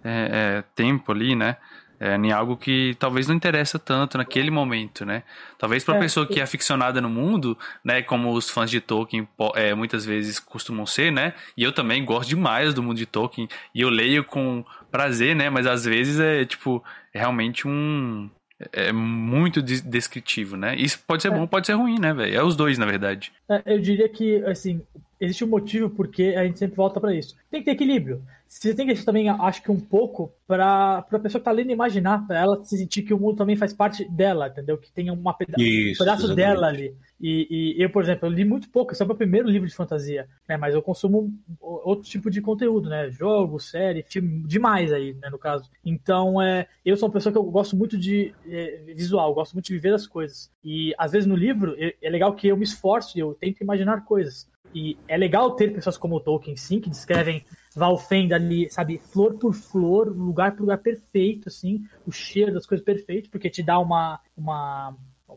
é, é, tempo ali, né? É, em algo que talvez não interessa tanto naquele momento, né? Talvez para a é, pessoa que é aficionada no mundo, né, como os fãs de Tolkien é, muitas vezes costumam ser, né? E eu também gosto demais do mundo de Tolkien e eu leio com prazer, né? Mas às vezes é tipo é realmente um é muito descritivo, né? Isso pode ser é. bom, pode ser ruim, né, velho? É os dois, na verdade. É, eu diria que, assim, existe um motivo porque a gente sempre volta para isso. Tem que ter equilíbrio. Você tem que deixar também, acho que um pouco, para a pessoa que tá lendo imaginar, para ela se sentir que o mundo também faz parte dela, entendeu? Que tenha uma peda isso, um pedaço exatamente. dela ali. E, e, eu, por exemplo, eu li muito pouco, esse é o meu primeiro livro de fantasia, né? Mas eu consumo outro tipo de conteúdo, né? Jogo, série, filme, demais aí, né? No caso. Então, é, eu sou uma pessoa que eu gosto muito de é, visual, gosto muito de viver as coisas. E às vezes no livro é, é legal que eu me esforço e eu tento imaginar coisas. E é legal ter pessoas como o Tolkien, sim, que descrevem Valfenda ali, sabe, flor por flor, lugar por lugar perfeito, assim, o cheiro das coisas perfeito, porque te dá uma, uma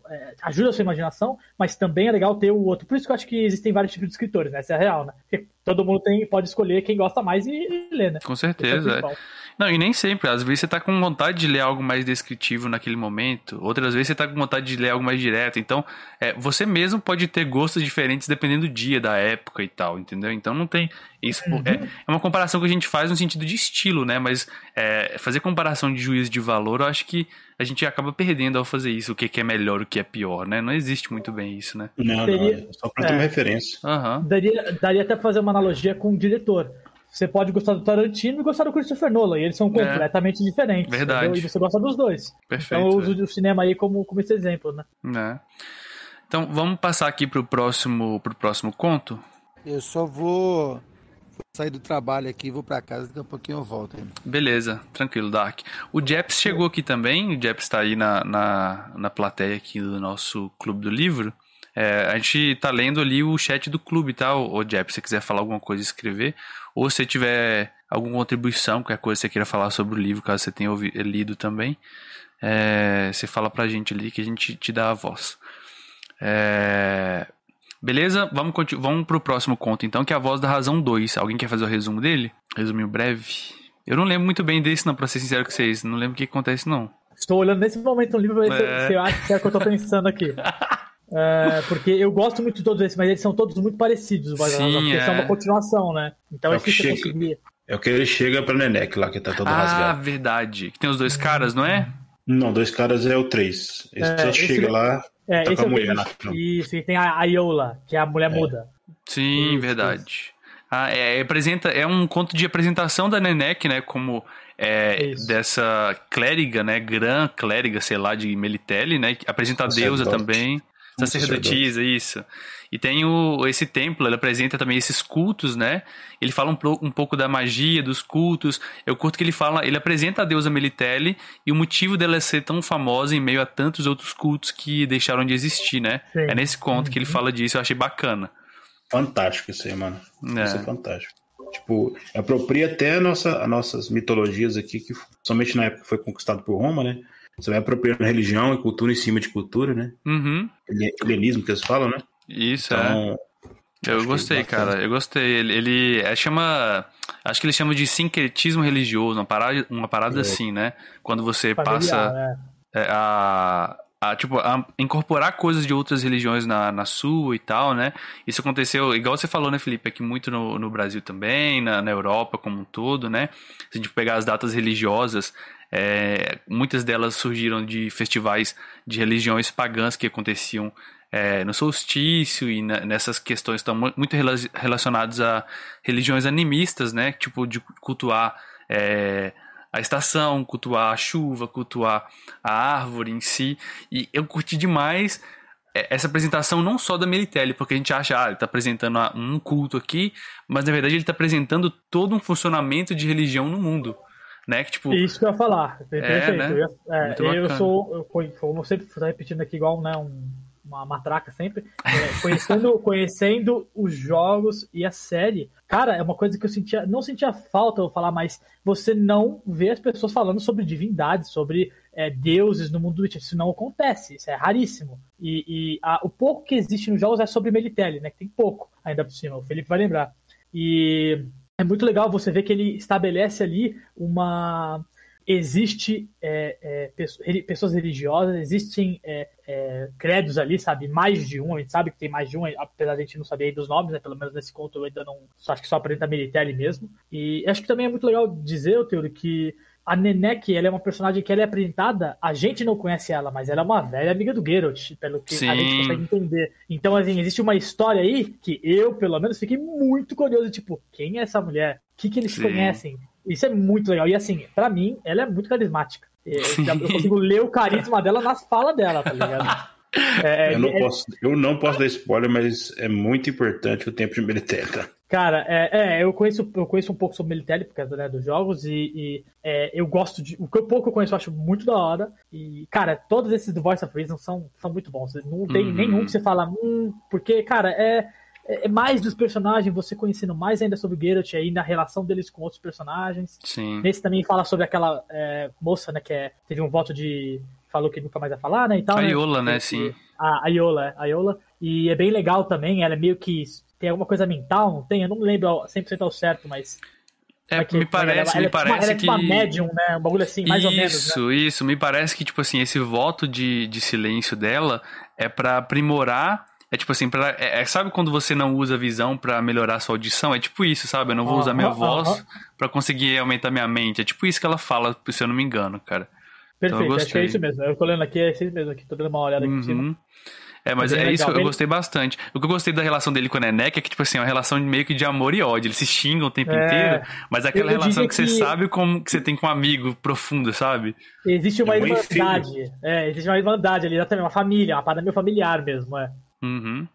é, ajuda a sua imaginação, mas também é legal ter o outro. Por isso que eu acho que existem vários tipos de escritores, né? Essa é a real, né? Porque todo mundo tem, pode escolher quem gosta mais e, ler, né? Com certeza. É não, e nem sempre. Às vezes você tá com vontade de ler algo mais descritivo naquele momento. Outras vezes você tá com vontade de ler algo mais direto. Então, é, você mesmo pode ter gostos diferentes dependendo do dia, da época e tal, entendeu? Então não tem. Isso uhum. é, é, uma comparação que a gente faz no sentido de estilo, né? Mas é, fazer comparação de juízo de valor, eu acho que a gente acaba perdendo ao fazer isso. O que, que é melhor, o que é pior, né? Não existe muito bem isso, né? Não, não. É só pra ter uma é. referência. Uhum. Daria, daria até pra fazer uma analogia com o diretor. Você pode gostar do Tarantino e gostar do Christopher Nolan, e eles são é. completamente é. diferentes. Verdade. Entendeu? E você gosta dos dois. Perfeito. Então eu uso o cinema aí como, como esse exemplo, né? É. Então vamos passar aqui pro próximo, pro próximo conto? Eu só vou sair do trabalho aqui, vou para casa, daqui a pouquinho eu volto. Hein? Beleza, tranquilo, Dark. O Jeps chegou aqui também, o Jeps está aí na, na, na plateia aqui do nosso Clube do Livro. É, a gente tá lendo ali o chat do clube, tá? O Jeff, se você quiser falar alguma coisa, escrever. Ou se tiver alguma contribuição, qualquer coisa que você queira falar sobre o livro, caso você tenha ouvido, lido também, é, você fala pra gente ali que a gente te dá a voz. É, beleza? Vamos, vamos pro próximo conto então, que é a voz da razão 2. Alguém quer fazer o resumo dele? Resuminho breve. Eu não lembro muito bem desse, não, pra ser sincero com vocês. Não lembro o que acontece, não. Estou olhando nesse momento no livro é... eu acho que é o que eu tô pensando aqui. É, porque eu gosto muito de todos esses, mas eles são todos muito parecidos. Sim, é. são uma continuação, né? Então é, é que chega, conseguir. É o que ele chega pra Nenek lá, que tá todo ah, rasgado. Ah, verdade. Que tem os dois caras, não é? Não, dois caras é o três. Esse é, só chega lá, é, tá com a é mulher na Isso, e tem a Iola, que é a mulher é. muda. Sim, isso, verdade. Isso. Ah, é, apresenta, é um conto de apresentação da Nenek, né? Como é, dessa clériga, né? Gran clériga, sei lá, de Melitele, né? Apresenta a deusa também. Sacerdotisa, isso. E tem o, esse templo, ele apresenta também esses cultos, né? Ele fala um, um, pouco da magia, dos cultos. Eu curto que ele fala, ele apresenta a deusa Melitele e o motivo dela ser tão famosa em meio a tantos outros cultos que deixaram de existir, né? Sim. É nesse conto que ele uhum. fala disso, eu achei bacana. Fantástico isso aí, mano. É. Isso é fantástico. Tipo, apropria até a nossa, as nossas mitologias aqui, que somente na época foi conquistado por Roma, né? Você vai apropriando religião e cultura em cima de cultura, né? Uhum. Helenismo que eles falam, né? Isso, então, é. Eu gostei, cara. Eu gostei. Ele, ele é, chama. Acho que ele chama de sincretismo religioso, uma parada, uma parada é. assim, né? Quando você Familiar, passa é. é. a, a, tipo, a incorporar coisas de outras religiões na, na sua e tal, né? Isso aconteceu, igual você falou, né, Felipe, aqui muito no, no Brasil também, na, na Europa como um todo, né? Se a gente pegar as datas religiosas, é, muitas delas surgiram de festivais de religiões pagãs que aconteciam é, no solstício e na, nessas questões estão muito relacionadas a religiões animistas, né? Tipo, de cultuar é, a estação, cultuar a chuva, cultuar a árvore em si. E eu curti demais é, essa apresentação não só da Melitelli, porque a gente acha, ah, ele está apresentando um culto aqui, mas na verdade ele está apresentando todo um funcionamento de religião no mundo. Né? Que, tipo, Isso que eu ia falar. É, Perfeito. Né? Eu, é, eu sou, eu, como sempre estou repetindo aqui, igual né, um, uma matraca sempre, é, conhecendo, conhecendo os jogos e a série, cara, é uma coisa que eu sentia, não sentia falta eu falar, mas você não vê as pessoas falando sobre divindades, sobre é, deuses no mundo do Witcher. Isso não acontece, isso é raríssimo. E, e a, o pouco que existe nos jogos é sobre Melitelli, né? Que tem pouco ainda por cima, o Felipe vai lembrar. E é muito legal você ver que ele estabelece ali uma existe é, é, pessoas religiosas, existem é, é, credos ali, sabe? Mais de um, a gente sabe que tem mais de um, apesar de a gente não saber dos nomes, né? Pelo menos nesse conto eu ainda não. Acho que só apresenta Militelli mesmo. E acho que também é muito legal dizer, Teoro, que a Nenek, ela é uma personagem que ela é apresentada, a gente não conhece ela, mas ela é uma velha amiga do Geralt, pelo que Sim. a gente consegue entender. Então, assim, existe uma história aí que eu, pelo menos, fiquei muito curioso, tipo, quem é essa mulher? O que, que eles Sim. conhecem? Isso é muito legal. E assim, para mim, ela é muito carismática. Eu, eu consigo ler o carisma dela nas falas dela, tá ligado? É, é, eu, não é, posso, eu não posso dar spoiler, mas é muito importante o tempo de Militelli. Cara, é, é, eu, conheço, eu conheço um pouco sobre Militelli por causa né, dos jogos e, e é, eu gosto de. O que pouco eu conheço eu acho muito da hora. E, cara, todos esses do Voice of Reason são, são muito bons. Não tem uhum. nenhum que você fala, hum, porque, cara, é é, é mais dos personagens, você conhecendo mais ainda sobre o Geralt aí na relação deles com outros personagens. Sim. Nesse também fala sobre aquela é, moça, né, que é, teve um voto de falou que nunca mais vai falar, né, e tal. A né? Iola, né, sim. A, a Iola, a Iola. E é bem legal também, ela é meio que tem alguma coisa mental, não tem? Eu não lembro 100% ao certo, mas é, que, me parece, ela, me parece ela é que... uma médium, né? Um bagulho assim, mais isso, ou menos. Isso, né? isso. Me parece que, tipo assim, esse voto de, de silêncio dela é para aprimorar é tipo assim, pra, é, é, sabe quando você não usa visão para melhorar a sua audição? É tipo isso, sabe? Eu não vou usar minha voz para conseguir aumentar minha mente. É tipo isso que ela fala, se eu não me engano, cara. Então, Perfeito, então, acho que é isso mesmo. Eu tô lendo aqui, é isso mesmo aqui, tô dando uma olhada aqui uhum. por cima. É, mas é, é isso que eu gostei bastante. O que eu gostei da relação dele com a Nenek é que, tipo assim, é uma relação meio que de amor e ódio. Eles se xingam o tempo é... inteiro, mas é aquela eu, eu relação que, que, você sabe como que você tem com um amigo profundo, sabe? Existe uma irmandade. É, existe uma irmandade ali, exatamente, uma família, uma parada meio familiar mesmo, é. Uhum.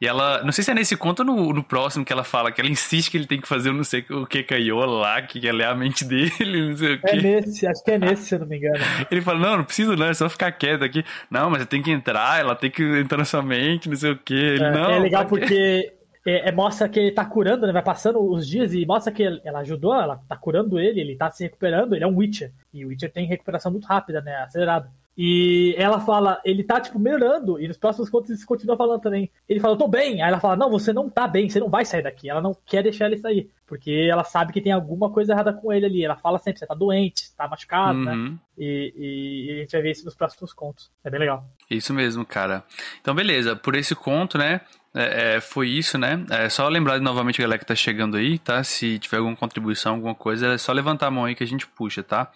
E ela, não sei se é nesse conto ou no, no próximo que ela fala que ela insiste que ele tem que fazer não sei o que caiu lá, que ela é a mente dele, não sei o que. É nesse, acho que é nesse, se eu não me engano. Ele fala, não, não preciso não, é só ficar quieto aqui. Não, mas você tem que entrar, ela tem que entrar na sua mente, não sei o que. Ele, é, não, é legal porque é, é, mostra que ele tá curando, né? Vai passando os dias e mostra que ela ajudou, ela tá curando ele, ele tá se recuperando, ele é um Witcher. E o Witcher tem recuperação muito rápida, né? Acelerada. E ela fala, ele tá, tipo, melhorando. E nos próximos contos ele continua falando também. Ele fala, eu tô bem. Aí ela fala, não, você não tá bem, você não vai sair daqui. Ela não quer deixar ele sair. Porque ela sabe que tem alguma coisa errada com ele ali. Ela fala sempre, você tá doente, você tá machucado, né? uhum. né? E, e, a gente vai ver isso nos próximos contos. É bem legal. Isso mesmo, cara. Então, beleza. Por esse conto, né? É, é, foi isso, né? É só lembrar novamente a galera que tá chegando aí, tá? Se tiver alguma contribuição, alguma coisa, é só levantar a mão aí que a gente puxa, tá?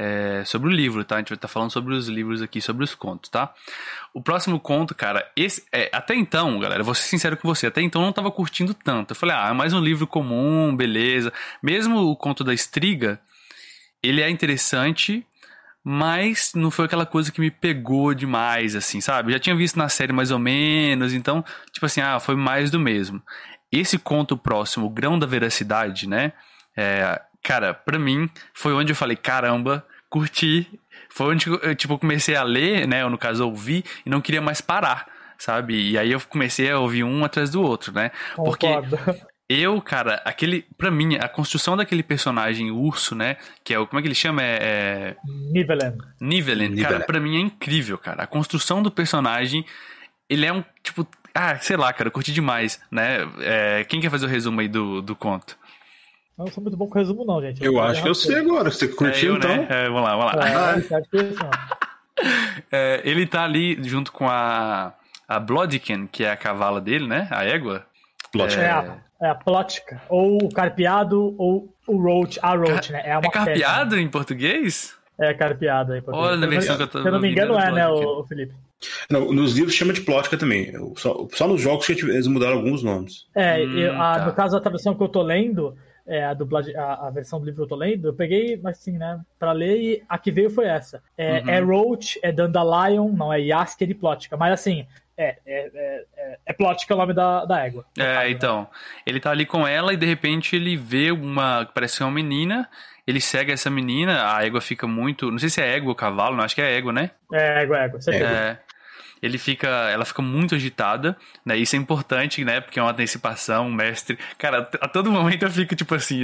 É, sobre o livro, tá? A gente vai estar tá falando sobre os livros aqui, sobre os contos, tá? O próximo conto, cara, esse, é, até então, galera, vou ser sincero com você, até então eu não tava curtindo tanto. Eu falei, ah, é mais um livro comum, beleza. Mesmo o conto da Estriga, ele é interessante, mas não foi aquela coisa que me pegou demais, assim, sabe? Eu já tinha visto na série mais ou menos, então, tipo assim, ah, foi mais do mesmo. Esse conto próximo, o Grão da Veracidade, né? É, cara, pra mim, foi onde eu falei, caramba, curti. Foi onde eu, tipo, comecei a ler, né? Ou no caso, ouvir, e não queria mais parar, sabe? E aí eu comecei a ouvir um atrás do outro, né? Porque eu, cara, aquele. Pra mim, a construção daquele personagem urso, né? Que é o. Como é que ele chama? É. é... Nivelen. Nivelen, cara, pra mim é incrível, cara. A construção do personagem, ele é um, tipo. Ah, sei lá, cara, eu curti demais, né? É, quem quer fazer o resumo aí do, do conto? Eu não sou muito bom com resumo, não, gente. Eu, eu acho que eu sei agora. Você curtiu, é eu, então? Né? É, vamos lá, vamos lá. É, ah. É, ele tá ali junto com a, a Bloodkin, que é a cavala dele, né? A égua. Plot. É, a, é a plótica. Ou o carpeado, ou o roach. A roach, né? É, uma É carpeado em português? É carpeado aí. Olha, na versão que eu tô Se eu não me engano, é, né, o, o Felipe? Não, nos livros chama de plótica também. Só, só nos jogos que eles mudaram alguns nomes. É, Hum, eu- a- tá. no caso, a tradução que eu tô lendo, é, a, dublagem, a, a versão do livro que eu tô lendo, eu peguei, mas assim, né, pra ler e a que veio foi essa. É, Uhum. é Roach, é Dandelion, não é Yasker e Plótica. Mas assim, é, é, é, é, é Plótica o nome da, da égua. caso, É, né? então. Ele tá ali com ela e de repente ele vê uma. que Parece uma menina. Ele segue essa menina, a égua fica muito. Não sei se é égua ou cavalo, não acho que é égua, né? É, égua, égua. Você. É, ele fica, ela fica muito agitada, né? Isso é importante, né? Porque é uma antecipação, mestre. Cara, a todo momento eu fico tipo assim,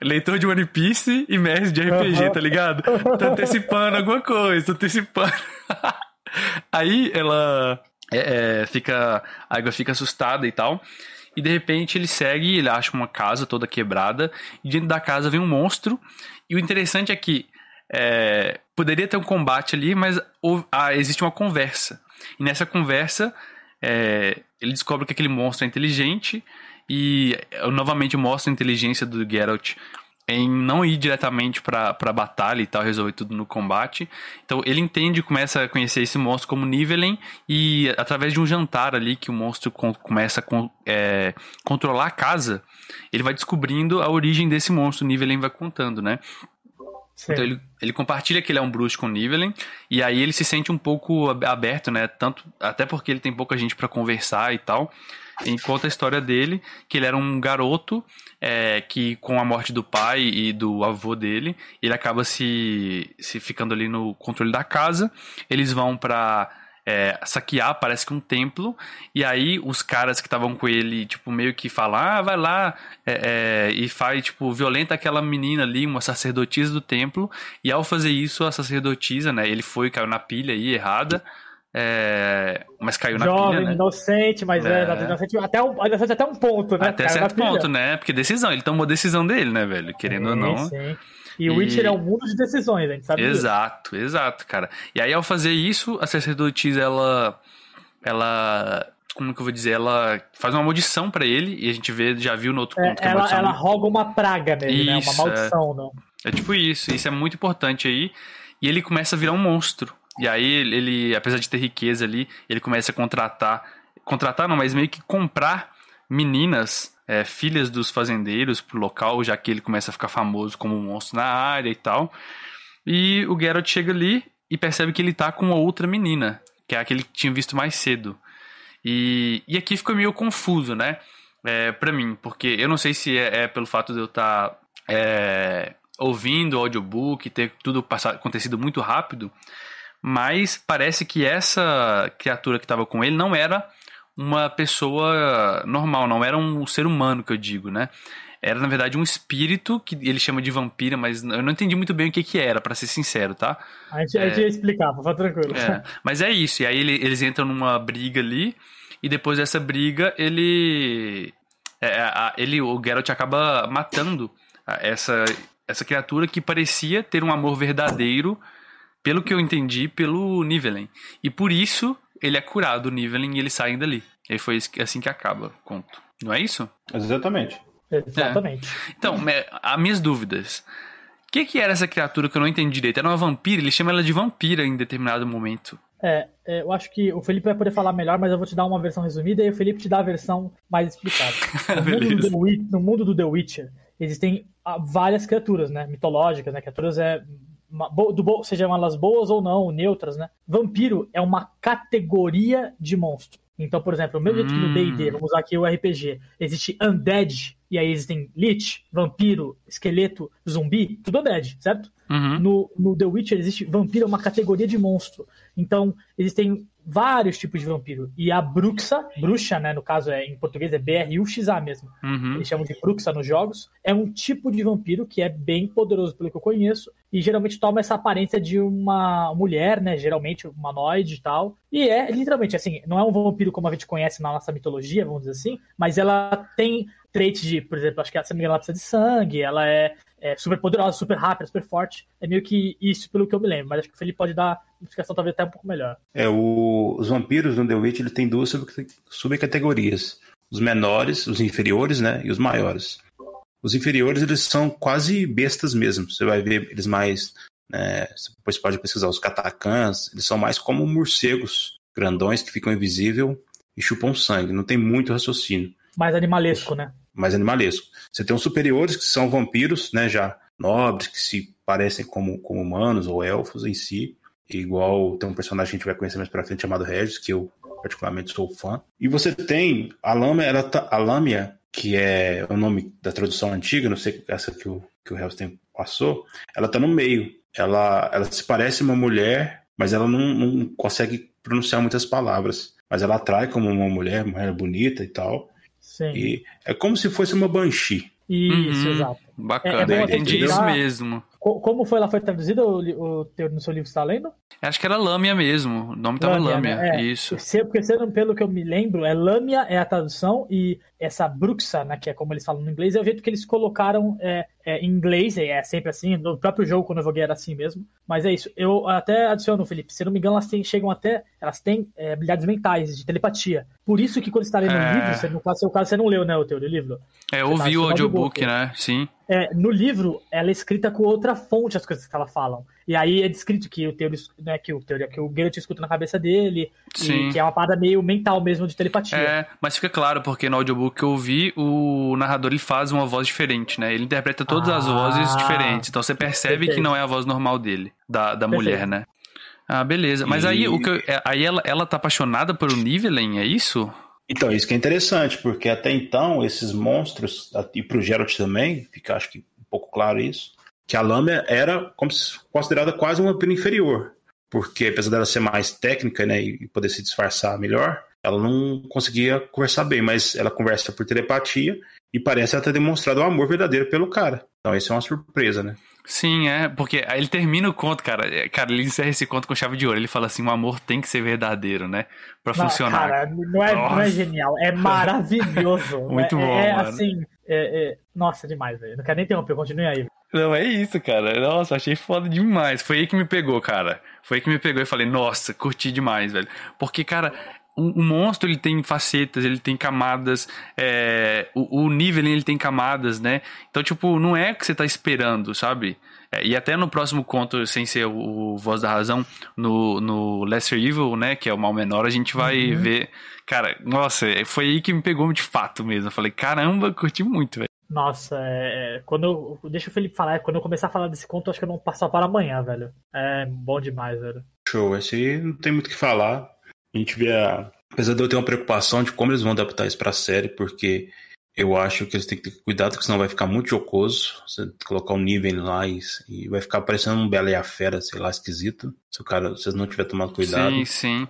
leitor de One Piece e mestre de RPG, tá ligado? Tô antecipando alguma coisa, tô antecipando. Aí ela é, é, fica, a água fica assustada e tal. E de repente ele segue, ele acha uma casa toda quebrada, e dentro da casa vem um monstro. E o interessante é que é, poderia ter um combate ali, mas houve- ah, existe uma conversa. E nessa conversa, é, ele descobre que aquele monstro é inteligente e eh, novamente mostra a inteligência do Geralt em não ir diretamente pra pra batalha e tal, resolver tudo no combate. Então ele entende e começa a conhecer esse monstro como Nivelen e através de um jantar ali que o monstro começa a é, controlar a casa, ele vai descobrindo a origem desse monstro, Nivelen vai contando, né? Sim. Então ele, ele compartilha que ele é um bruxo com Nivelen, e aí ele se sente um pouco ab- aberto, né? Tanto, até porque ele tem pouca gente pra conversar e tal. E conta a história dele, que ele era um garoto é, que, com a morte do pai e do avô dele, ele acaba se, se ficando ali no controle da casa. Eles vão pra é, saquear, parece que um templo, e aí os caras que estavam com ele, tipo, meio que falam, ah, vai lá, é, é, e faz, tipo, violenta aquela menina ali, uma sacerdotisa do templo, e ao fazer isso, a sacerdotisa, né, ele foi, caiu na pilha aí, errada, é, mas caiu na Jovem, pilha, né? inocente, mas é, É. inocente até, um, inocente até um ponto, né? Até Caiu certo ponto, né? Porque decisão, ele tomou decisão dele, né, velho? Querendo ou não. sim. E o Witcher é um mundo de decisões, a gente sabe disso. Exato, exato, cara. E aí, ao fazer isso, a sacerdotisa, ela. Ela. Como que eu vou dizer? Ela faz uma maldição pra ele, e a gente vê, já viu no outro É, conto que ela, ela roga uma praga nele, né? Uma Isso, maldição, né? É tipo isso, isso é muito importante aí. E ele começa a virar um monstro. E aí ele, ele, apesar de ter riqueza ali, ele começa a contratar. Contratar não, mas meio que comprar meninas, é, filhas dos fazendeiros pro local, já que ele começa a ficar famoso como um monstro na área e tal. E o Geralt chega ali e percebe que ele tá com uma outra menina, que é aquele que tinha visto mais cedo. E, e aqui ficou meio confuso, né? É, pra mim, porque eu não sei se é, é pelo fato de eu estar ouvindo o audiobook, ter tudo passado, acontecido muito rápido, mas parece que essa criatura que estava com ele não era uma pessoa normal, não era um ser humano que eu digo, né? Era na verdade um espírito que ele chama de vampira, mas eu não entendi muito bem o que que era, pra ser sincero, tá? A gente, a gente ia explicar, fica tranquilo. É, mas é isso. E aí ele- eles entram numa briga ali. E depois dessa briga, ele. é, a- ele o Geralt acaba matando essa, essa criatura que parecia ter um amor verdadeiro, pelo que eu entendi, pelo Nivelen. E por isso ele é curado, o Nivelen, e eles saem dali. E foi assim que acaba o conto. Não é isso? Exatamente. Exatamente. Então, me- as minhas dúvidas. O que, que era essa criatura que eu não entendi direito? Era uma vampira? Ele chama ela de vampira em determinado momento. É, é, eu acho que o Felipe vai poder falar melhor, mas eu vou te dar uma versão resumida e o Felipe te dá a versão mais explicada. No mundo, do. The, Wit- no mundo do The Witcher, existem ah, várias criaturas, né? Mitológicas, né? Criaturas é. Uma- do, bo- sejam elas boas ou não, neutras, né? Vampiro é uma categoria de monstro. Então, por exemplo, o mesmo jeito que no Hum. D&D, vamos usar aqui o RPG, existe Undead, e aí existem Lich, Vampiro, Esqueleto, Zumbi, tudo Undead, certo? Uhum. No, no The Witcher existe vampiro é uma categoria de monstro. Então, existem vários tipos de vampiro. E a Bruxa, bruxa, né, no caso é em português é B-R-U-X-A mesmo. Uhum. Eles chamam de Bruxa nos jogos. É um tipo de vampiro que é bem poderoso pelo que eu conheço e geralmente toma essa aparência de uma mulher, né, geralmente humanoide e tal. E é literalmente assim, não é um vampiro como a gente conhece na nossa mitologia, vamos dizer assim, mas ela tem trait de, por exemplo, acho que a Samira ela precisa de sangue, ela é, é, super poderosa, super rápida, super forte. É meio que isso, pelo que eu me lembro. Mas acho que o Felipe pode dar uma explicação talvez até um pouco melhor. É, o, os vampiros no The Witch ele tem duas subcategorias. Os menores, os inferiores, né? E os maiores. Os inferiores, eles são quase bestas mesmo. Você vai ver eles mais. Né, depois pode pesquisar os catacãs. Eles são mais como morcegos grandões que ficam invisíveis e chupam sangue. Não tem muito raciocínio. Mais animalesco, né? Mais animalesco. Você tem os superiores, que são vampiros, né? Já nobres, que se parecem como, como humanos ou elfos em si. Igual tem um personagem que a gente vai conhecer mais pra frente chamado Regis, que eu particularmente sou fã. E você tem a Lâmia, ela tá, a Lâmia, que é o nome da tradução antiga, não sei essa que o, que o Hellstein passou, ela tá no meio. Ela, ela se parece uma mulher, mas ela não, não consegue pronunciar muitas palavras. Mas ela atrai como uma mulher, uma mulher bonita e tal. Sim. E é como se fosse uma Banshee. Isso, Uhum. exato. Bacana, É- é entendi isso mesmo. Co- Como foi ela foi traduzida o, o teu, no seu livro que você tá lendo? Acho que era Lâmia mesmo. O nome tava Lâmia. né? É. Isso. Se, porque sendo pelo que eu me lembro, é Lâmia é a tradução e essa Bruxa, né, que é como eles falam no inglês, é o jeito que eles colocaram é, é, em inglês, e é sempre assim, no próprio jogo quando eu joguei era assim mesmo. Mas é isso. Eu até adiciono, Felipe, se não me engano, elas têm, chegam até, elas têm é, habilidades mentais, de telepatia. Por isso que quando você tá lendo É. um livro, você, no seu caso, você não leu, né, o teu livro. É, eu Você tá ouvi o audiobook. né? Sim. É, no livro, ela é escrita com outra fonte as coisas que ela falam. E aí é descrito que o Teori, né, que o Teori, que o Geralt escuta na cabeça dele, Sim. e que é uma parada meio mental mesmo de telepatia. É, mas fica claro, porque no audiobook que eu ouvi, o narrador ele faz uma voz diferente, né? Ele interpreta todas as Ah, vozes diferentes. Então você percebe que perfeito. não é a voz normal dele, da, da Perfeito. mulher, né? Ah, beleza. Mas E- aí, o que eu- é, aí ela, ela tá apaixonada por o Nivelen, é isso? Então, isso que é interessante, porque até então, esses monstros, e pro Geralt também, fica acho que um pouco claro isso, que a Lâmia era se- considerada quase uma vampiro inferior. Porque apesar dela ser mais técnica né, e poder se disfarçar melhor, ela não conseguia conversar bem, mas ela conversa por telepatia e parece ter demonstrado um amor verdadeiro pelo cara. Então isso é uma surpresa, né? Sim, é, porque aí ele termina o conto, cara. É, Cara, ele encerra esse conto com chave de ouro. Ele fala assim: o amor tem que ser verdadeiro, né? Pra Não, funcionar. Cara, não é, não é genial, é maravilhoso. Muito é, bom, É, mano. assim, é- é- nossa, demais, velho. Não quero nem interromper, continue aí. Não, é isso, cara. Nossa, achei foda demais. Foi aí que me pegou, cara. Foi aí que me pegou e falei, nossa, curti demais, velho. Porque, cara, o, o monstro ele tem facetas, ele tem camadas, é, o, o nível ele tem camadas, né? Então, tipo, não é o que você tá esperando, sabe? É, e até no próximo conto, sem ser o, o Voz da Razão, no, no Lesser Evil, né? Que é o mal menor, a gente vai ver. Cara, nossa, foi aí que me pegou de fato mesmo. Eu falei, caramba, curti muito, velho. Nossa, é, é, quando eu, deixa o Felipe falar, quando eu começar a falar desse conto, eu acho que eu não passar para amanhã, velho. É bom demais, velho. Show, esse aí não tem muito o que falar. A gente vê a... Apesar de eu ter uma preocupação de como eles vão adaptar isso pra série, porque eu acho que eles têm que ter cuidado, porque senão vai ficar muito jocoso. Você colocar um nível lá e, e vai ficar parecendo um Bela e a Fera, sei lá, esquisito. Se o cara, se vocês não tiver tomado cuidado. Sim, sim.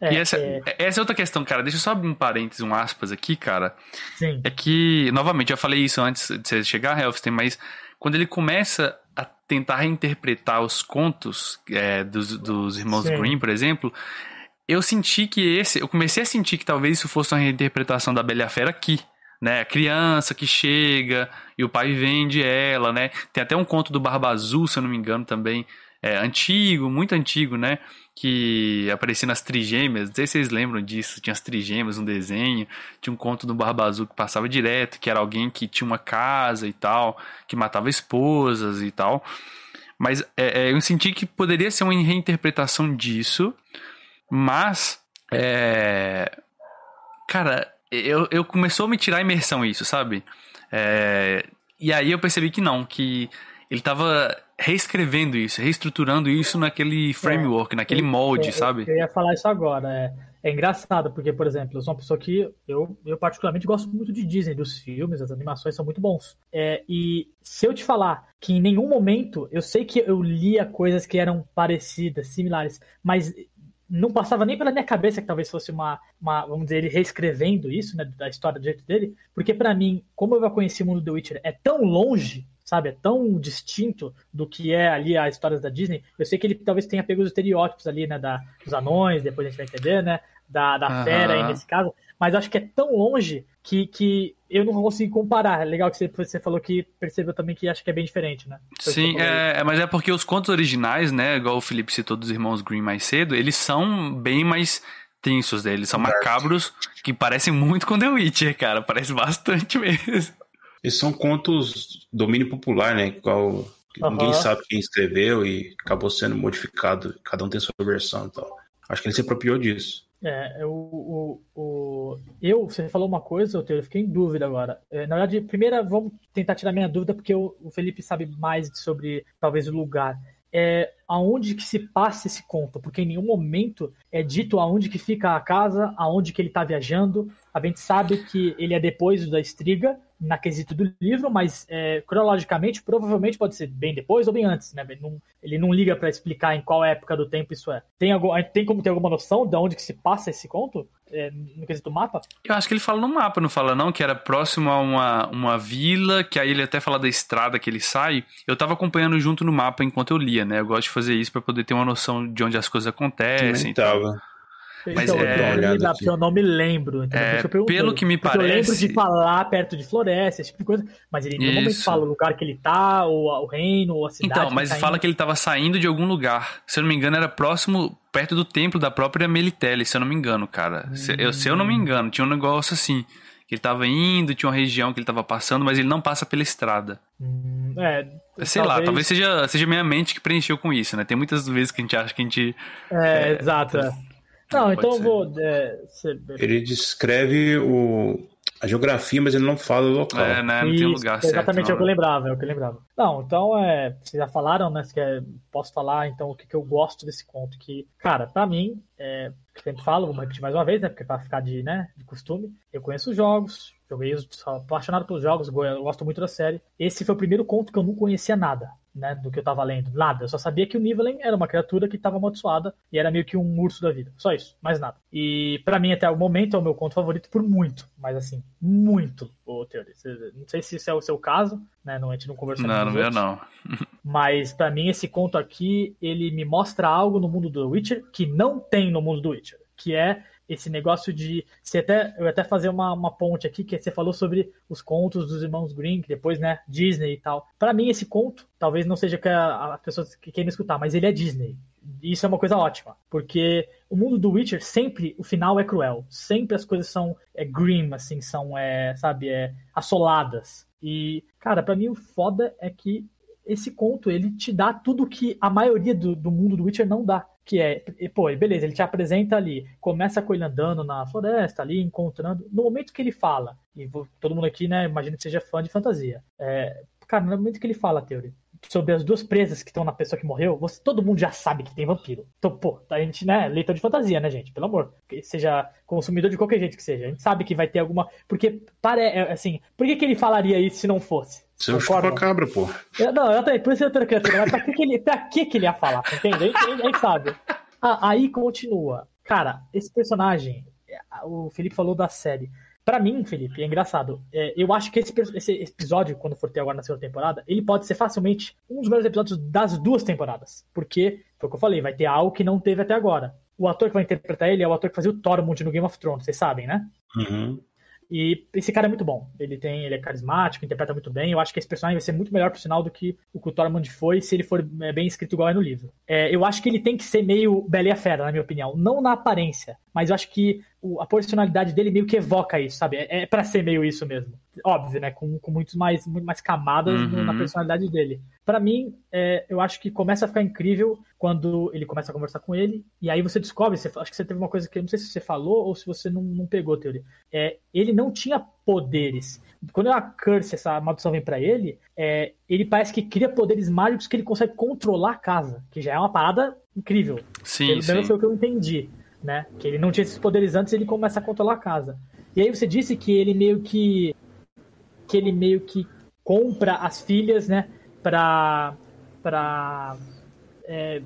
É, e essa é, essa é outra questão, cara. Deixa eu só abrir um parênteses, um aspas aqui, cara. sim. É que, novamente, eu falei isso antes de você chegar, Helfstein, mas quando ele começa a tentar reinterpretar os contos é, dos, dos irmãos Sim. Grimm, por exemplo, eu senti que esse. Eu comecei a sentir que talvez isso fosse uma reinterpretação da Bela Fera aqui. Né, a criança que chega e o pai vende ela, né? Tem até um conto do Barba Azul, se eu não me engano, também, é, antigo, muito antigo, né? Que aparecia nas trigêmeas, não sei se vocês lembram disso, tinha as trigêmeas, um desenho, tinha um conto do Barba Azul que passava direto, que era alguém que tinha uma casa e tal, que matava esposas e tal. Mas é, é, eu senti que poderia ser uma reinterpretação disso, mas. É, cara, eu, eu começou a me tirar a imersão isso, sabe? É, e aí eu percebi que não, que ele tava reescrevendo isso, reestruturando isso naquele framework, naquele molde, É, sabe? Eu ia falar isso agora. É, é engraçado, porque, por exemplo, eu sou uma pessoa que eu, eu particularmente gosto muito de Disney, dos filmes, as animações são muito bons. É, e se eu te falar que em nenhum momento, eu sei que eu lia coisas que eram parecidas, similares, mas não passava nem pela minha cabeça que talvez fosse uma, uma vamos dizer, ele reescrevendo isso, né, da história do jeito dele, porque pra mim, como eu já conheci o mundo do The Witcher, é tão longe sabe? É tão distinto do que é ali as histórias da Disney. Eu sei que ele talvez tenha pego os estereótipos ali, né? Da, dos anões, depois a gente vai entender, né? Da, da uhum. fera aí nesse caso. Mas acho que é tão longe que, que eu não consigo comparar. É legal que você, você falou que percebeu também que acho que é bem diferente, né? Foi Sim, é, mas é porque os contos originais, né? Igual o Felipe citou dos irmãos Green mais cedo, eles são bem mais tensos, né? Eles são macabros que parecem muito com The Witcher, cara. Parece bastante mesmo. Eles são contos domínio popular, né? Igual uhum. ninguém sabe quem escreveu e acabou sendo modificado. Cada um tem sua versão e tal. Acho que ele se apropriou disso. É, o, o, eu, você falou uma coisa, eu fiquei em dúvida agora. É, na verdade, primeira, vamos tentar tirar minha dúvida, porque o, o Felipe sabe mais sobre, talvez, o lugar. É, aonde que se passa esse conto, porque em nenhum momento é dito aonde que fica a casa, aonde que ele está viajando. A gente sabe que ele é depois da Estriga, na quesito do livro, mas é, cronologicamente provavelmente pode ser bem depois ou bem antes, né? Ele não, ele não liga para explicar em qual época do tempo isso é. Tem, algum, tem como ter alguma noção de onde que se passa esse conto? É, no quesito mapa? Eu acho que ele fala no mapa, não fala não? Que era próximo a uma, uma vila, que aí ele até fala da estrada que ele sai. Eu tava acompanhando junto no mapa enquanto eu lia, né? Eu gosto de fazer isso para poder ter uma noção de onde as coisas acontecem. Eu tava. Mas então, é, eu, eu não me lembro. É, pelo que me parece. Eu lembro de falar perto de floresta, esse tipo de coisa. Mas ele normalmente fala o lugar que ele tá, ou o reino, ou a cidade. Então, mas tá fala indo. que ele tava saindo de algum lugar. Se eu não me engano, era próximo, perto do templo da própria Melitele, se eu não me engano, cara. Hum. Se, eu, se eu não me engano, tinha um negócio assim. Que ele tava indo, tinha uma região que ele tava passando, mas ele não passa pela estrada. Hum, é, Sei talvez... lá, talvez seja, seja minha mente que preencheu com isso, né? Tem muitas vezes que a gente acha que a gente. É, é exato. É. Não, então eu vou. É, ser... Ele descreve o, a geografia, mas ele não fala o local. É, né? Não Isso, tem lugar certo. Exatamente é o que eu lembrava, é o que eu lembrava. Não, então é. Vocês já falaram, né? Que posso falar então o que, que eu gosto desse conto. Que, cara, pra mim, é, eu sempre falo, vou repetir mais uma vez, né? Porque pra ficar de, né, de costume, eu conheço os jogos, joguei, sou apaixonado pelos jogos, gosto muito da série. Esse foi o primeiro conto que eu não conhecia nada né, do que eu tava lendo. Nada. Eu só sabia que o Nivelen era uma criatura que estava amaldiçoada e era meio que um urso da vida. Só isso, mais nada. E para mim, até o momento, é o meu conto favorito por muito. Mas assim, muito, ô Teori. Não sei se isso é o seu caso, né? Não, a gente não conversou Não, não não. mas para mim, esse conto aqui, ele me mostra algo no mundo do Witcher que não tem no mundo do Witcher. Que é esse negócio de. Você até, eu até fazer uma, uma ponte aqui, que você falou sobre os contos dos irmãos Green, depois, né, Disney e tal. Para mim, esse conto, talvez não seja que as pessoas que querem escutar, mas ele é Disney. Isso é uma coisa ótima, porque o mundo do Witcher sempre o final é cruel, sempre as coisas são é, grim, assim, são, é, sabe, é, assoladas. E, cara, para mim o foda é que esse conto ele te dá tudo que a maioria do, do mundo do Witcher não dá que é, pô, beleza, ele te apresenta ali, começa com ele andando na floresta ali, encontrando, no momento que ele fala, e todo mundo aqui, né, imagina que seja fã de fantasia, é, cara, no momento que ele fala, Teoria, sobre as duas presas que estão na pessoa que morreu, você, todo mundo já sabe que tem vampiro. Então, pô, a gente, né, leitor de fantasia, né, gente, pelo amor, seja consumidor de qualquer jeito que seja, a gente sabe que vai ter alguma, porque, para, é, assim, por que que ele falaria isso se não fosse? Você é chupa-cabra, pô. Eu, não, eu também, por isso eu tô criatura, mas pra que, que, ele, pra que, que ele ia falar? Entende? A gente, a gente sabe. Ah, aí continua. Cara, esse personagem, o Felipe falou da série. Para mim, Felipe, é engraçado. É, eu acho que esse, esse, episódio, quando for ter agora na segunda temporada, ele pode ser facilmente um dos melhores episódios das duas temporadas. Porque, foi o que eu falei, vai ter algo que não teve até agora. O ator que vai interpretar ele é o ator que fazia o Tormund no Game of Thrones, vocês sabem, né? Uhum. E esse cara é muito bom. Ele tem, ele é carismático, interpreta muito bem. Eu acho que esse personagem vai ser muito melhor, por sinal, do que o que o foi, se ele for é, bem escrito igual é no livro. É, eu acho que ele tem que ser meio Bela e a Fera, na minha opinião. Não na aparência, mas eu acho que a personalidade dele meio que evoca isso, sabe? É, é para ser meio isso mesmo. Óbvio, né? Com, com muitos mais, muito mais camadas uhum. na personalidade dele. Para mim, é, eu acho que começa a ficar incrível quando ele começa a conversar com ele, e aí você descobre, você, acho que você teve uma coisa que eu não sei se você falou ou se você não, não pegou teoria. É, ele não tinha poderes. Quando a curse, essa maldição vem para ele, é, ele parece que cria poderes mágicos que ele consegue controlar a casa, que já é uma parada incrível. Sim, Pelo menos foi o que eu entendi né? Que ele não tinha esses poderes antes, ele começa a controlar a casa. E aí você disse que ele meio que que ele meio que compra as filhas, né, para para é,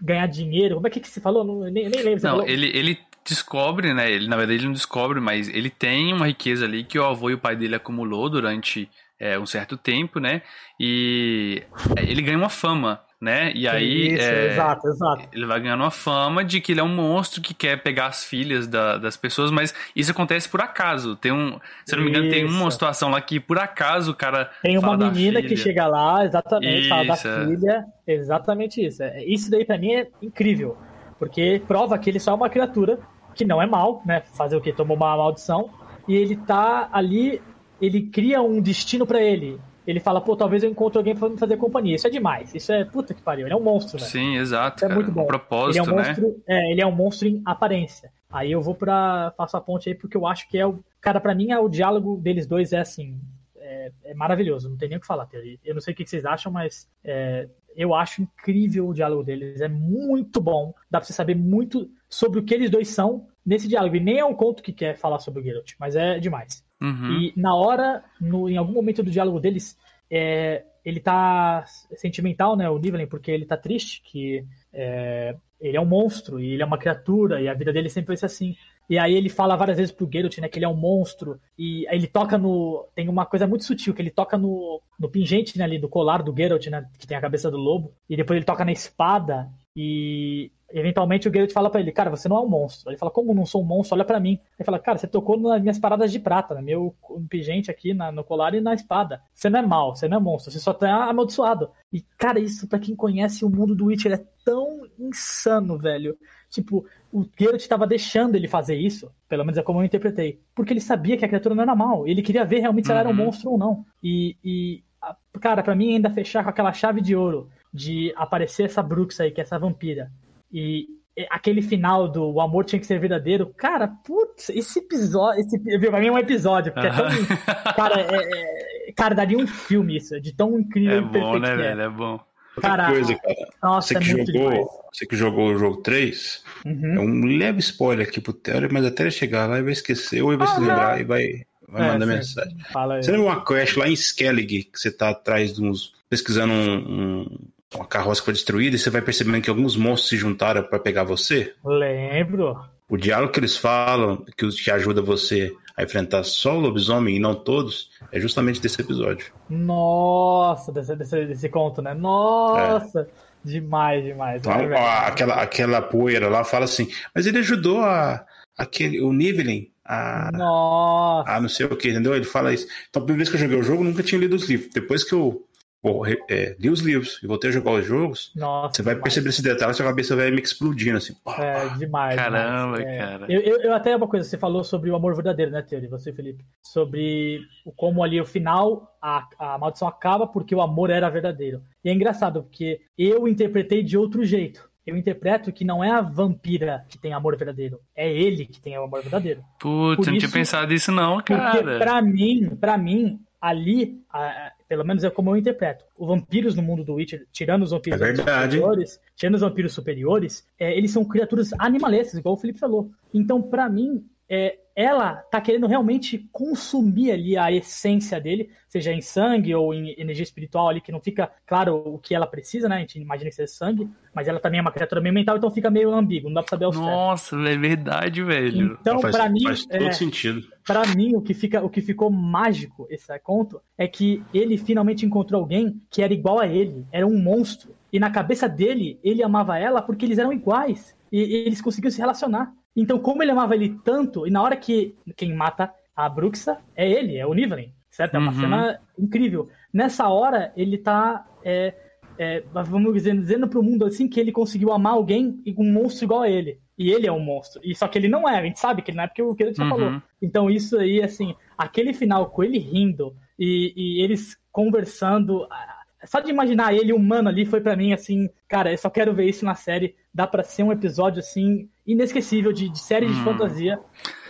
ganhar dinheiro. Como é que, que você falou? Não, nem, nem lembro. Não, ele ele descobre, né? Ele na verdade ele não descobre, mas ele tem uma riqueza ali que o avô e o pai dele acumulou durante é, um certo tempo, né? E ele ganha uma fama, né? E aí Isso, é, exato, exato. ele vai ganhando uma fama de que ele é um monstro que quer pegar as filhas da- das pessoas, mas isso acontece por acaso. Tem um, se eu não me engano, tem uma Isso. situação lá que por acaso o cara Tem uma menina que chega lá, exatamente, fala da Isso, é. filha, exatamente isso. É, Isso daí pra mim é incrível, porque prova que ele só é uma criatura que não é mal, né? Fazer o que? Tomou uma maldição, e ele tá ali, ele cria um destino pra ele. Ele fala, pô, talvez eu encontre alguém pra me fazer companhia. Isso é demais. Isso é puta que pariu. Ele é um monstro, velho. Sim, exato, Isso é muito bom. Propósito, ele é um né? monstro, é, ele é um monstro em aparência. Aí eu vou pra. faço a ponte aí porque eu acho que é o. Cara, pra mim é o diálogo deles dois é assim. É, é maravilhoso, não tem nem o que falar, Teori. Eu não sei o que vocês acham, mas é, eu acho incrível o diálogo deles. É muito bom. Dá pra você saber muito sobre o que eles dois são nesse diálogo. E nem é um conto que quer falar sobre o Geralt, mas é demais. Uhum. E na hora, no, em algum momento do diálogo deles, é, ele tá sentimental, né, o Nivelen, porque ele tá triste, que é, ele é um monstro, e ele é uma criatura, e a vida dele sempre ser assim. E aí ele fala várias vezes pro Geralt, né, que ele é um monstro, e ele toca no... Tem uma coisa muito sutil, que ele toca no, no pingente, né, ali, do colar do Geralt, né, que tem a cabeça do lobo, e depois ele toca na espada, e eventualmente o Geralt fala pra ele, cara, você não é um monstro. Ele fala, como não sou um monstro? Olha pra mim. Ele fala, cara, você tocou nas minhas paradas de prata, né? Meu pingente aqui na- no colar e na espada. Você não é mal, você não é monstro, você só tá amaldiçoado. E, cara, isso pra quem conhece o mundo do Witcher é tão insano, velho. Tipo, o Geralt tava deixando ele fazer isso, pelo menos é como eu interpretei, porque ele sabia que a criatura não era mal. Ele queria ver realmente se ela era um Uhum. monstro ou não. E, e cara, pra mim ainda fechar com aquela chave de ouro de aparecer essa Brooks aí, que é essa vampira. E aquele final do O Amor Tinha Que Ser Verdadeiro, cara, putz, esse episódio, esse, viu, pra mim é um episódio, porque é tão, cara, é- é- cara, daria um filme isso, de tão incrível É e bom, né, que é. velho? É bom. Outra Cara, coisa, cara. Nossa, Você é que, muito demais. jogou, você que jogou o jogo 3, Uhum. é um leve spoiler aqui pro Theory, mas até ele chegar lá ele vai esquecer, ou ele vai se Ah, lembrar e vai, vai É, mandar sim. mensagem. Fala aí. Você lembra uma quest lá em Skellig, que você tá atrás de uns. pesquisando um- um- uma carroça que foi destruída e você vai percebendo que alguns monstros se juntaram pra pegar você? Lembro. O diálogo que eles falam, que, ajuda você a enfrentar só o lobisomem e não todos, é justamente desse episódio. Nossa, desse, desse, desse conto, né? Nossa, demais, demais. Então, É, aquela, aquela poeira lá fala assim, mas ele ajudou a, aquele, o Nivelin a, Nossa. a não sei o que, entendeu? Ele fala isso. Então, a primeira vez que eu joguei o jogo, nunca tinha lido os livros. Depois que eu re- é, li os livros e voltei a jogar os jogos, Nossa, você vai demais. perceber esse detalhe, sua cabeça vai me explodindo assim. É, demais. Caramba. É. cara. Eu, eu, eu até uma coisa, você falou sobre o amor verdadeiro, né, Teori? Você, Felipe? Sobre como ali o final a, a maldição acaba porque o amor era verdadeiro. E é engraçado, porque eu interpretei de outro jeito. Eu interpreto que não é a vampira que tem amor verdadeiro, é ele que tem o amor verdadeiro. Putz, Por não tinha isso- pensado nisso não, Porque cara. pra mim, para mim, ali, a- pelo menos é como eu interpreto, os vampiros no mundo do Witcher, tirando os vampiros É superiores, tirando os vampiros superiores, é, eles são criaturas animalescas, igual o Felipe falou. Então, pra mim, é, ela tá querendo realmente consumir ali a essência dele, seja em sangue ou em energia espiritual ali, que não fica claro o que ela precisa, né? A gente imagina que seja sangue, mas ela também é uma criatura meio mental, então fica meio ambíguo, não dá pra saber certo. Nossa, é verdade, velho. Então, faz, pra mim, faz todo é, sentido. Pra mim, o que, fica, o que ficou mágico esse conto é que ele finalmente encontrou alguém que era igual a ele, era um monstro. E na cabeça dele, ele amava ela porque eles eram iguais. E, e eles conseguiam se relacionar. Então, como ele amava ele tanto, e na hora que quem mata a Bruxa é ele, é o Nivelin, certo? É uma Uhum. cena incrível. Nessa hora, ele tá. é, é, vamos dizer, dizendo pro mundo assim que ele conseguiu amar alguém e um monstro igual a ele. E ele é um monstro. E só que ele não é, a gente sabe que ele não é porque o que ele já Uhum. falou. Então isso aí, assim, aquele final com ele rindo e, e eles conversando. Só de imaginar ele humano ali foi pra mim assim, cara, eu só quero ver isso na série. Dá pra ser um episódio assim inesquecível de, de série de Hum. fantasia.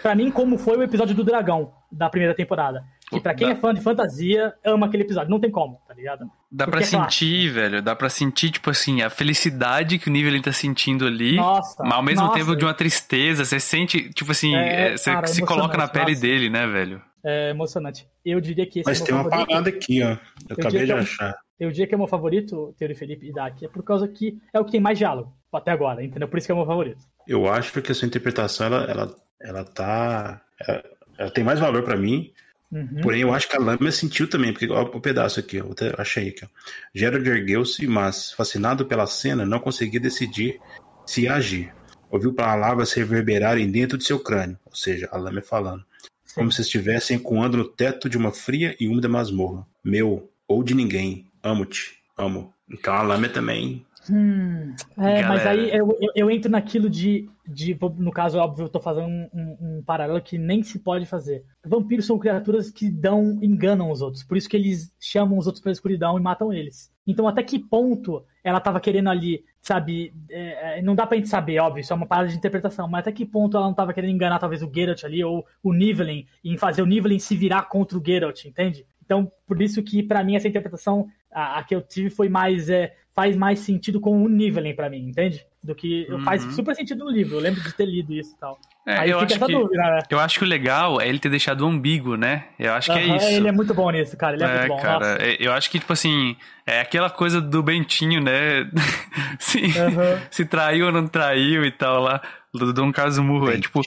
Pra mim, como foi o episódio do dragão da primeira temporada. Que pra quem Dá- é fã de fantasia, ama aquele episódio. Não tem como, tá ligado? Dá Porque pra é clássico. sentir, velho. Dá pra sentir, tipo assim, a felicidade que o Nivelin tá sentindo ali. Nossa. Mas ao mesmo nossa, tempo de uma tristeza. Você sente, tipo assim, É, é, você cara, se coloca na pele nossa. dele, né, velho? É emocionante. Eu diria que esse Mas é o tem uma favorito. parada aqui, ó. Eu acabei diria de que Eu diria que é meu favorito, Teori Felipe e Daki, é por causa que é o que tem mais diálogo até agora, entendeu? Por isso que é o meu favorito. Eu acho que a sua interpretação, ela, ela, ela tá. Ela, ela tem mais valor pra mim Uhum. Porém, eu acho que a lâmina sentiu também, porque ó, o pedaço aqui, eu achei aqui. Ó. Gerald ergueu-se, mas, fascinado pela cena, não conseguia decidir se agir. Ouviu palavras reverberarem dentro de seu crânio, ou seja, a lâmina falando, Sim. como se estivessem ecoando no teto de uma fria e úmida masmorra. Meu, ou de ninguém, amo-te, amo. Então a lâmina também Hum, é, mas aí eu, eu, eu, entro naquilo de, de. No caso, óbvio, eu tô fazendo um, um, um, paralelo que nem se pode fazer. Vampiros são criaturas que dão, enganam os outros. Por isso que eles chamam os outros pra escuridão e matam eles. Então, até que ponto ela tava querendo ali, sabe? É, é não dá pra gente saber, óbvio, isso é uma parada de interpretação, mas até que ponto ela não tava querendo enganar talvez o Geralt ali, ou o Nivellen, em fazer o Nivellen se virar contra o Geralt, entende? Então, por isso que, para mim, essa interpretação, a, a, que eu tive foi mais. É, faz mais sentido com o Nivelen para mim, entende? Do que uhum. faz super sentido no livro. Eu lembro de ter lido isso e tal. É, Aí eu acho que, dúvida, né? Eu acho que o legal é ele ter deixado ambíguo, né? Eu acho uhum, que é isso. Ele é muito bom nisso, cara. Ele é, é muito bom. Cara, Nossa. eu acho que, tipo assim, é aquela coisa do Bentinho, né? se, uhum. se traiu ou não traiu e tal lá. Do Dom Casmurro. É tipo.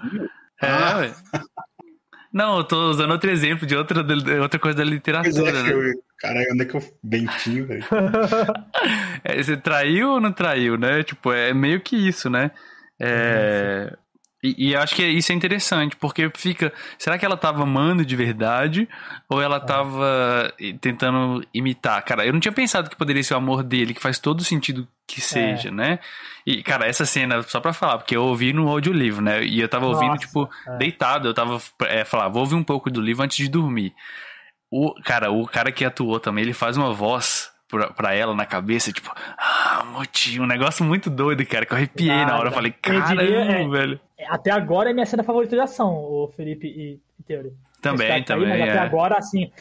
É, ah. Não, eu tô usando outro exemplo de outra, de outra coisa da literatura, é, né? Caralho, onde é que eu. Bentinho, velho. é, você traiu ou não traiu, né? Tipo, é meio que isso, né? É. E, e acho que isso é interessante, porque fica. Será que ela tava amando de verdade? Ou ela tava tentando imitar? Cara, eu não tinha pensado que poderia ser o amor dele, que faz todo sentido que é. seja, é. né? E, cara, essa cena, só pra falar, porque eu ouvi no audiolivro, né? E eu tava ouvindo, Nossa, tipo, é. deitado, eu tava. É, falar, vou ouvir um pouco do livro antes de dormir. O, cara, o cara que atuou também, ele faz uma voz pra, pra ela na cabeça, tipo, ah, motinho, um negócio muito doido, cara, que eu arrepiei na hora. Eu falei, caramba, é, velho. Até agora é minha cena favorita de ação, o Felipe e, e Teori. Também, também. Aí, mas é. até agora, assim,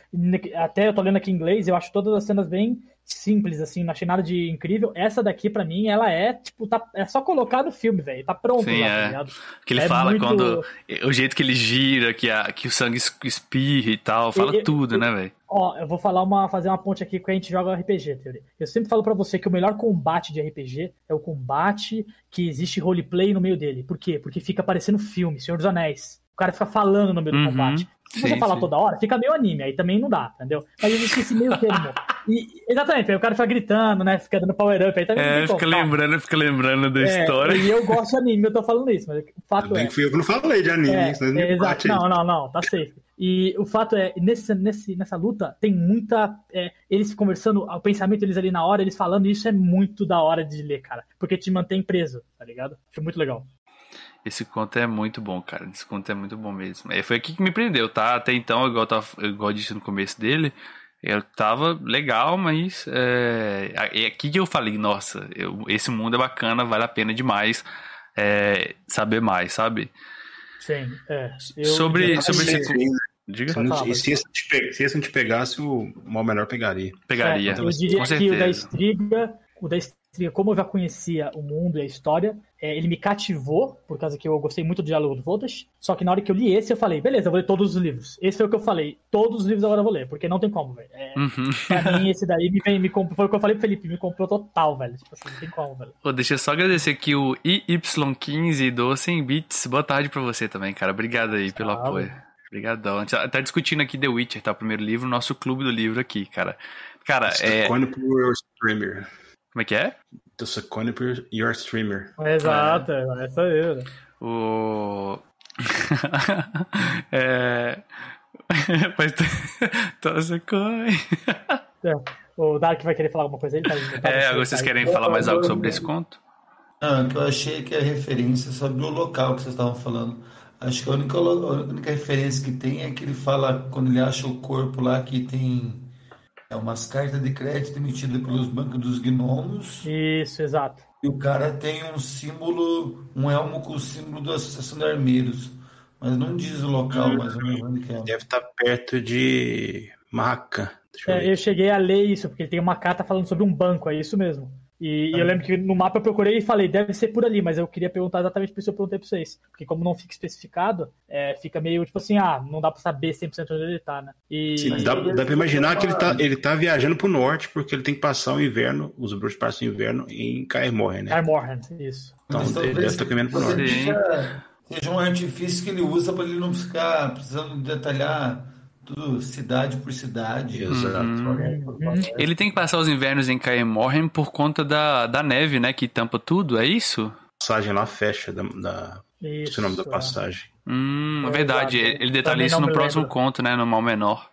até eu tô lendo aqui em inglês, eu acho todas as cenas bem simples, assim, não achei nada de incrível. Essa daqui, para mim, ela é, tipo, tá, é só colocar no filme, velho. Tá pronto Sim, lá, tá é. tá Que ele é fala muito... quando. O jeito que ele gira, que, a, que o sangue espirra e tal, fala eu, tudo, eu, né, velho? Ó, eu vou falar uma, fazer uma ponte aqui que a gente joga RPG, teoria. Eu sempre falo para você que o melhor combate de RPG é o combate que existe roleplay no meio dele. Por quê? Porque fica parecendo filme, Senhor dos Anéis. O cara fica falando no meio uhum. do combate. Se você sim, falar sim. toda hora, fica meio anime, aí também não dá, entendeu? Mas existe esse meio termo. E, exatamente, aí o cara fica gritando, né? Fica dando power up, aí também É, fica lembrando, fica lembrando da é, história. E eu gosto de anime, eu tô falando isso, mas o fato Bem é. Que fui eu que não falei de anime, é, isso, é, exato. Não, não, não, tá safe. E o fato é, nesse, nesse, nessa luta, tem muita. É, eles conversando, o pensamento deles ali na hora, eles falando, isso é muito da hora de ler, cara. Porque te mantém preso, tá ligado? Acho muito legal. Esse conto é muito bom, cara. Esse conto é muito bom mesmo. E foi aqui que me prendeu, tá? Até então, igual, eu tava, igual eu disse no começo dele, eu tava legal, mas é, é aqui que eu falei, nossa, eu, esse mundo é bacana, vale a pena demais é, saber mais, sabe? Sim, é. Eu, sobre, eu sobre esse... Diga. Se, e se, esse te, se não te pegasse, o mal menor pegaria. Pegaria. É, eu diria que o da Estriga, o da Estriga como eu já conhecia o mundo e a história, é, ele me cativou, por causa que eu gostei muito do diálogo do Voltas. Só que na hora que eu li esse, eu falei, beleza, eu vou ler todos os livros. Esse foi o que eu falei, todos os livros agora eu vou ler, porque não tem como, velho. É, uhum. Pra mim, esse daí me, me comprou, foi o que eu falei pro Felipe, me comprou total, velho. Tipo assim, não tem como, velho. Pô, deixa eu só agradecer aqui o IY15 do 100 Bits. Boa tarde pra você também, cara. Obrigado aí pelo apoio. Obrigadão. Tá, tá discutindo aqui The Witcher, tá? O primeiro livro, nosso clube do livro aqui, cara. Cara, é. Streamer. Como é que é? The Second Your Streamer. Exato, é. essa aí. O. é. Mas. Tô coin. É. O Dark vai querer falar alguma coisa aí? Tá, é, vocês querem falar mais algo sobre esse conto? Não, que eu achei que a referência sobre o local que vocês estavam falando. Acho que a única, a única referência que tem é que ele fala quando ele acha o corpo lá que tem é umas cartas de crédito emitidas pelos bancos dos gnomos. Isso, exato. E o cara tem um símbolo, um elmo com o símbolo da Associação de Armeiros. Mas não diz o local, hum, mais ou menos onde é. Deve estar perto de Maca. Eu, é, eu cheguei a ler isso, porque tem uma carta falando sobre um banco, é isso mesmo. E, eu lembro que no mapa eu procurei e falei, deve ser por ali, mas eu queria perguntar exatamente por isso eu perguntei pra vocês. Porque como não fica especificado, é, fica meio tipo assim, ah, não dá pra saber 100% onde ele tá, né? E... Sim, dá, dá pra imaginar que ele tá, ele tá viajando pro norte, porque ele tem que passar o inverno, os bruxos passam o inverno em Kaer Morhen, né? Kaer Morhen, isso. Então ele deve estar caminhando pro norte. Seja, seja um artifício que ele usa para ele não ficar precisando detalhar cidade por cidade. Exato. Uhum. Ele tem que passar os invernos em Kaer Morhen por conta da, da neve, né? Que tampa tudo, é isso? A passagem lá fecha da. da... Isso, é o nome da é. passagem. Hum, é verdade. exato. Ele ele detalha isso no próximo lembro. conto, né? No Mal Menor.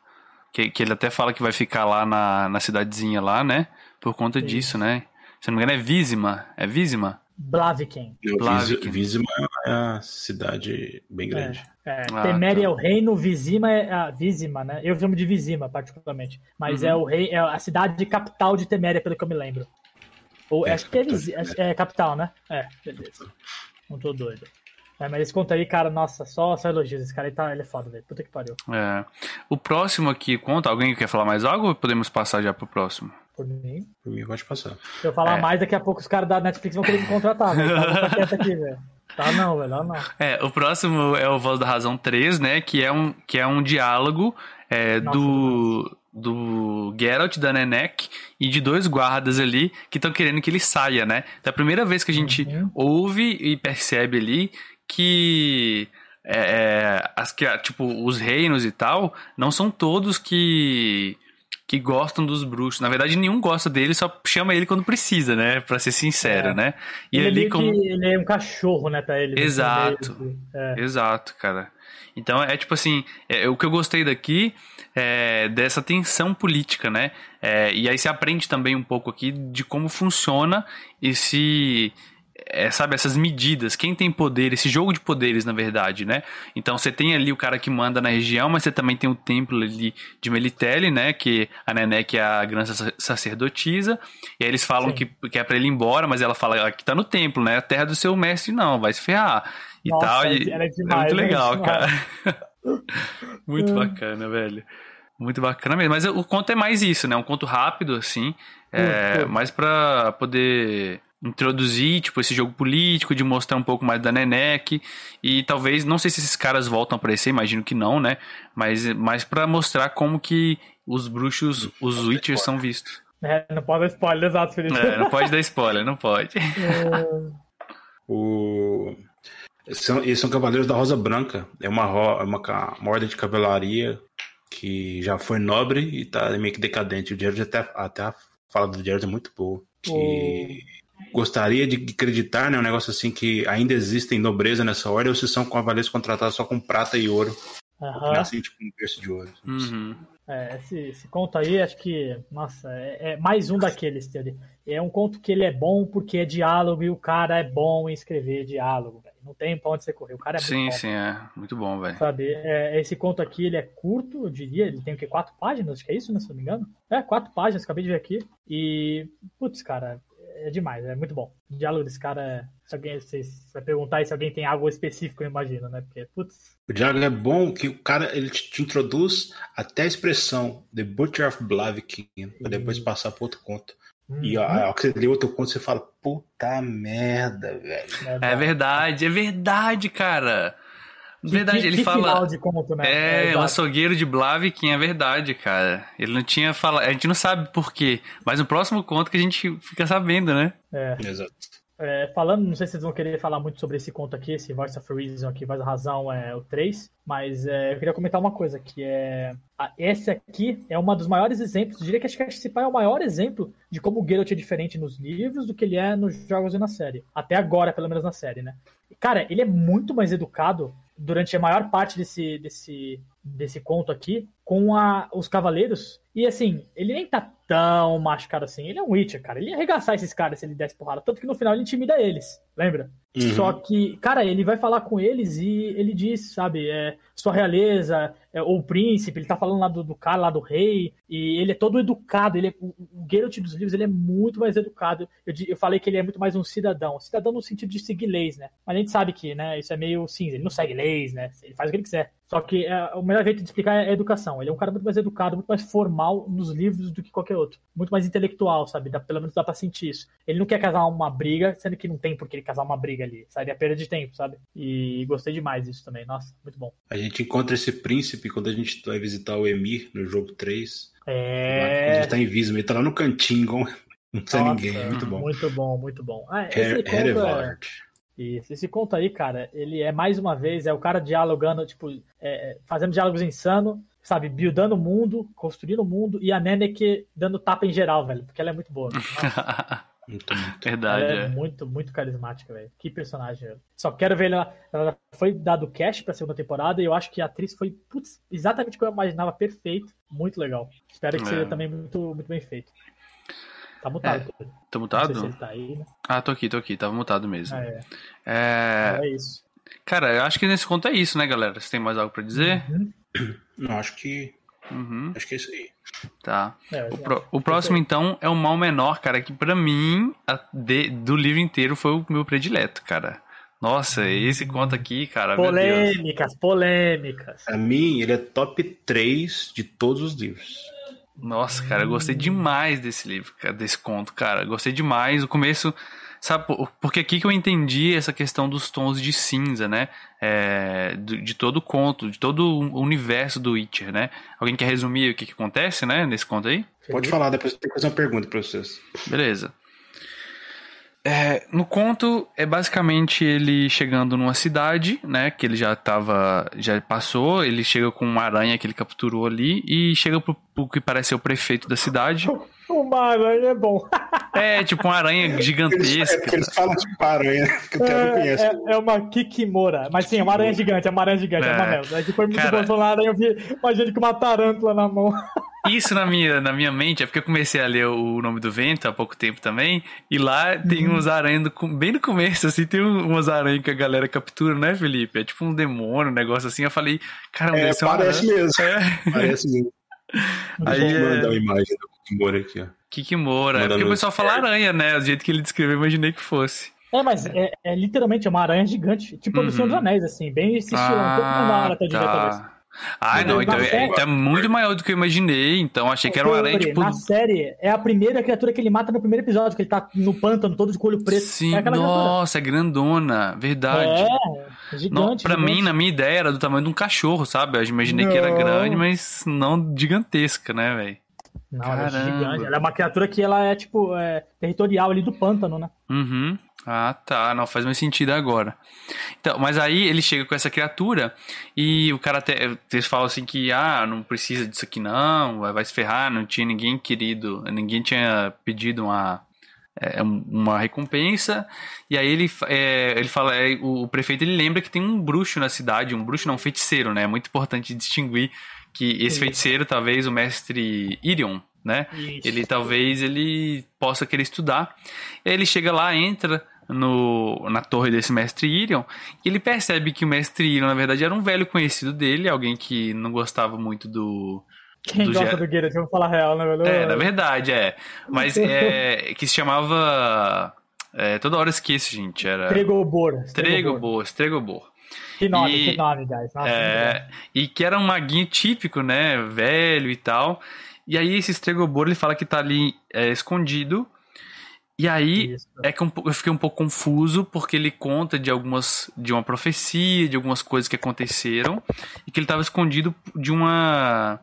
Que, que ele até fala que vai ficar lá na, na cidadezinha lá, né? Por conta Isso. disso, né? Se não me engano, é Vízima. É Vízima? Blaviken. Não, Blaviken. Visima é uma cidade bem grande. É, Ah, Teméria tá. é o reino, Vizima é a Vizima, né? Eu chamo de Vizima, particularmente. Mas Uhum. é o rei, é a cidade capital de Teméria, pelo que eu me lembro. Ou, É, acho que é, é capital, né? É, beleza. Não tô doido. É, mas esse conto aí, cara, nossa, só, só elogios. Esse cara aí tá, ele é foda, velho. Puta que pariu. É. O próximo aqui, conta. Alguém quer falar mais algo ou podemos passar já pro próximo? Por mim. Por mim, pode passar. Se eu falar É. mais, daqui a pouco os caras da Netflix vão querer me contratar, velho. Tá, quieto aqui, velho. Tá não, velho. Tá não. É, o próximo é o Voz da Razão 3, né? Que é um, que é um diálogo é, Nossa, do, do Geralt, da Nenek e de dois guardas ali que estão querendo que ele saia, né? Então, é a primeira vez que a gente Uhum. ouve e percebe ali que. é, é, as que, tipo, os reinos e tal, não são todos que que gostam dos bruxos. Na verdade, nenhum gosta dele, só chama ele quando precisa, né? Pra ser sincero, É. né? E ele, ali meio como ele é um cachorro, né, pra ele. assim, Exato. meio que- É. Exato, cara. Então é tipo assim, é, o que eu gostei daqui é dessa tensão política, né? É, e aí você aprende também um pouco aqui de como funciona esse. É, sabe, essas medidas, quem tem poder, esse jogo de poderes, na verdade, né? Então você tem ali o cara que manda na região, mas você também tem o templo ali de Melitele, né? Que a Nenek é a grande sac- sacerdotisa, e aí eles falam Sim. que, que é pra ele ir embora, mas ela fala, aqui tá no templo, né? A terra do seu mestre não, vai se ferrar. E Nossa, tal, e era é demais, muito era legal, cara. muito bacana, velho. Muito bacana mesmo. Mas o conto é mais isso, né? Um conto rápido, assim. É, mais pra poder introduzir, tipo, esse jogo político, de mostrar um pouco mais da Nenek. E talvez, não sei se esses caras voltam a aparecer, imagino que não, né? Mas mais pra mostrar como que os bruxos, os Witchers são vistos. É, não pode dar spoiler, exato, Felipe. É, não pode dar spoiler, não pode. O... Eles são, eles são cavaleiros da Rosa Branca. É uma, ro- é uma, ca- uma ordem de cavalaria que já foi nobre e tá meio que decadente. O Jared até, até a fala do Jared é muito boa. Que gostaria de acreditar, né? Um negócio assim que ainda existem nobreza nessa ordem ou se são cavaleiros contratados só com prata e ouro. Aham. Nascem tipo um berço de ouro. Uhum. É, esse, esse conto aí, acho que, nossa, é, é mais um daqueles, Teori. É um conto que ele é bom porque é diálogo e o cara é bom em escrever diálogo, velho. Não tem pra onde você correr. O cara é Sim, muito bom. sim, é. Muito bom, velho. Sabe, é, esse conto aqui, ele é curto, eu diria, ele tem o quê? Quatro páginas, acho que é isso, né, se não me engano? É, quatro páginas, acabei de ver aqui. E, putz, cara, é demais, é muito bom. O diálogo desse cara, é, se alguém, se, vai perguntar aí se alguém tem algo específico, eu imagino, né, porque, putz, O diálogo é bom que o cara ele te, te introduz até a expressão The Butcher of Blaviken, pra depois passar pro outro conto. E hum, ó, que você lê outro conto, você fala, puta merda, velho. É verdade, é verdade, cara. Que- Verdade, que- ele que fala. final de conto, né? É, o exato. açougueiro de Blaviken é verdade, cara. Ele não tinha falado. A gente não sabe por quê. Mas no próximo conto que a gente fica sabendo, né? É. Exato. É, falando, não sei se vocês vão querer falar muito sobre esse conto aqui, esse Voice of Reason aqui, Voz da Razão é o 3, mas é, eu queria comentar uma coisa, que é... a- esse aqui é um dos maiores exemplos, eu diria que acho que esse pai é o maior exemplo de como o Geralt é diferente nos livros do que ele é nos jogos e na série. Até agora, pelo menos na série, né? Cara, ele é muito mais educado durante a maior parte desse, desse, desse conto aqui com a, os cavaleiros. E assim, ele nem tá tão machucado assim. Ele é um Witcher, cara. Ele ia arregaçar esses caras se ele desse porrada. Tanto que no final ele intimida eles, lembra? Uhum. Só que, cara, ele vai falar com eles e ele diz, sabe, é, sua realeza, é, ou o príncipe, ele tá falando lá do, do cara, lá do rei, e ele é todo educado, ele é, o, o Geralt dos livros, ele é muito mais educado. Eu, eu falei que ele é muito mais um cidadão, cidadão no sentido de seguir leis, né? Mas a gente sabe que, né, isso é meio cinza, ele não segue leis, né? Ele faz o que ele quiser. Só que é, o melhor jeito de explicar é a educação. Ele é um cara muito mais educado, muito mais formal nos livros do que qualquer outro. Muito mais intelectual, sabe? Dá, pelo menos dá pra sentir isso. Ele não quer casar uma briga, sendo que não tem por que ele casar uma briga ali. Seria perda de tempo, sabe? E gostei demais disso também. Nossa, muito bom. A gente encontra esse príncipe quando a gente vai visitar o Emir no jogo 3. Lá, quando a É. gente tá em Visma, ele tá lá no cantinho, não sei Nossa, ninguém. É muito bom. Muito bom, muito bom. Ah, esse Her- é- Herevard. Isso, esse conto aí, cara, ele é mais uma vez, é o cara dialogando, tipo, é, fazendo diálogos insano, sabe, buildando o mundo, construindo o mundo, e a Neneke dando tapa em geral, velho, porque ela é muito boa. Muito, muito. Verdade, ela é, é. muito, muito carismática, velho. Que personagem. velho. Só quero ver ela. Ela foi dado cast pra segunda temporada e eu acho que a atriz foi putz, exatamente o que eu imaginava, perfeito. Muito legal. Espero que É. seja também muito, muito bem feito. Tá mutado. Tá Não mutado? sei se ele tá aí, né? Ah, tô aqui, tô aqui, tava mutado mesmo. Ah, é. É, é isso. Cara, eu acho que nesse conto é isso, né, galera? Você tem mais algo pra dizer? Uhum. Não, acho que. Uhum, Acho que é isso aí. tá. É, O, pro- o próximo, então, é o Mal Menor, cara, que pra mim, a- de- do livro inteiro, foi o meu predileto, cara. Nossa, esse conto aqui, cara, meu Deus. Polêmicas, polêmicas. Pra mim, ele é top 3 de todos os livros. Nossa, cara, eu gostei demais desse livro, cara, desse conto, cara. Gostei demais. O começo, sabe, por- porque aqui que eu entendi essa questão dos tons de cinza, né? É, do- de todo o conto, de todo o universo do Witcher, né? Alguém quer resumir o que, que acontece, né, nesse conto aí? Pode falar, depois eu tenho que fazer uma pergunta pra vocês. Beleza. É, no conto é basicamente ele chegando numa cidade, né? Que ele já tava. Já passou, ele chega com uma aranha que ele capturou ali e chega pro, pro que parece ser o prefeito da cidade. Uma aranha é bom. É, tipo uma aranha Eles, é gigantesca. porque eles falam de aranha, que o Thiago conhece. É, é uma Kikimora. Mas sim, é uma aranha gigante, é uma aranha gigante, é, uma É. merda. É que foi muito Cara- bom falar aranha, eu vi uma gente com uma tarântula na mão. Isso na minha, na minha mente é porque eu comecei a ler o Nome do Vento há pouco tempo também. E lá tem Uhum. uns aranhas, do, bem no começo, assim, tem um- umas aranhas que a galera captura, né, Felipe? É tipo um demônio, um negócio assim. Eu falei, caramba, É, uma parece aranha. mesmo. É. Parece mesmo. Aí Deixa eu é- mandar uma imagem do Kimura aqui, ó. Kikimora. É porque o pessoal fala aranha, né? Do jeito que ele descreveu, eu imaginei que fosse. É, mas é, é literalmente uma aranha gigante. Tipo do Senhor dos Uhum. Anéis, assim, bem esse estilo. um pouco menor até de talvez. Ah, não, Na então é, série- então é muito maior do que eu imaginei. Então achei que era uma aranha, tipo. Na série, é a primeira criatura que ele mata no primeiro episódio, que ele tá no pântano, todo de olho preto. Sim, é aquela criatura. nossa, é grandona, verdade. É, gigante. Não, pra gigante. mim, na minha ideia, era do tamanho de um cachorro, sabe? Eu imaginei que era Não. grande, mas não gigantesca, né, velho? Não, ela é gigante. Ela é uma criatura que ela é, tipo, é, territorial ali do pântano, né? Uhum. Ah, tá. Não faz mais sentido agora. Então, mas aí ele chega com essa criatura e o cara até. Eles falam assim que, ah, não precisa disso aqui não, vai se ferrar, não tinha ninguém querido, ninguém tinha pedido uma. é, uma recompensa e aí ele, é, ele fala é, o, prefeito ele lembra que tem um bruxo na cidade um bruxo não um feiticeiro né é muito importante distinguir que esse feiticeiro talvez o mestre Irion né Isso. ele talvez ele possa querer estudar. Ele chega lá, entra no, na torre desse mestre Irion, e ele percebe que o mestre Irion, na verdade, era um velho conhecido dele, alguém que não gostava muito do. Quem do gosta Ger- do Geralt, vamos falar real, né, velho? É, na verdade, é. Mas é. Que se chamava. é, toda hora esqueço, gente. Era. Tregobor. Tregobor, Tregobor. Que nome, E- que nome, guys. Nossa. É, e que era um maguinho típico, né? Velho e tal. E aí esse Stregobor, ele fala que tá ali é, escondido. E aí Isso. é que um eu fiquei um pouco confuso porque ele conta de algumas de uma profecia, de algumas coisas que aconteceram e que ele estava escondido de uma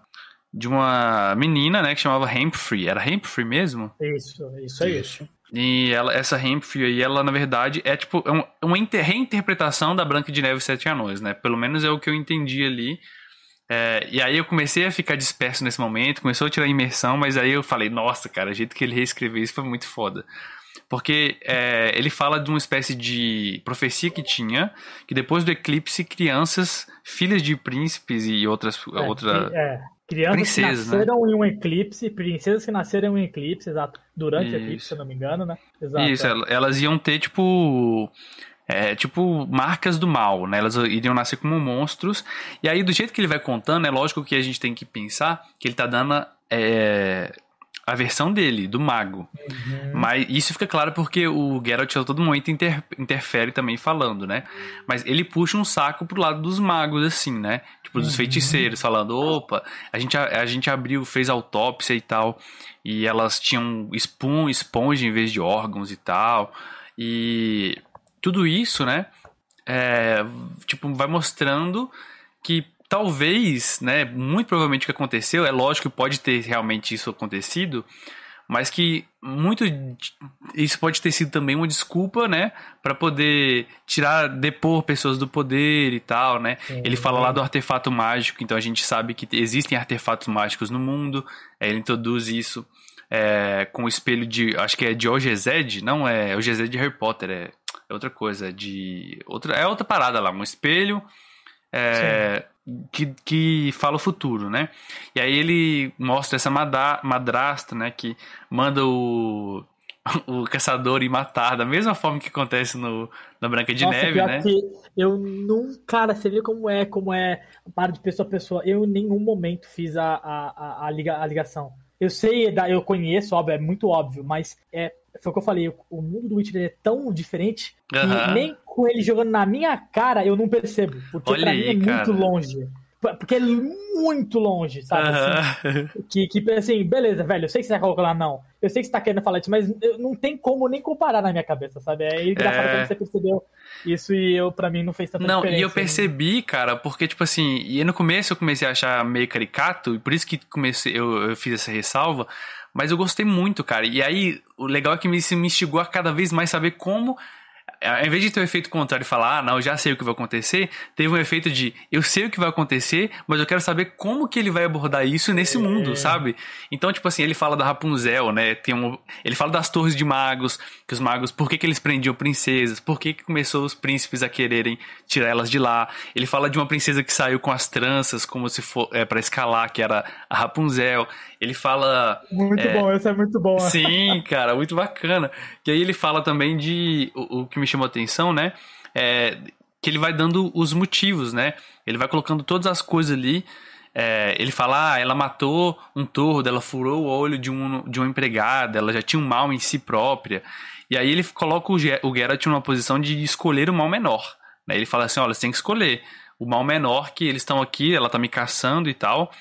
de uma menina, né, que chamava Humphrey. Era Humphrey mesmo? Isso, isso aí. Isso. E ela, essa Humphrey aí, ela na verdade é tipo é um- uma inter- reinterpretação da Branca de Neve e Sete Anões, né? Pelo menos é o que eu entendi ali. É, e aí eu comecei a ficar disperso nesse momento, começou a tirar a imersão, mas aí eu falei, nossa, cara, o jeito que ele reescreveu isso foi muito foda. Porque é, ele fala de uma espécie de profecia que tinha, que depois do eclipse, crianças, filhas de príncipes e outras. É, outra... é, crianças Princesas, que né? nasceram em um eclipse, princesas que nasceram em um eclipse, exato. Durante o eclipse, se eu não me engano, né? Exato. Isso, é. el- elas iam ter, tipo. É, tipo, marcas do mal, né? Elas iriam nascer como monstros. E aí, do jeito que ele vai contando, é lógico que a gente tem que pensar que ele tá dando é, a versão dele, do mago. Uhum. Mas isso fica claro porque o Geralt a todo momento inter- interfere também falando, né? Mas ele puxa um saco pro lado dos magos, assim, né? Tipo, dos Uhum. feiticeiros, falando, opa, a gente, a, a gente abriu, fez autópsia e tal, e elas tinham espon, esponja em vez de órgãos e tal. E tudo isso, né? É, tipo, vai mostrando que talvez, né? Muito provavelmente o que aconteceu, é lógico que pode ter realmente isso acontecido, mas que muito isso pode ter sido também uma desculpa, né, para poder tirar, depor pessoas do poder e tal, né? Sim, ele fala lá do artefato mágico, então a gente sabe que existem artefatos mágicos no mundo. Ele introduz isso é, com o espelho de, acho que é de Ogezed, não é Ogezed de Harry Potter, é, é outra coisa, de outra, é outra parada lá, um espelho é, que, que fala o futuro, né? E aí ele mostra essa madrasta, né, que manda o o caçador ir matar, da mesma forma que acontece no, na Branca de Nossa, Neve, né? eu nunca, cara, você vê como é, como é para de pessoa a pessoa. Eu em nenhum momento fiz a, a, a, a, a ligação. Eu sei, eu conheço, óbvio, é muito óbvio, mas é, foi o que eu falei, o mundo do Witcher é tão diferente que uhum. nem com ele jogando na minha cara eu não percebo, porque Olha pra aí, mim é cara. muito longe. Porque é muito longe, sabe? Assim, que, que, assim, beleza, velho, eu sei que você vai colocar lá, não. Eu sei que você tá querendo falar isso, mas não tem como nem comparar na minha cabeça, sabe? É engraçado é... quando você percebeu isso e eu, pra mim, não fez tanta não, diferença. Não, e eu percebi, cara, porque, tipo assim, e no começo eu comecei a achar meio caricato, e por isso que comecei, eu, eu fiz essa ressalva, mas eu gostei muito, cara. E aí, o legal é que me, me instigou a cada vez mais saber como ao invés de ter o um efeito contrário e falar, ah, não, eu já sei o que vai acontecer, teve um efeito de eu sei o que vai acontecer, mas eu quero saber como que ele vai abordar isso nesse é. mundo, sabe? Então, tipo assim, ele fala da Rapunzel, né? Tem um, ele fala das torres de magos, que os magos, por que, que eles prendiam princesas, por que, que começou os príncipes a quererem tirar elas de lá. Ele fala de uma princesa que saiu com as tranças, como se for é, para escalar, que era a Rapunzel. Ele fala. Muito é, bom, essa é muito boa. Sim, cara, muito bacana. E aí ele fala também de. O, o que me chamou a atenção, né? É, que ele vai dando os motivos, né? Ele vai colocando todas as coisas ali. É, ele fala, ah, ela matou um tordo, ela furou o olho de, um, de uma empregada, ela já tinha um mal em si própria. E aí ele coloca o, o Geralt numa posição de escolher o mal menor. Né? Ele fala assim, olha, você tem que escolher o mal menor que eles estão aqui, ela tá me caçando e tal.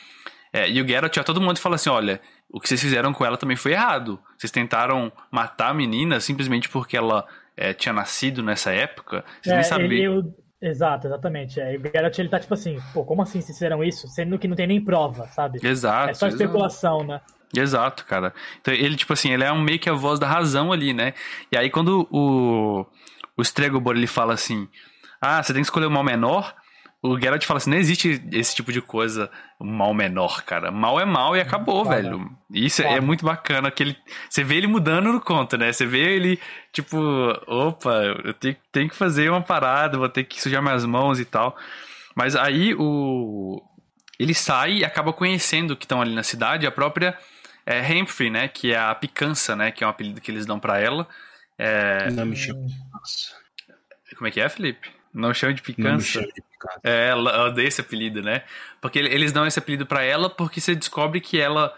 É, e o Geralt, todo mundo fala assim: olha, o que vocês fizeram com ela também foi errado. Vocês tentaram matar a menina simplesmente porque ela é, tinha nascido nessa época. Vocês é, nem sabiam. Exato, exatamente. É. E o Geralt ele tá tipo assim, pô, como assim vocês fizeram isso? Sendo que não tem nem prova, sabe? Exato. É só especulação, exato. né? Exato, cara. Então ele, tipo assim, ele é um meio que a voz da razão ali, né? E aí quando o, o Stregobor ele fala assim: Ah, você tem que escolher o mal menor o Geralt fala assim: não existe esse tipo de coisa, mal menor, cara. Mal é mal e acabou, claro. velho. Isso claro. é muito bacana. Que ele, você vê ele mudando no conto, né? Você vê ele, tipo, opa, eu tenho, tenho que fazer uma parada, vou ter que sujar minhas mãos e tal. Mas aí o. Ele sai e acaba conhecendo que estão ali na cidade a própria é, Humphrey, né? Que é a picança, né? Que é um apelido que eles dão para ela. É... Não me chama. Como é que é, Felipe? Não chama de picança. Não de picança. É, ela odeia esse apelido, né? Porque eles dão esse apelido para ela porque você descobre que ela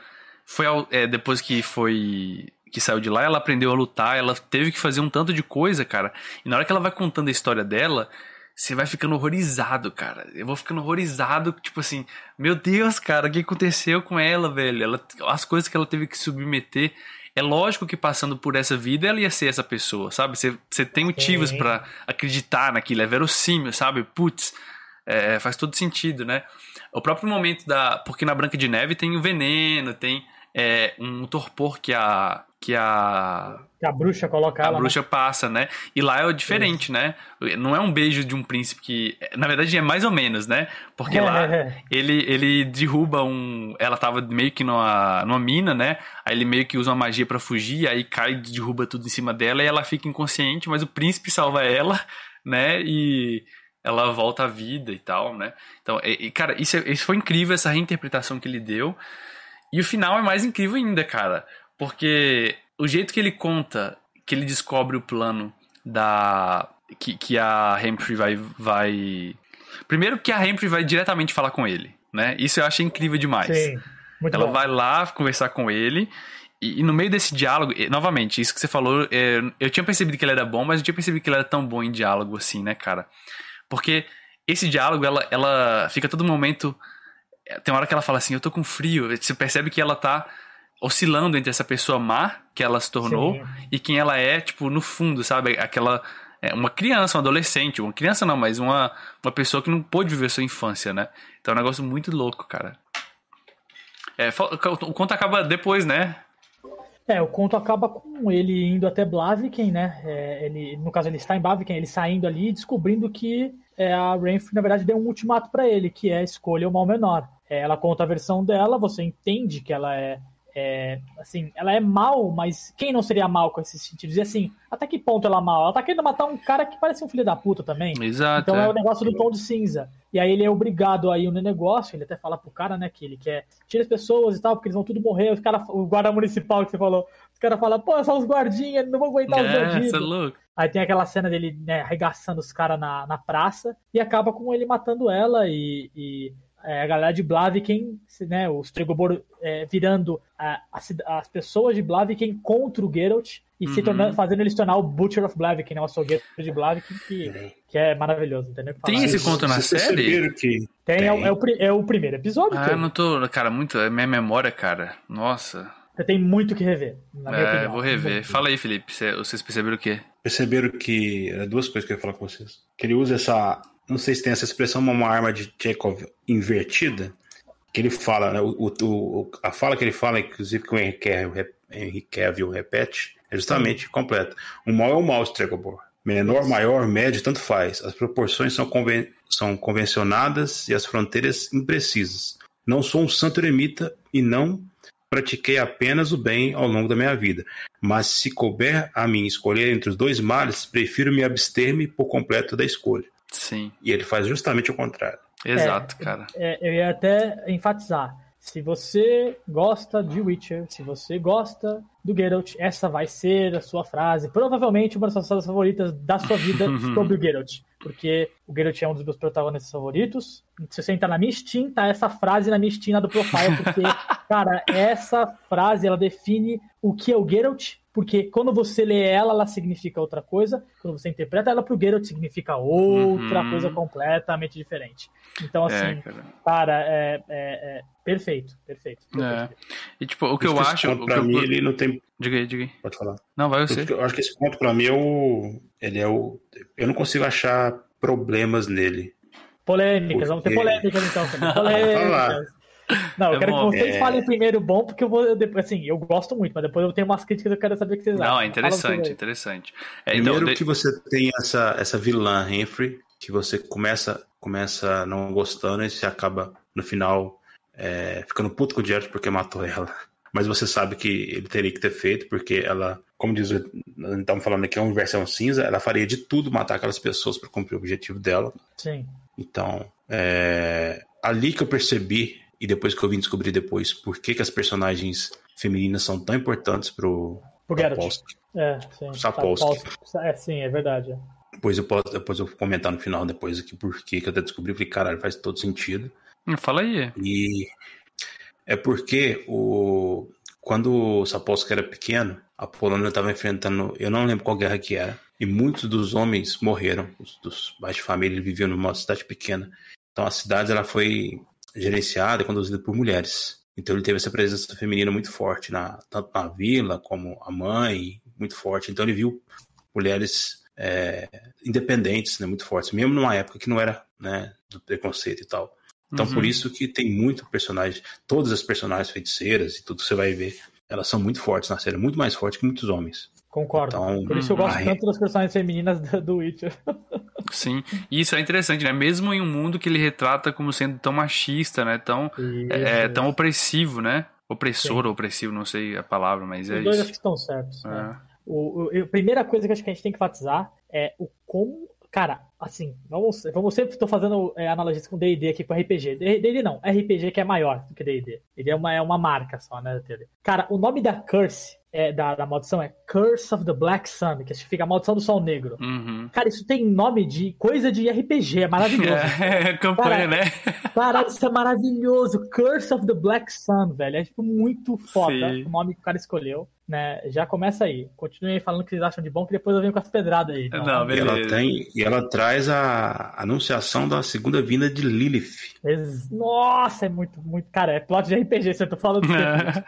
foi ao, é, depois que foi que saiu de lá, ela aprendeu a lutar, ela teve que fazer um tanto de coisa, cara. E na hora que ela vai contando a história dela, você vai ficando horrorizado, cara. Eu vou ficando horrorizado, tipo assim, meu Deus, cara, o que aconteceu com ela, velho? Ela, as coisas que ela teve que submeter. É lógico que passando por essa vida ela ia ser essa pessoa, sabe? Você, tem motivos para acreditar naquilo, é verossímil, sabe? Putz, é, faz todo sentido, né? O próprio momento da. Porque na Branca de Neve tem o veneno, tem é, um torpor que a, que a. Que a bruxa coloca A bruxa né? passa, né? E lá é diferente, Isso. né? Não é um beijo de um príncipe que. Na verdade é mais ou menos, né? Porque é, lá é. ele, ele derruba um. Ela tava meio que numa, numa mina, né? Aí ele meio que usa uma magia para fugir, aí cai e derruba tudo em cima dela e ela fica inconsciente, mas o príncipe salva ela, né? E ela volta à vida e tal, né? Então, e, cara, isso, é, isso foi incrível, essa reinterpretação que ele deu. E o final é mais incrível ainda, cara. Porque o jeito que ele conta, que ele descobre o plano da. Que, que a Humphrey vai, vai. Primeiro que a Humphrey vai diretamente falar com ele, né? Isso eu achei incrível demais. Sim, muito Ela bom. vai lá conversar com ele. E, e, no meio desse diálogo, novamente, isso que você falou, é, eu tinha percebido que ele era bom, mas eu tinha percebido que ele era tão bom em diálogo assim, né, cara? Porque esse diálogo, ela, ela fica todo momento. Tem uma hora que ela fala assim, eu tô com frio. Você percebe que ela tá oscilando entre essa pessoa má que ela se tornou Sim. e quem ela é, tipo, no fundo, sabe? Aquela. É, uma criança, um adolescente, uma criança não, mas uma, uma pessoa que não pôde viver sua infância, né? Então é um negócio muito louco, cara. É, o conto acaba depois, né? É, o conto acaba com ele indo até Blaviken, né? É, ele, no caso, ele está em Blaviken, ele saindo ali e descobrindo que é, a Renfrew, na verdade, deu um ultimato para ele, que é escolha o mal menor. É, ela conta a versão dela, você entende que ela é, é, assim, ela é mal, mas quem não seria mal com esses sentidos? E assim, até que ponto ela é mal?Ela tá querendo matar um cara que parece um filho da puta também. Exato. Então é, é. o negócio do tom de cinza. E aí ele é obrigado a ir no negócio, ele até fala pro cara, né, que ele quer tirar as pessoas e tal, porque eles vão tudo morrer. Os cara, o guarda municipal que você falou, os caras falam, pô, são os guardinhas, não vão aguentar os É, bandidos. você é louco. Aí tem aquela cena dele né, arregaçando os caras na, na praça e acaba com ele matando ela e, e, é, a galera de Blaviken, né, os Tregobor é, virando a- a cida- as pessoas de Blaviken contra o Geralt e se Uhum. tornando, fazendo ele se tornar o Butcher of Blaviken, né, o açougueiro de Blaviken, que, que é maravilhoso, entendeu? Tem esse conto na Vocês série? que Tem, é, o- Tem. é o, pri- é o primeiro episódio, Ah, eu não tô. Cara, muito. É minha memória, cara. Nossa. você tem muito que rever, na minha É, opinião. vou rever. Fala aí, Felipe. cê- Vocês perceberam o quê? perceberam que. é duas coisas que eu ia falar com vocês. Que ele usa essa. Não sei se tem essa expressão, uma arma de Chekhov invertida. Que ele fala, né? O, o- a fala que ele fala, inclusive que o Henry Cavill repete, é justamente completa. O mal é o mal, Stregobor. Menor, maior, médio, tanto faz. As proporções são, conven- são convencionadas e as fronteiras imprecisas. Não sou um santo eremita e não pratiquei apenas o bem ao longo da minha vida. Mas se couber a mim escolher entre os dois males, prefiro me abster-me por completo da escolha. Sim. E ele faz justamente o contrário. Exato, cara. É, eu ia até enfatizar. Se você gosta de Witcher, se você gosta do Geralt, essa vai ser a sua frase, provavelmente uma das suas frases favoritas da sua vida sobre o Geralt. Porque o Geralt é um dos meus protagonistas favoritos. Se você entrar na minha Steam, tá essa frase na minha Steam lá do profile, porque, cara, essa frase ela define o que é o Geralt, porque quando você lê ela, ela significa outra coisa, quando você interpreta ela pro Geralt, significa outra Uhum. coisa completamente diferente. Então, assim, É, cara. Cara, é, é- é perfeito, perfeito. É. perfeito. E tipo, o que eu isso acho. Ponto o pra que eu- mim, ele não tem. Diga aí, diga aí. Pode falar. Não, vai você. Eu acho que esse ponto pra mim é o. Ele é o. Eu não consigo achar problemas nele. Polêmicas, vamos ter Porque- polêmicas então. Polêmicas. Não, eu É quero bom. que vocês É. falem primeiro bom, porque eu vou. eu assim, eu gosto muito, mas depois eu tenho umas críticas que eu quero saber o que vocês acham. Não, é interessante, interessante. É, então, Primeiro de- que você tem essa, essa vilã, Henry, que você começa, começa não gostando e você acaba, no final, é, ficando puto com o Jared porque matou ela. Mas você sabe que ele teria que ter feito, porque ela, como diz, estamos falando aqui, é uma versão cinza, ela faria de tudo matar aquelas pessoas para cumprir o objetivo dela. Sim. Então, é ali que eu percebi, e depois que eu vim descobrir depois, por que, que as personagens femininas são tão importantes pro, Pro Geralt. Sapolsky. É, sim. Sapolsky. É, sim, é verdade. é. Depois eu, posso, depois eu vou comentar no final, depois aqui, por que que eu até descobri, falei, caralho, faz todo sentido. Fala aí. E é porque o quando o Sapolsky era pequeno, a Polônia estava enfrentando, eu não lembro qual guerra que era, e muitos dos homens morreram, os dos pais de família viviam numa cidade pequena. Então a cidade ela foi gerenciada e conduzida por mulheres. Então ele teve essa presença feminina muito forte, na, tanto na vila como a mãe, muito forte. Então ele viu mulheres é, independentes, né, muito fortes, mesmo numa época que não era né, do preconceito e tal. Então, Uhum. por isso que tem muito personagem, todas as personagens feiticeiras e tudo que você vai ver, elas são muito fortes na série, muito mais fortes que muitos homens. Concordo. Então, Por isso eu gosto tanto das personagens femininas do Witcher. Sim. E isso é interessante, né? Mesmo em um mundo que ele retrata como sendo tão machista, né? Tão, é, é, tão opressivo, né? Opressor ou opressivo, não sei a palavra, mas é Os dois acho isso. que estão certos. né? É. O, o- a primeira coisa que acho que a gente tem que enfatizar é o como. Cara, assim, vamos, vamos sempre estou fazendo é, analogias com D&D aqui com RPG. D&D não, RPG que é maior do que D&D. Ele é uma, é uma marca só, né? Cara, o nome da curse, é, da, da maldição é Curse of the Black Sun, que significa a maldição do sol negro. Uhum. Cara, isso tem nome de coisa de RPG, é maravilhoso. É, campanha, Cara, né? Caralho, isso é maravilhoso. Curse of the Black Sun, velho. É tipo muito foda Sim. o nome que o cara escolheu, né? Já começa aí. Continuem falando o que vocês acham de bom, que depois eu venho com as pedradas aí. Então, Não, E ela, beleza. tem, e ela traz a anunciação da segunda vinda de Lilith. Nossa, é muito, muito. Cara, é plot de RPG, você tá falando disso.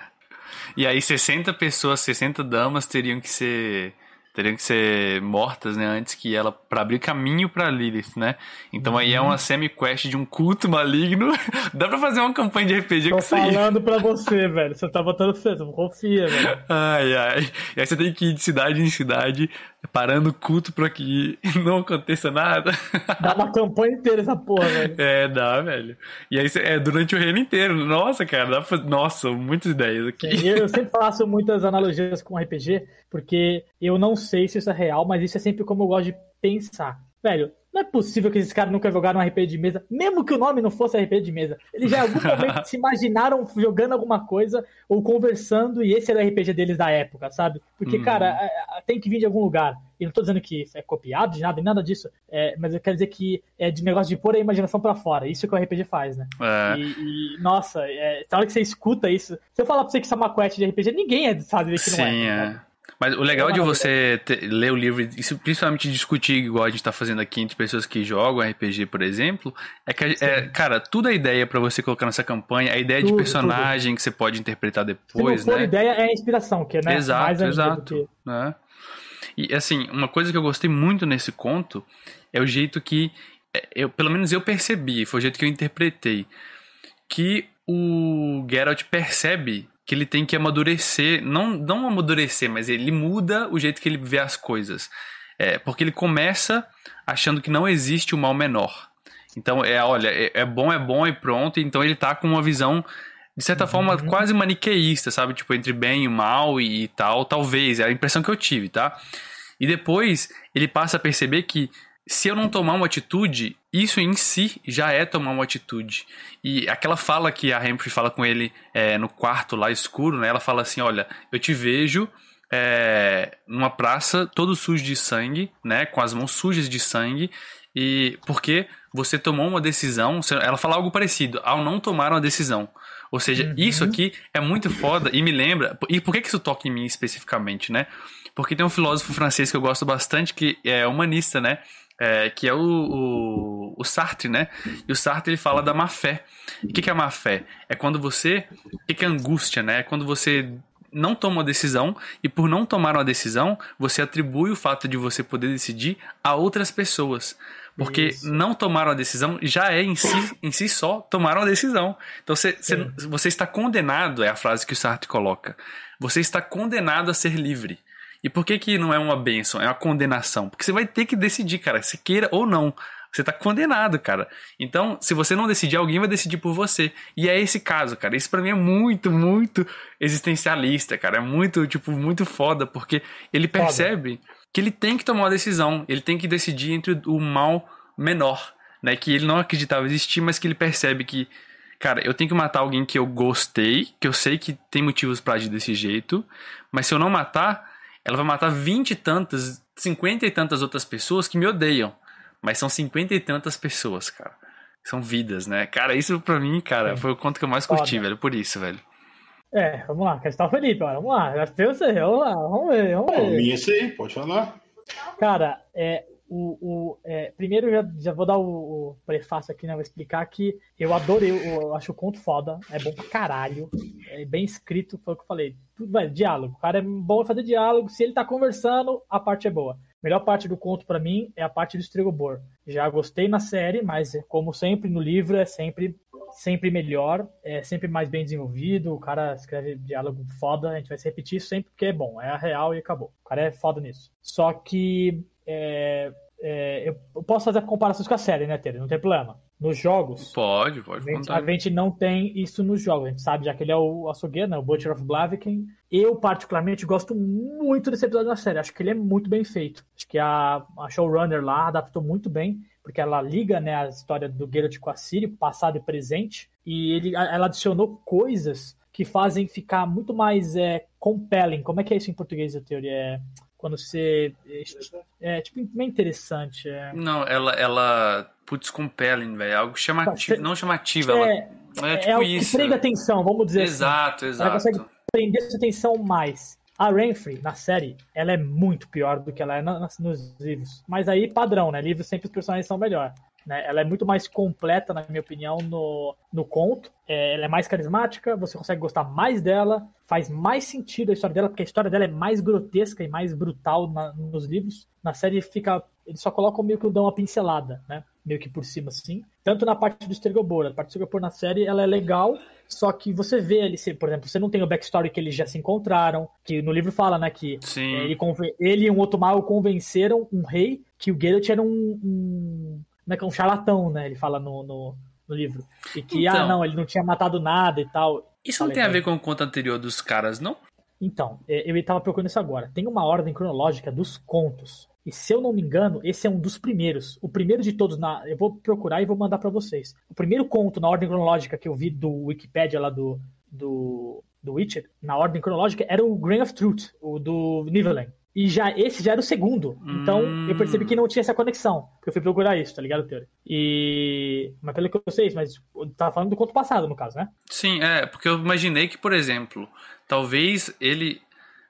E aí 60 pessoas, 60 damas teriam que ser teriam que ser mortas, né, antes que ela para abrir caminho para Lilith, né? Então aí é uma semi-quest de um culto maligno. Dá para fazer uma campanha de RPG Tô com isso aí. falando pra você, velho. Você tá botando fé, confia, velho. Ai, ai. E aí você tem que ir de cidade em cidade, parando o culto pra que não aconteça nada. Dá uma campanha inteira essa porra, velho. É, dá, velho. E aí é durante o reino inteiro. Nossa, cara, dá pra fazer... Nossa, muitas ideias aqui. E Eu sempre faço muitas analogias com RPG, porque eu não sei se isso é real, mas isso é sempre como eu gosto de pensar. Velho, não é possível que esses caras nunca jogaram um RPG de mesa, mesmo que o nome não fosse RPG de mesa. Eles já em algum momento se imaginaram jogando alguma coisa ou conversando e esse era o RPG deles da época, sabe? Porque, Uhum. cara, é, é, tem que vir de algum lugar. E não tô dizendo que isso é copiado de nada, nada disso. É, mas eu quero dizer que é de negócio de pôr a imaginação pra fora. Isso que o RPG faz, né? É. E, e, nossa, é, na hora que você escuta isso, se eu falar pra você que isso é uma quest de RPG, ninguém é, sabe que não Sim, é. é. Mas o legal de você ter- ler o livro, e principalmente discutir, igual a gente tá fazendo aqui entre pessoas que jogam RPG, por exemplo, é que, é, cara, tudo é ideia pra você colocar nessa campanha, a ideia de Tudo, personagem que você pode interpretar Se depois, não for né? ideia, é a inspiração, que né? Exato, mais exato. que- né? E assim, uma coisa que eu gostei muito nesse conto é o jeito que é, eu, pelo menos eu percebi, foi o jeito que eu interpretei, que o Geralt percebe que ele tem que amadurecer, não não amadurecer, mas ele muda o jeito que ele vê as coisas. É, porque ele começa achando que não existe o mal menor. Então, é, olha, é, é bom, é bom e pronto. Então ele tá com uma visão de certa forma, quase maniqueísta, sabe? Tipo, entre bem e mal e, e tal. Talvez, é a impressão que eu tive, tá? E depois ele passa a perceber que se eu não tomar uma atitude, isso em si já é tomar uma atitude. E aquela fala que a Humphrey fala com ele é, no quarto lá escuro, né? Ela fala assim: Olha, eu te vejo é, numa praça todo sujo de sangue, né? Com as mãos sujas de sangue. E porque você tomou uma decisão, ela fala algo parecido, ao não tomar uma decisão. Ou seja, isso aqui é muito foda e me lembra. E por que que isso toca em mim especificamente, né? Porque tem um filósofo francês que eu gosto bastante, que é humanista, né? É, que é o, o, o Sartre, né? E o Sartre ele fala da má fé. E o que, que é má fé? É quando você. O que, que é angústia, né? É quando você não toma uma decisão e por não tomar uma decisão, você atribui o fato de você poder decidir a outras pessoas. Porque Isso. não tomar uma decisão já é em si, em si só tomar uma decisão. Então você, você, você está condenado, é a frase que o Sartre coloca. Você está condenado a ser livre. E por que, que não é uma bênção? É uma condenação. Porque você vai ter que decidir, cara, se queira ou não. Você tá condenado, cara. Então, se você não decidir, alguém vai decidir por você. E é esse caso, cara. Isso pra mim é muito, muito existencialista, cara. É muito, tipo, muito foda, porque ele percebe que ele tem que tomar uma decisão. Ele tem que decidir entre o mal menor, né? Que ele não acreditava existir, mas que ele percebe que, cara, eu tenho que matar alguém que eu gostei, que eu sei que tem motivos pra agir desse jeito, mas se eu não matar, ela vai matar vinte e tantas, cinquenta e tantas outras pessoas que me odeiam. Mas são cinquenta e tantas pessoas, cara. São vidas, né? Cara, isso pra mim, cara, foi o conto que eu mais curti, Foda. velho. Por isso, velho. É, vamos lá, Cristal Felipe, ó, vamos lá. Já tem você, vamos lá, vamos ver, vamos ver. minha aí, pode falar. Cara, é, o, o, é, primeiro já, já vou dar o, o prefácio aqui, né? Vou explicar que eu adorei, eu, eu acho o conto foda, é bom pra caralho, é bem escrito, foi o que eu falei. Tudo, velho, diálogo. O cara é bom fazer diálogo, se ele tá conversando, a parte é boa. A melhor parte do conto pra mim é a parte do Stregobor. Já gostei na série, mas como sempre no livro é sempre sempre melhor, é sempre mais bem desenvolvido, o cara escreve diálogo foda, a gente vai se repetir sempre porque é bom, é a real e acabou. O cara é foda nisso. Só que é, é, eu posso fazer comparações com a série, né, Tere? Não tem problema. Nos jogos, Pode, pode a gente, a gente não tem isso nos jogos. A gente sabe, já que ele é o açougueiro, né, o Butcher of Blaviken. Eu, particularmente, gosto muito desse episódio da série. Acho que ele é muito bem feito. Acho que a, a showrunner lá adaptou muito bem, porque ela liga né, a história do Geralt com a Ciri, passado e presente. E ele, ela adicionou coisas que fazem ficar muito mais é, compelling. Como é que é isso em português, a teoria? É quando você... É, é, tipo, bem interessante. É, Não, ela, ela. Putz, compelling, velho. Algo chamativo. Você- Não chamativo, ela. é, É, é tipo isso. prende atenção, vamos dizer assim. Exato, Ela exato. consegue prender sua atenção mais. A Renfrey, na série, ela é muito pior do que ela é na- nos livros. Mas aí, padrão, né? Livros sempre os personagens são melhor. Né? Ela é muito mais completa, na minha opinião, no, no conto. É, ela é mais carismática, você consegue gostar mais dela, faz mais sentido a história dela, porque a história dela é mais grotesca e mais brutal na, nos livros. Na série fica. Eles só colocam meio que dão uma pincelada, né? Meio que por cima, assim. Tanto na parte do Estrigobor. A parte do Estrigobor na série ela é legal, só que você vê ele, por exemplo, você não tem o backstory que eles já se encontraram, que no livro fala, né, que Sim. ele, ele e um outro mago convenceram um rei que o Geralt era um, um, como é que é, um charlatão, né, ele fala no, no, no livro. E que, ah, Então. não, ele não tinha matado nada e tal. Isso não tem a né? ver com o conto anterior dos caras, não? Então, é, eu estava procurando isso agora. Tem uma ordem cronológica dos contos. E se eu não me engano, esse é um dos primeiros. O primeiro de todos, na, eu vou procurar e vou mandar para vocês. O primeiro conto na ordem cronológica que eu vi do Wikipedia lá do, do, do Witcher, na ordem cronológica, era o Grain of Truth, o do Nivellen. E já esse já era o segundo. Então Hum. eu percebi que não tinha essa conexão. Porque eu fui procurar isso, tá ligado, Teori? E. Mas pelo que eu sei, mas eu tava falando do conto passado, no caso, né? Sim, é, porque eu imaginei que, por exemplo, talvez ele.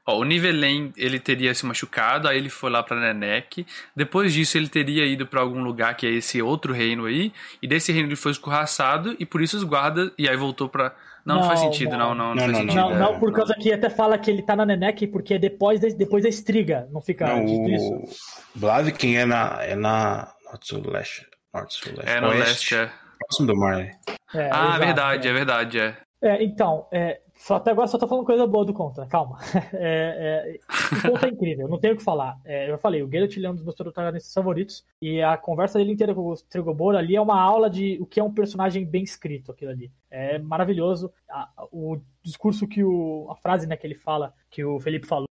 Ó, o Nivelen, ele teria se machucado, aí ele foi lá pra Nenek. Depois disso, ele teria ido pra algum lugar que é esse outro reino aí. E desse reino ele foi escorraçado, e por isso os guardas. E aí voltou pra. Não, não, Não, faz sentido, não, não. não, não, Não, faz sentido. Não, é, não, por causa que até fala que ele tá na Nenek, porque é depois da, depois da estriga, não fica Não, dito isso. o Blaviken é na, é na Norte-Sul-Leste. Norte-Sul-Leste. É, no Oeste, leste, é. Próximo do mar? É, Ah, exato, verdade, é. é verdade, é. É, então, é, só até agora só tô falando coisa boa do Contra, calma. É, é, o Contra é incrível, não tenho o que falar. É, eu falei, o Geralt é um dos meus protagonistas favoritos, e a conversa dele inteira com o Trigobor ali é uma aula de o que é um personagem bem escrito, aquilo ali. É maravilhoso. A- o discurso que o. a frase né, que ele fala, que o Felipe falou,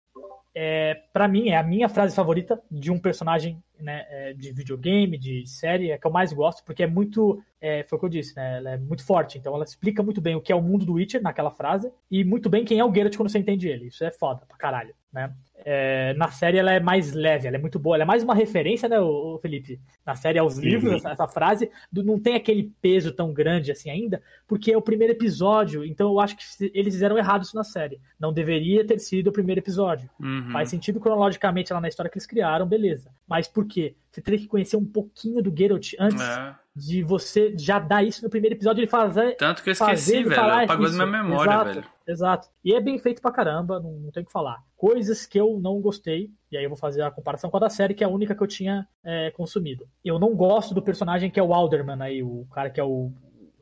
é, para mim, é a minha frase favorita de um personagem né, é, de videogame, de série, é que eu mais gosto, porque é muito. É, foi o que eu disse, né? Ela é muito forte. Então ela explica muito bem o que é o mundo do Witcher naquela frase, e muito bem quem é o Geralt quando você entende ele. Isso é foda pra caralho, né? É, na série ela é mais leve, ela é muito boa, ela é mais uma referência, né, o, Felipe? Na série aos livros, essa, essa frase do- não tem aquele peso tão grande assim ainda, porque é o primeiro episódio, então eu acho que eles fizeram errado isso na série. Não deveria ter sido o primeiro episódio. Uhum. Faz sentido cronologicamente lá na história que eles criaram, beleza. Mas por quê? Você teria que conhecer um pouquinho do Geralt antes É. de você já dar isso no primeiro episódio e fazer. Tanto que eu esqueci, velho. falar Apagou da minha memória, exato, velho. Exato. E é bem feito pra caramba, não, não tem o que falar. Coisas que eu não gostei, e aí eu vou fazer a comparação com a da série, que é a única que eu tinha é, consumido. Eu não gosto do personagem que é o Alderman aí, o cara que é o.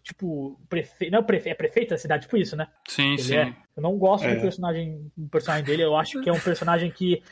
Tipo, prefeito. Não é, prefe... é prefeito da cidade, tipo isso, né? Sim, Ele sim. é. Eu não gosto É. do personagem, do personagem dele. Eu acho que é um personagem que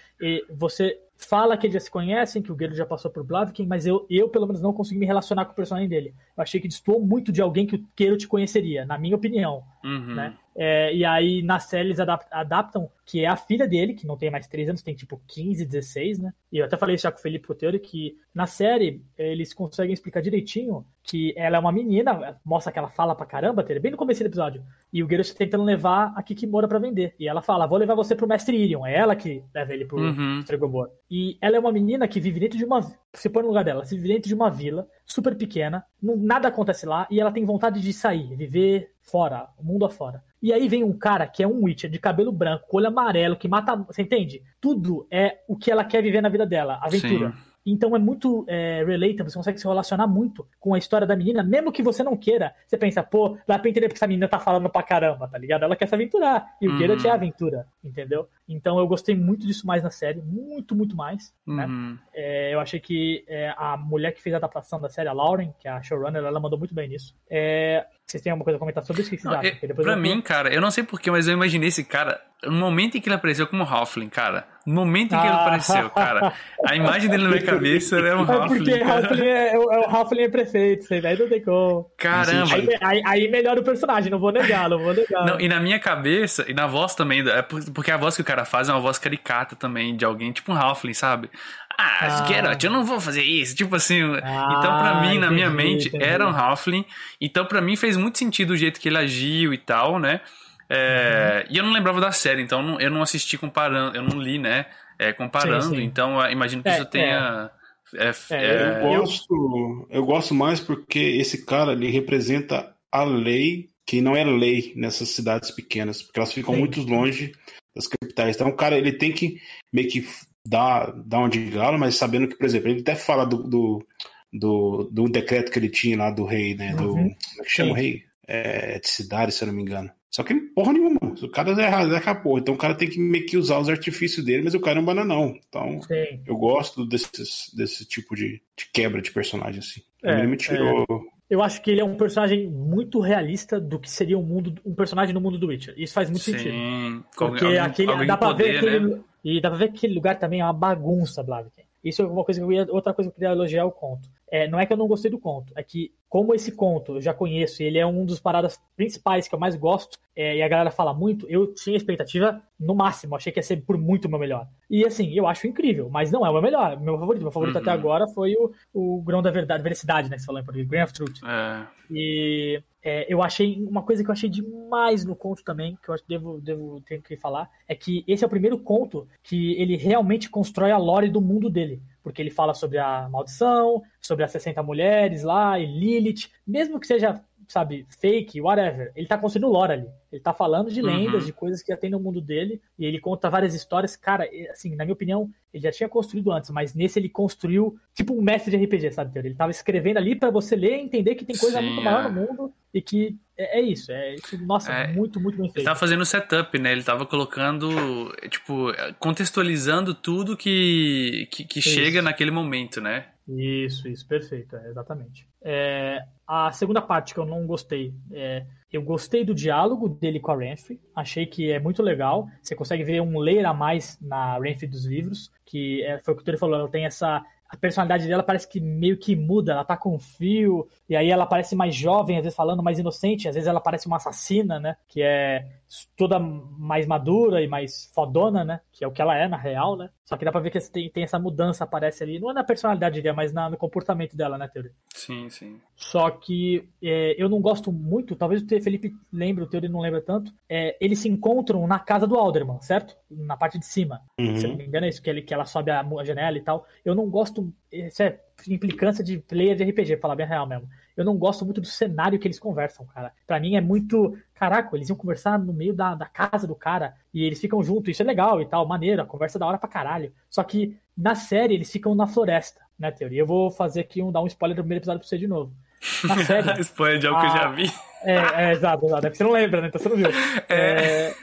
você fala que eles já se conhecem, que o Geralt já passou por Blaviken, mas eu, eu, pelo menos, não consegui me relacionar com o personagem dele. Eu achei que destoou muito de alguém que o Geralt conheceria, na minha opinião. Uhum. Né? É, e aí, na série, eles adap- adaptam, que é a filha dele, que não tem mais 3 anos, tem tipo 15, 16, né? E eu até falei isso já com o Felipe Coteiro, que na série eles conseguem explicar direitinho que ela é uma menina, mostra que ela fala pra caramba, bem no começo do episódio. E o Geralt tá tentando levar a Kikimora pra vender. E ela fala, vou levar você pro Mestre Irion. É ela que leva ele pro Uhum. Stregobor. E ela é uma menina que vive dentro de uma. Você põe no lugar dela, se vive dentro de uma vila, super pequena, não- nada acontece lá, e ela tem vontade de sair, viver fora, o mundo afora. E aí vem um cara que é um Witcher, de cabelo branco, olho amarelo, que mata. Você entende? Tudo é o que ela quer viver na vida dela, aventura. Sim. Então é muito é, relatable, você consegue se relacionar muito com a história da menina, mesmo que você não queira. Você pensa, pô, dá pra entender porque essa menina tá falando pra caramba, tá ligado? Ela quer se aventurar. E o Uhum. Geralt é a aventura, entendeu? Então eu gostei muito disso mais na série, muito, muito mais. né? Uhum. É, eu achei que é, a mulher que fez a adaptação da série, a Lauren, que é a showrunner, ela mandou muito bem nisso. É, vocês têm alguma coisa a comentar sobre isso? Que vocês Não, acham? é- Porque depois pra eu- mim, cara, eu não sei porquê, mas eu imaginei esse cara. No momento em que ele apareceu como Halfling, cara. No momento em que ele Ah. apareceu, cara. A imagem dele na minha cabeça é um É Halfling. porque cara. Halfling é, é, o- é Halfling é prefeito, sei, daí não tem como. Caramba. Aí, aí, aí melhora o personagem, não vou negar, não vou negar. Não, e na minha cabeça, e na voz também, é por- porque a voz que o cara faz é uma voz caricata também, de alguém, tipo um Halfling, sabe? Ah, Ah. Geralt, eu não vou fazer isso, tipo assim. Ah, então, pra mim, na minha entendi, mente, entendi. era um Halfling. Então, pra mim, fez muito sentido o jeito que ele agiu e tal, né? É, Uhum. E eu não lembrava da série, então eu não- eu não assisti comparando, eu não li, né? É, comparando, Sim, sim. então eu imagino que É, isso tenha. é, É, é, Eu gosto, eu gosto mais porque esse cara ele representa a lei que não é lei nessas cidades pequenas, porque elas ficam Sim. muito longe das capitais. Então o cara ele tem que meio que dar, dar um de galo, mas sabendo que, por exemplo, ele até fala do, do, do, do decreto que ele tinha lá do rei, né? Do, Uhum. Como é que chama o rei? É, de cidade, se eu não me engano. Só que porra nenhuma. O cara é errado, é capô. Então o cara tem que meio que usar os artifícios dele, mas o cara é um bananão. Então Sim. eu gosto desses, desse tipo de, de quebra de personagem, assim. É, ele me tirou. Eu acho que ele é um personagem muito realista do que seria um mundo, um personagem no mundo do Witcher. Isso faz muito sentido. Sim. Com Porque alguém- aquele, alguém dá pra ver poder, aquele, né? E dá pra ver que aquele lugar também é uma bagunça, Blaviken. Isso é uma coisa que eu ia, outra coisa que eu queria elogiar o conto. É, não é que eu não gostei do conto, é que como esse conto eu já conheço, e ele é um dos paradas principais que eu mais gosto, é, e a galera fala muito, eu tinha expectativa no máximo, achei que ia ser por muito o meu melhor. E assim, eu acho incrível, mas não é o meu melhor, meu favorito. Meu favorito Uhum. até agora foi o, o Grão da Verdade, Veracidade, né, que você falou em português, Grain of Truth. É. E é, eu achei uma coisa que eu achei demais no conto também, que eu acho que devo, devo ter que falar, é que esse é o primeiro conto que ele realmente constrói a lore do mundo dele. Porque ele fala sobre a maldição, sobre as 60 mulheres lá, e Lilith, mesmo que seja, sabe, fake, whatever, ele tá construindo lore ali. Ele tá falando de Uhum. lendas, de coisas que já tem no mundo dele, e ele conta várias histórias. Cara, assim, na minha opinião, ele já tinha construído antes, mas nesse ele construiu tipo um mestre de RPG, sabe? Ele tava escrevendo ali pra você ler e entender que tem coisa Sim, muito maior é. no mundo e que é, é isso, é isso, nossa, É, muito, muito bem Ele feito. tava fazendo o setup, né? Ele tava colocando, tipo, contextualizando tudo que, que, que chega naquele momento, né? Isso, isso, perfeito, é, exatamente. É, a segunda parte que eu não gostei, é, eu gostei do diálogo dele com a Renfrey, achei que é muito legal, você consegue ver um layer a mais na Renfrey dos livros, que é, foi o que o Tori falou, ela tem essa... A personalidade dela parece que meio que muda, ela tá com fio, e aí ela parece mais jovem, às vezes falando mais inocente, às vezes ela parece uma assassina, né? Que é toda mais madura e mais fodona, né? Que é o que ela é na real, né? Só que dá pra ver que tem, tem essa mudança, aparece ali, não é na personalidade dela, mas na- no comportamento dela, né, Teori? Sim, sim. Só que é, eu não gosto muito, talvez o Felipe lembre, o Teori não lembra tanto. é, eles se encontram na casa do Alderman, certo? Na parte de cima. Uhum. Se eu não me engano, é isso que, ele, que ela sobe a, a janela e tal. Eu não gosto. Isso é implicância de player de RPG, pra falar bem a real mesmo. Eu não gosto muito do cenário que eles conversam, cara. Pra mim é muito. Caraca, eles iam conversar no meio da, da casa do cara e eles ficam juntos. Isso é legal e tal, maneiro, a conversa é da hora pra caralho. Só que na série eles ficam na floresta, né, teoria? Eu vou fazer aqui um dar um spoiler do primeiro episódio pra você de novo. Na série. Spoiler de algo que eu já vi. É, é, exato, exato. É porque você não lembra, né? Então você não viu. É,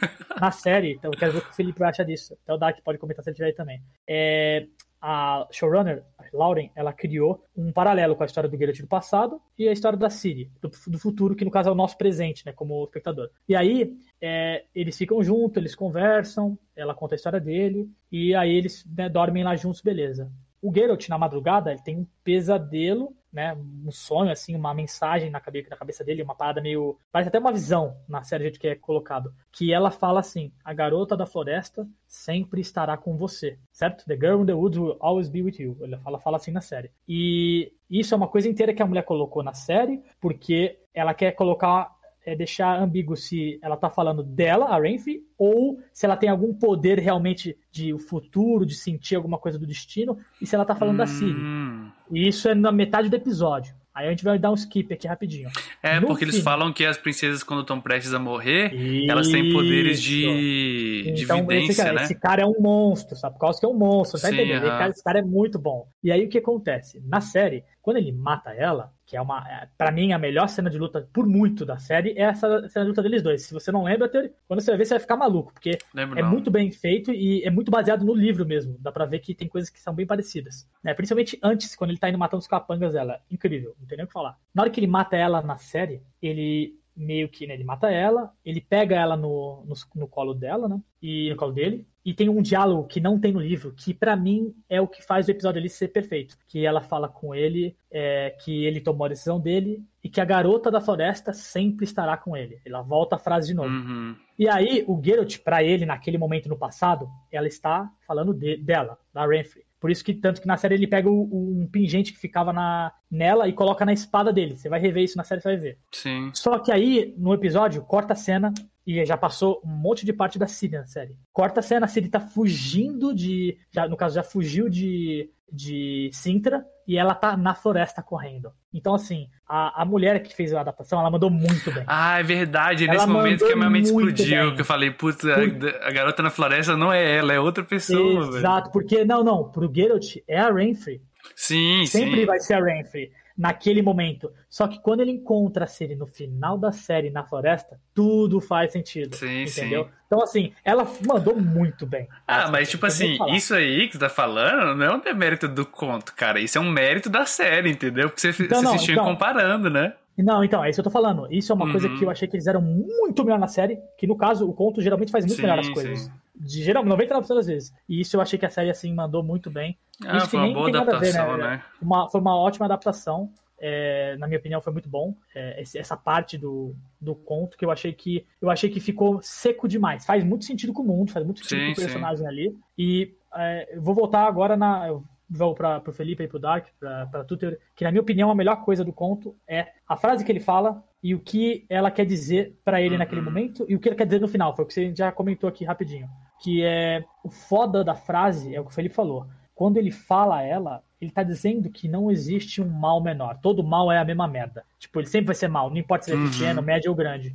na série, então eu quero ver o que o Felipe acha disso. Até o Dark pode comentar se ele tiver aí também. É, a showrunner, a Lauren, ela criou um paralelo com a história do Geralt do passado e a história da Ciri, do, do futuro, que no caso é o nosso presente, né? Como espectador. E aí, é, eles ficam juntos, eles conversam, ela conta a história dele, e aí eles né, dormem lá juntos, beleza. O Geralt, na madrugada, ele tem um pesadelo, né? Um sonho, assim, uma mensagem na cabeça, na cabeça dele, uma parada meio. Parece até uma visão na série, jeito que é colocado. Que ela fala assim: a garota da floresta sempre estará com você, certo? The girl in the woods will always be with you. Ela fala, fala assim na série. E isso é uma coisa inteira que a mulher colocou na série, porque ela quer colocar é deixar ambíguo se ela tá falando dela, a Renfrey, ou se ela tem algum poder realmente de o futuro, de sentir alguma coisa do destino, e se ela tá falando da Ciri. Hum. E isso é na metade do episódio. Aí a gente vai dar um skip aqui rapidinho. É, No porque eles fim- falam que as princesas, quando estão prestes a morrer, elas têm poderes de, de Então, esse vidência, cara, né? esse cara é um monstro, sabe? Por causa que é um monstro, tá Sim, entendendo? Esse aham. cara, esse cara é muito bom. E aí o que acontece? Na série, quando ele mata ela, que é uma, é, pra mim, a melhor cena de luta por muito da série, é essa cena de luta deles dois. Se você não lembra, quando você vai ver, você vai ficar maluco, porque Lembro é não. muito bem feito e é muito baseado no livro mesmo. Dá pra ver que tem coisas que são bem parecidas. Né? Principalmente antes, quando ele tá indo matando os capangas dela. Incrível, não tem nem o que falar. Na hora que ele mata ela na série, ele meio que, né, ele mata ela, ele pega ela no, no, no colo dela, né? E no colo dele. E tem um diálogo que não tem no livro, que pra mim é o que faz o episódio ali ser perfeito. Que ela fala com ele é, que ele tomou a decisão dele e que a garota da floresta sempre estará com ele. Ela volta a frase de novo. Uhum. E aí, o Geralt, pra ele, naquele momento no passado, ela está falando de- dela, da Renfrey. Por isso que, tanto que na série ele pega o- o- um pingente que ficava na, nela e coloca na espada dele. Você vai rever isso na série, você vai ver. Sim. Só que aí, no episódio, corta a cena e já passou um monte de parte da Ciri na série. Corta a cena, a Ciri tá fugindo de. Já, no caso, já fugiu de, de Sintra e ela tá na floresta correndo. Então, assim, a, a mulher que fez a adaptação, ela mandou muito bem. Ah, é verdade. É Ela nesse momento que a minha mente explodiu. bem. Que eu falei, putz, a, a garota na floresta não é ela, é outra pessoa, velho. Exato, porque, não, não, pro Geralt é a Renfrey Sim, Sempre sim. vai ser a Renfrey naquele momento. Só que quando ele encontra a Siri no final da série na floresta, tudo faz sentido. Sim, entendeu? sim. Então, assim, ela mandou muito bem. Ah, Assim, mas tipo assim, isso aí que você tá falando não é um demérito do conto, cara. Isso é um mérito da série, entendeu? Porque você, Então, você não, assistiu então- comparando, né? Não, então, é isso que eu tô falando. Isso é uma coisa Uhum. que eu achei que eles eram muito melhor na série, que no caso, o conto geralmente faz muito Sim, melhor as sim. De geral, 99% das vezes. E isso eu achei que a série, assim, mandou muito bem. Ah, Isso foi uma nem boa tem nada a ver, adaptação, né? né? Uma, foi uma ótima adaptação. é, na minha opinião, foi muito bom. é, essa parte do, do conto que eu achei que eu achei que ficou seco demais. Faz muito sentido com o mundo, faz muito sentido Sim, com o sim. personagem ali. E é, vou voltar agora na. Vou para pro Felipe e pro Dark, pra, pra Tutor, que na minha opinião a melhor coisa do conto é a frase que ele fala e o que ela quer dizer pra ele Uhum. naquele momento e o que ele quer dizer no final. Foi o que você já comentou aqui rapidinho. Que é o foda da frase, é o que o Felipe falou. Quando ele fala ela, ele tá dizendo que não existe um mal menor. Todo mal é a mesma merda. Tipo, ele sempre vai ser mal, não importa se ele é Uhum. pequeno, médio ou grande.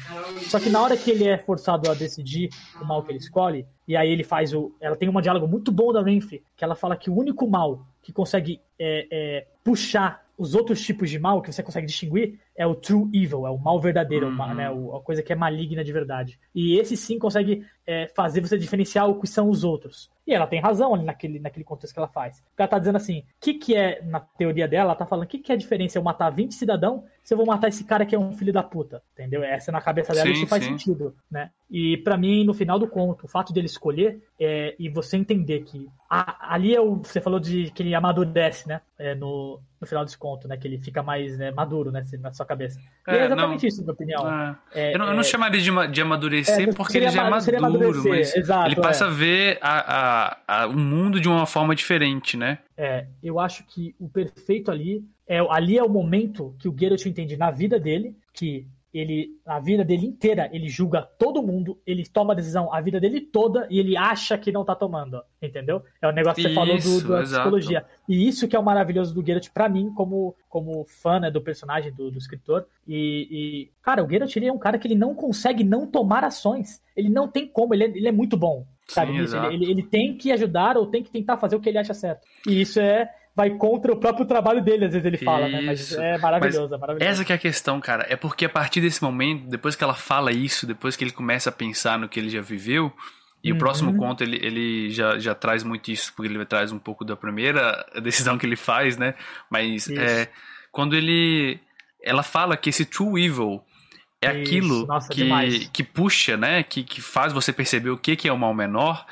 Só que na hora que ele é forçado a decidir o mal que ele escolhe, e aí ele faz o. Ela tem um diálogo muito bom da Renfrey, que ela fala que o único mal que consegue é, é, puxar os outros tipos de mal que você consegue distinguir é o true evil, é o mal verdadeiro, Uhum. né, a coisa que é maligna de verdade. E esse sim consegue é, fazer você diferenciar o que são os outros. E ela tem razão ali naquele, naquele contexto que ela faz. Porque ela tá dizendo assim, o que, que é, na teoria dela, ela tá falando, o que, que é a diferença eu matar 20 cidadão se eu vou matar esse cara que é um filho da puta? Entendeu? Essa na cabeça dela, Sim, isso faz sim. sentido, né? E pra mim, no final do conto, o fato dele escolher é, e você entender que a- ali é o. Você falou de que ele amadurece, né? É, no, no final desse conto, né? Que ele fica mais né, maduro né, na sua cabeça. E é É, exatamente não. isso, na minha opinião. Ah, É, eu, não, eu não é- chamaria de, de amadurecer É, porque ele já é maduro, mas exato, ele passa é. a ver a- a- o mundo de uma forma diferente, né? É, eu acho que o perfeito ali é ali é o momento que o Geralt entende na vida dele que ele a vida dele inteira ele julga todo mundo, ele toma a decisão a vida dele toda e ele acha que não tá tomando, entendeu? É o negócio que você falou do, Isso, da psicologia. E isso que é o maravilhoso do Geralt pra mim como como fã né, do personagem do, do escritor e, e, cara, o Geralt ele é um cara que ele não consegue não tomar ações. Ele não tem como, ele é, ele é muito bom. Sabe, Sim. Ele, ele, ele tem que ajudar ou tem que tentar fazer o que ele acha certo. E isso é vai contra o próprio trabalho dele, às vezes ele fala, né? Mas Isso. é maravilhoso, é maravilhoso. Essa que é a questão, cara. É porque a partir desse momento, depois que ela fala isso, depois que ele começa a pensar no que ele já viveu, e Uhum. o próximo conto ele, ele já, já traz muito isso, porque ele traz um pouco da primeira decisão que ele faz, né? Mas Isso. é, quando ele. Ela fala que esse true evil é Isso, aquilo nossa, que, demais. que puxa, né? Que, que faz você perceber o que, que é o mal menor.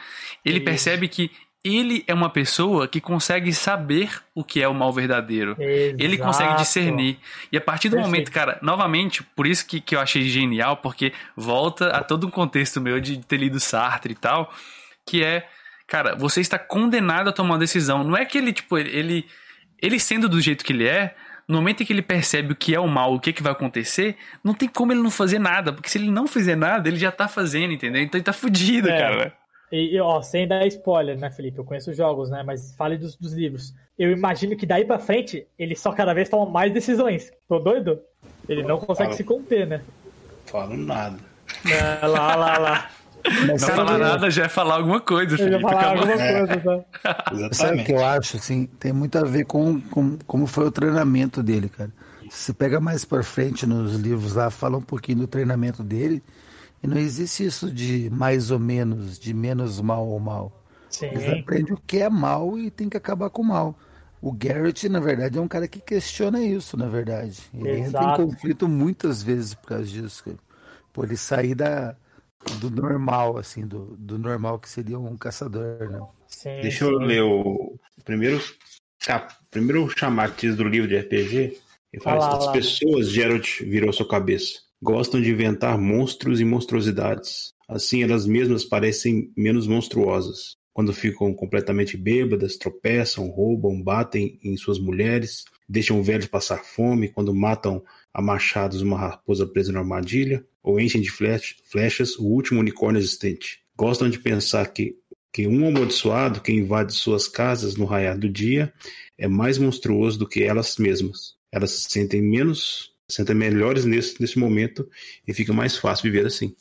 Ele Isso. percebe que ele é uma pessoa que consegue saber o que é o mal verdadeiro. Ele consegue Exato. discernir. E a partir do Perfeito. momento, cara, novamente, por isso que, que eu achei genial, porque volta a todo um contexto meu de ter lido Sartre e tal, que é, cara, você está condenado a tomar uma decisão. Não é que ele, tipo, ele, ele, sendo do jeito que ele é, no momento em que ele percebe o que é o mal, o que, que vai acontecer, não tem como ele não fazer nada, porque se ele não fizer nada, ele já tá fazendo, entendeu? Então ele tá fudido, É. cara. E, e, ó, sem dar spoiler, né, Felipe? Eu conheço os jogos, né? Mas fale dos, dos livros. Eu imagino que daí pra frente, ele só cada vez toma mais decisões. Tô doido? Ele não consegue Fala. se conter, né? Falo nada. É, lá, lá, lá. Mas Não falar nada já é falar alguma coisa, Felipe. falar alguma coisa, tá? sabe o que eu acho? Assim, tem muito a ver com, com como foi o treinamento dele, cara. Se você pega mais pra frente nos livros lá, fala um pouquinho do treinamento dele. E não existe isso de mais ou menos, de menos mal ou mal. Ele Sim. aprende o que é mal e tem que acabar com o mal. O Garrett, na verdade, é um cara que questiona isso, na verdade. Ele entra Exato. em conflito muitas vezes por causa disso. cara. Por ele sair da, do normal, assim, do, do normal que seria um caçador, né? Sim, Deixa eu sim. ler o primeiro, cap, primeiro chamatiz do livro de RPG. Ele fala lá, assim, as lá. pessoas, Geralt virou sua cabeça, gostam de inventar monstros e monstruosidades. Assim, elas mesmas parecem menos monstruosas. Quando ficam completamente bêbadas, tropeçam, roubam, batem em suas mulheres, deixam velhos passar fome, quando matam a machados uma raposa presa na armadilha, ou enchem de flech- flechas o último unicórnio existente. Gostam de pensar que que um amaldiçoado que invade suas casas no raiar do dia é mais monstruoso do que elas mesmas. Elas se sentem menos, se sentem melhores nesse, nesse momento e fica mais fácil viver assim.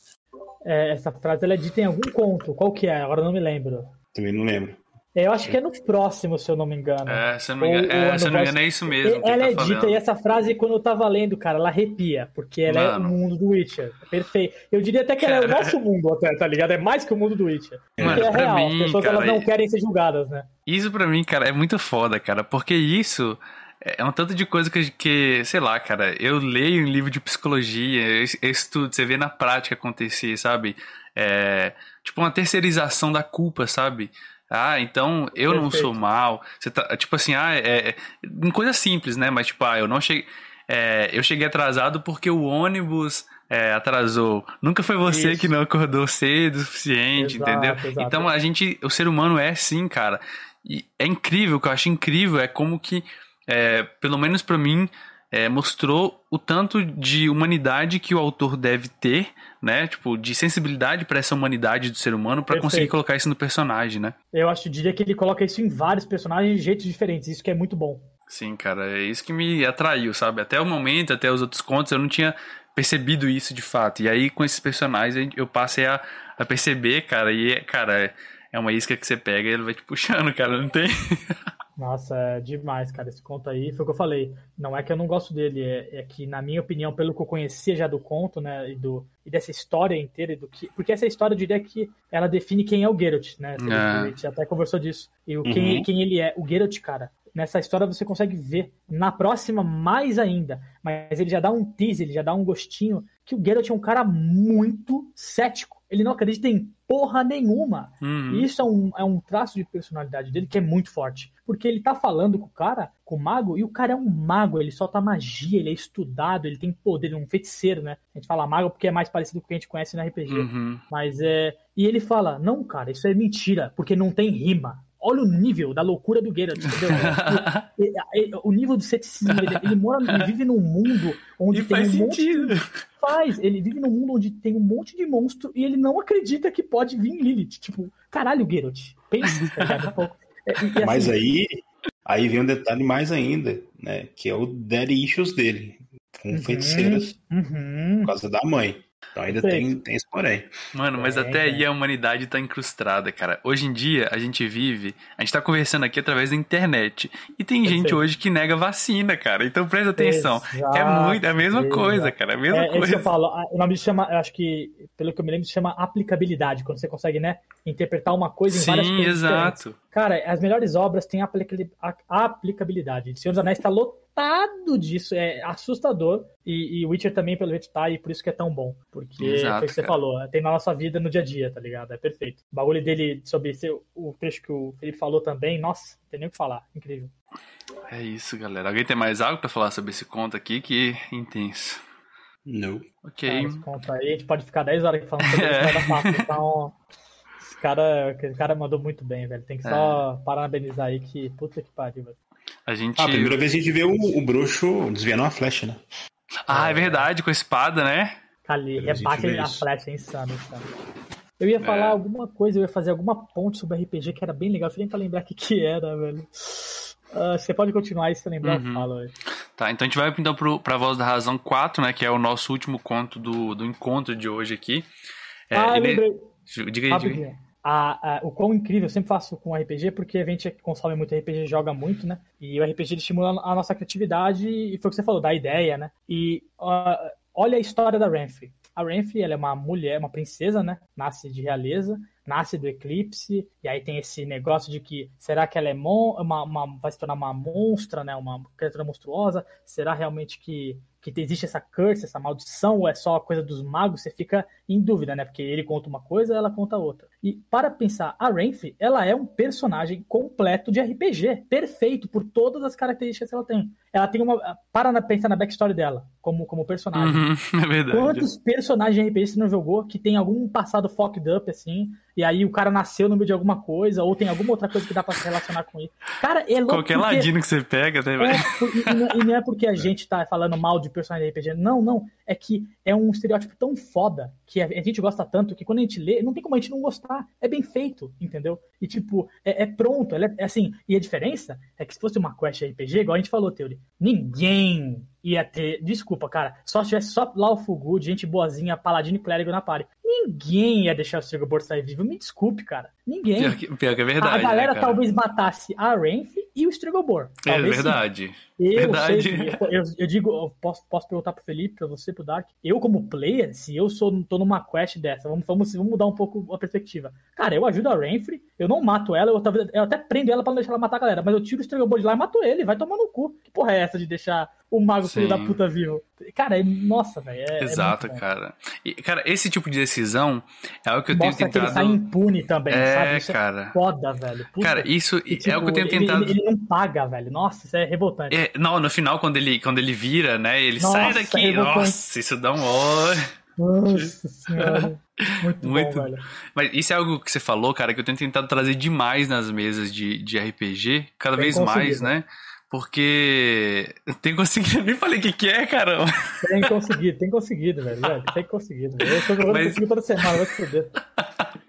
É, essa frase ela é dita em algum conto. Qual que é? Agora eu não me lembro. Também não lembro. Eu acho que é no próximo, se eu não me engano. É, se eu não me engano, é, se eu não me engano, é isso mesmo. que Ela tá é dita, falando. e essa frase, quando eu tava lendo, cara, ela arrepia, porque ela é o Mano. mundo do Witcher. É perfeito. Eu diria até que ela é o nosso mundo, até, tá ligado? É mais que o mundo do Witcher. Mano, Porque é real, mim, as pessoas cara, elas não querem ser julgadas, né? Isso pra mim, cara, é muito foda, cara, porque isso é um tanto de coisa que, que, sei lá, cara, eu leio em livro de psicologia, eu eu estudo, você vê na prática acontecer, sabe? É, tipo uma terceirização da culpa, sabe? Ah, então eu não Perfeito. sou mal. Você tá, tipo assim, ah, é, é em coisa simples, né? Mas tipo, ah, eu não cheguei, é, eu cheguei atrasado porque o ônibus é, atrasou. Nunca foi você Isso. que não acordou cedo o suficiente, Exato, entendeu? exato. Então a gente, o ser humano é assim, cara. E é incrível, o que eu acho incrível é como que, é, pelo menos pra mim, é, mostrou o tanto de humanidade que o autor deve ter, né? Tipo, de sensibilidade pra essa humanidade do ser humano pra Perfeito. conseguir colocar isso no personagem, né? Eu acho, diria que ele coloca isso em vários personagens de jeitos diferentes, isso que é muito bom. Sim, cara, é isso que me atraiu, sabe? Até o momento, até os outros contos, eu não tinha percebido isso de fato. E aí, com esses personagens, eu passei a, a perceber, cara, e, cara, é- é uma isca que você pega e ele vai te puxando, cara, não tem? Nossa, é demais, cara. Esse conto aí foi o que eu falei. Não é que eu não gosto dele, é, é que, na minha opinião, pelo que eu conhecia já do conto, né, e, do, e dessa história inteira, e do que, porque essa história eu diria que ela define quem é o Geralt, né? É. A gente até conversou disso. E o, quem, Uhum. quem ele é. O Geralt, cara, nessa história você consegue ver. Na próxima, mais ainda. Mas ele já dá um teaser, ele já dá um gostinho que o Geralt é um cara muito cético. Ele não acredita em porra nenhuma. Uhum. E isso é um, é um traço de personalidade dele que é muito forte. Porque ele tá falando com o cara, com o mago, e o cara é um mago, ele solta magia, ele é estudado, ele tem poder, ele é um feiticeiro, né? A gente fala mago porque é mais parecido com o que a gente conhece no RPG. Uhum. Mas é. E ele fala: não, cara, isso é mentira, porque não tem rima. Olha o nível da loucura do Geralt, entendeu? O nível de ceticismo dele. Ele mora, ele vive num mundo onde E tem faz um monte sentido. faz. Ele vive num mundo onde tem um monte de monstro e ele não acredita que pode vir Lilith. Tipo, caralho, Geralt. Pensa, tá ligado? Um pouco. É, e Mas assim, aí, aí vem um detalhe mais ainda, né? Que é o daddy issues dele, com Uhum. feiticeiras, uhum, por causa da mãe. Então ainda Perfeito. tem, tem esse porém. Mano, mas É, até é. aí a humanidade tá incrustada, cara. Hoje em dia, a gente vive, a gente tá conversando aqui através da internet. E tem gente hoje que nega vacina, cara. Então presta atenção. é Exato, muito, é a mesma exato. coisa, cara. É a mesma É, é isso que coisa. eu falo. O nome se chama, eu acho que, pelo que eu me lembro, se chama aplicabilidade. Quando você consegue, né, interpretar uma coisa em várias Sim, coisas diferentes. exato. Cara, as melhores obras têm aplicabilidade. O Senhor dos Anéis tá lotado disso, é assustador. E, e Witcher também, pelo jeito, tá, e por isso que é tão bom. Porque Exato, foi o que você cara. falou, tem na nossa vida no dia a dia, tá ligado? É perfeito. O bagulho dele sobre esse, o trecho que o Felipe falou também, nossa, não tem nem o que falar. Incrível. É isso, galera. Alguém tem mais algo pra falar sobre esse conto aqui? Que intenso. Não. Ok. Esse conto aí, a gente pode ficar 10 horas falando sobre história da Páscoa. Então, esse cara, esse cara mandou muito bem, velho. Tem que só parabenizar aí que puta que pariu, velho. A gente. Ah, a primeira vez a gente vê o, o bruxo desviando uma flecha, né? Ah, é verdade, com a espada, né? Ali, rebate a flecha, é insano, insano. Eu ia falar É. alguma coisa, eu ia fazer alguma ponte sobre RPG que era bem legal. Eu tentar lembrar o que, que era, velho. Ah, você pode continuar aí se você lembrar, Uhum. eu falo, velho. Tá, então a gente vai então pro, pra Voz da Razão 4, né? Que é o nosso último conto do, do encontro de hoje aqui. É, ah, e eu ne- lembrei. Diga aí, diga aí. A- a- o quão incrível, eu sempre faço com RPG, porque a gente consome muito RPG joga muito, né? E o RPG estimula a nossa criatividade, e foi o que você falou, da ideia, né? E ah, olha a história da Renfrey. A Renfrey, ela é uma mulher, uma princesa, né? Nasce de realeza, nasce do eclipse, e aí tem esse negócio de que será que ela é mon uma, uma- vai se tornar uma monstra, né? Uma criatura monstruosa? Será realmente que, que existe essa curse, essa maldição, ou é só coisa dos magos? Você fica em dúvida, né? Porque ele conta uma coisa, ela conta outra. E para pensar, a Renfrey, ela é um personagem completo de RPG, perfeito por todas as características que ela tem. Ela tem uma. Para na- pensar na backstory dela, como, como personagem. Uhum, é verdade. Quantos personagens de RPG você não jogou que tem algum passado fucked up, assim, e aí o cara nasceu no meio de alguma coisa, ou tem alguma outra coisa que dá pra se relacionar com ele? Cara, é louco. Qualquer porque- ladino que você pega, né, velho? é, e, e não- e não é porque a gente tá falando mal de personagem de RPG. Não, não. É que é um estereótipo tão foda que a gente gosta tanto que quando a gente lê, não tem como a gente não gostar. É bem feito, entendeu? E tipo, é, é pronto. É, é assim. E a diferença é que se fosse uma quest RPG, igual a gente falou, Teori, ninguém ia ter. Desculpa, cara. Só se tivesse só lá o Fugu, gente boazinha, paladino e clérigo na party. Ninguém ia deixar o Strigobor sair vivo. Me desculpe, cara. Ninguém. Pior que, pior que é verdade. A galera né, talvez matasse a Renf e o Strigobor. É verdade. Eu, Verdade. sei, eu, eu digo, eu posso, posso perguntar pro Felipe, pra você, pro Dark. Eu, como player, se eu sou, tô numa quest dessa, vamos, vamos, vamos mudar um pouco a perspectiva. Cara, eu ajudo a Renfrey, eu não mato ela, eu, eu até prendo ela pra não deixar ela matar a galera, mas eu tiro o Strigobor de lá e mato ele, vai tomar no cu. Que porra é essa de deixar o mago filho da puta vivo? Cara, é, nossa, velho. É, é Exato, bom. cara. E, cara, esse tipo de decisão é algo que eu tenho Mostra que ele tentado. sai impune também, sabe? É, Isso é cara. foda, velho. Puta Cara, isso que, é o que eu tenho tipo, tentado. Ele, ele não paga, velho. Nossa, isso é revoltante. É, não, no final, quando ele, quando ele vira, né? Ele Nossa, sai daqui. revoltante. Nossa, isso dá um ó. Nossa senhora. Muito, Muito. bom, velho. Mas isso é algo que você falou, cara, que eu tenho tentado trazer demais nas mesas de, de RPG, cada Tem vez mais, né? Porque tem conseguido. Eu nem falei o que, que é, caramba. Tem conseguido, tem conseguido, velho. velho, Tem conseguido, velho. Eu tô jogando Mas- consigo toda semana, vai se fuder.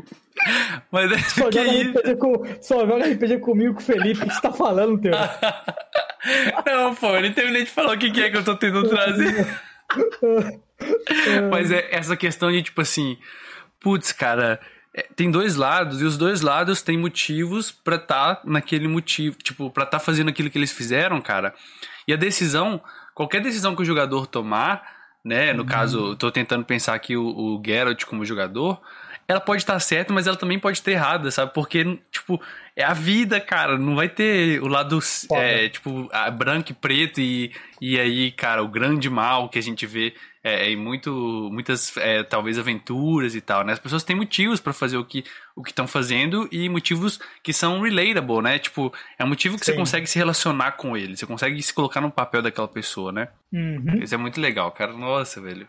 Mas é Só que joga. RPG com, só joga RPG comigo, com o Felipe. O que você tá falando, teu? Não, pô, eu nem terminei de falar o que, que é que eu tô tentando trazer. Mas é essa questão de, tipo assim, putz, cara, é, tem dois lados, e os dois lados têm motivos pra tá naquele motivo, tipo, pra tá fazendo aquilo que eles fizeram, cara. E a decisão, qualquer decisão que o jogador tomar, né, no caso, eu tô tentando pensar aqui o, o Geralt como jogador, ela pode estar certa, mas ela também pode estar errada, sabe? Porque, tipo, é a vida, cara, não vai ter o lado, é, tipo, branco e preto e, e aí, cara, o grande mal que a gente vê é, em muito, muitas, é, talvez, aventuras e tal, né? As pessoas têm motivos pra fazer o que o que estão fazendo e motivos que são relatable, né? Tipo, é um motivo que você Sim. consegue se relacionar com ele, você consegue se colocar no papel daquela pessoa, né? Uhum. Isso é muito legal, cara. Nossa, velho.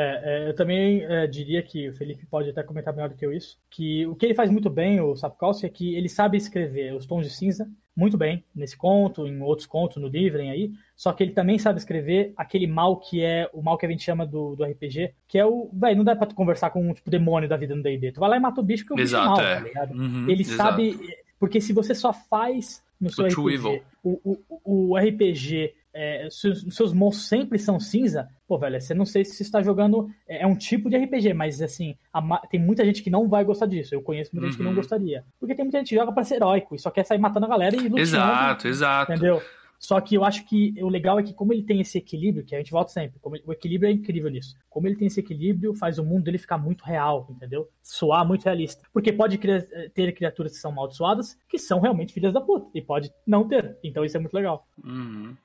É, é, eu também é, diria que o Felipe pode até comentar melhor do que eu isso, que o que ele faz muito bem, o Sapkowski, é que ele sabe escrever os tons de cinza muito bem, nesse conto, em outros contos, no Livren aí, só que ele também sabe escrever aquele mal que é, o mal que a gente chama do, do RPG, que é o, velho, não dá pra tu conversar com um tipo demônio da vida no D&D, tu vai lá e mata o bicho que é o bicho Exato, mal, é. tá ligado? Uhum, ele exato. sabe, porque se você só faz no seu O RPG, o, o, o RPG, é, se os os seus monstros sempre são cinza, pô, velho, você não sei se você está jogando. É é um tipo de RPG, mas assim, a tem muita gente que não vai gostar disso. Eu conheço muita gente que não Uhum. gostaria. Porque tem muita gente que joga pra ser heróico e só quer sair matando a galera e lutando. Exato, exato. Entendeu? Só que eu acho que o legal é que, como ele tem esse equilíbrio, que a gente volta sempre, como ele- o equilíbrio é incrível nisso. Como ele tem esse equilíbrio, faz o mundo dele ficar muito real, entendeu? Soar muito realista. Porque pode ter criaturas que são amaldiçoadas, que são realmente filhas da puta, e pode não ter. Então isso é muito legal. Uhum.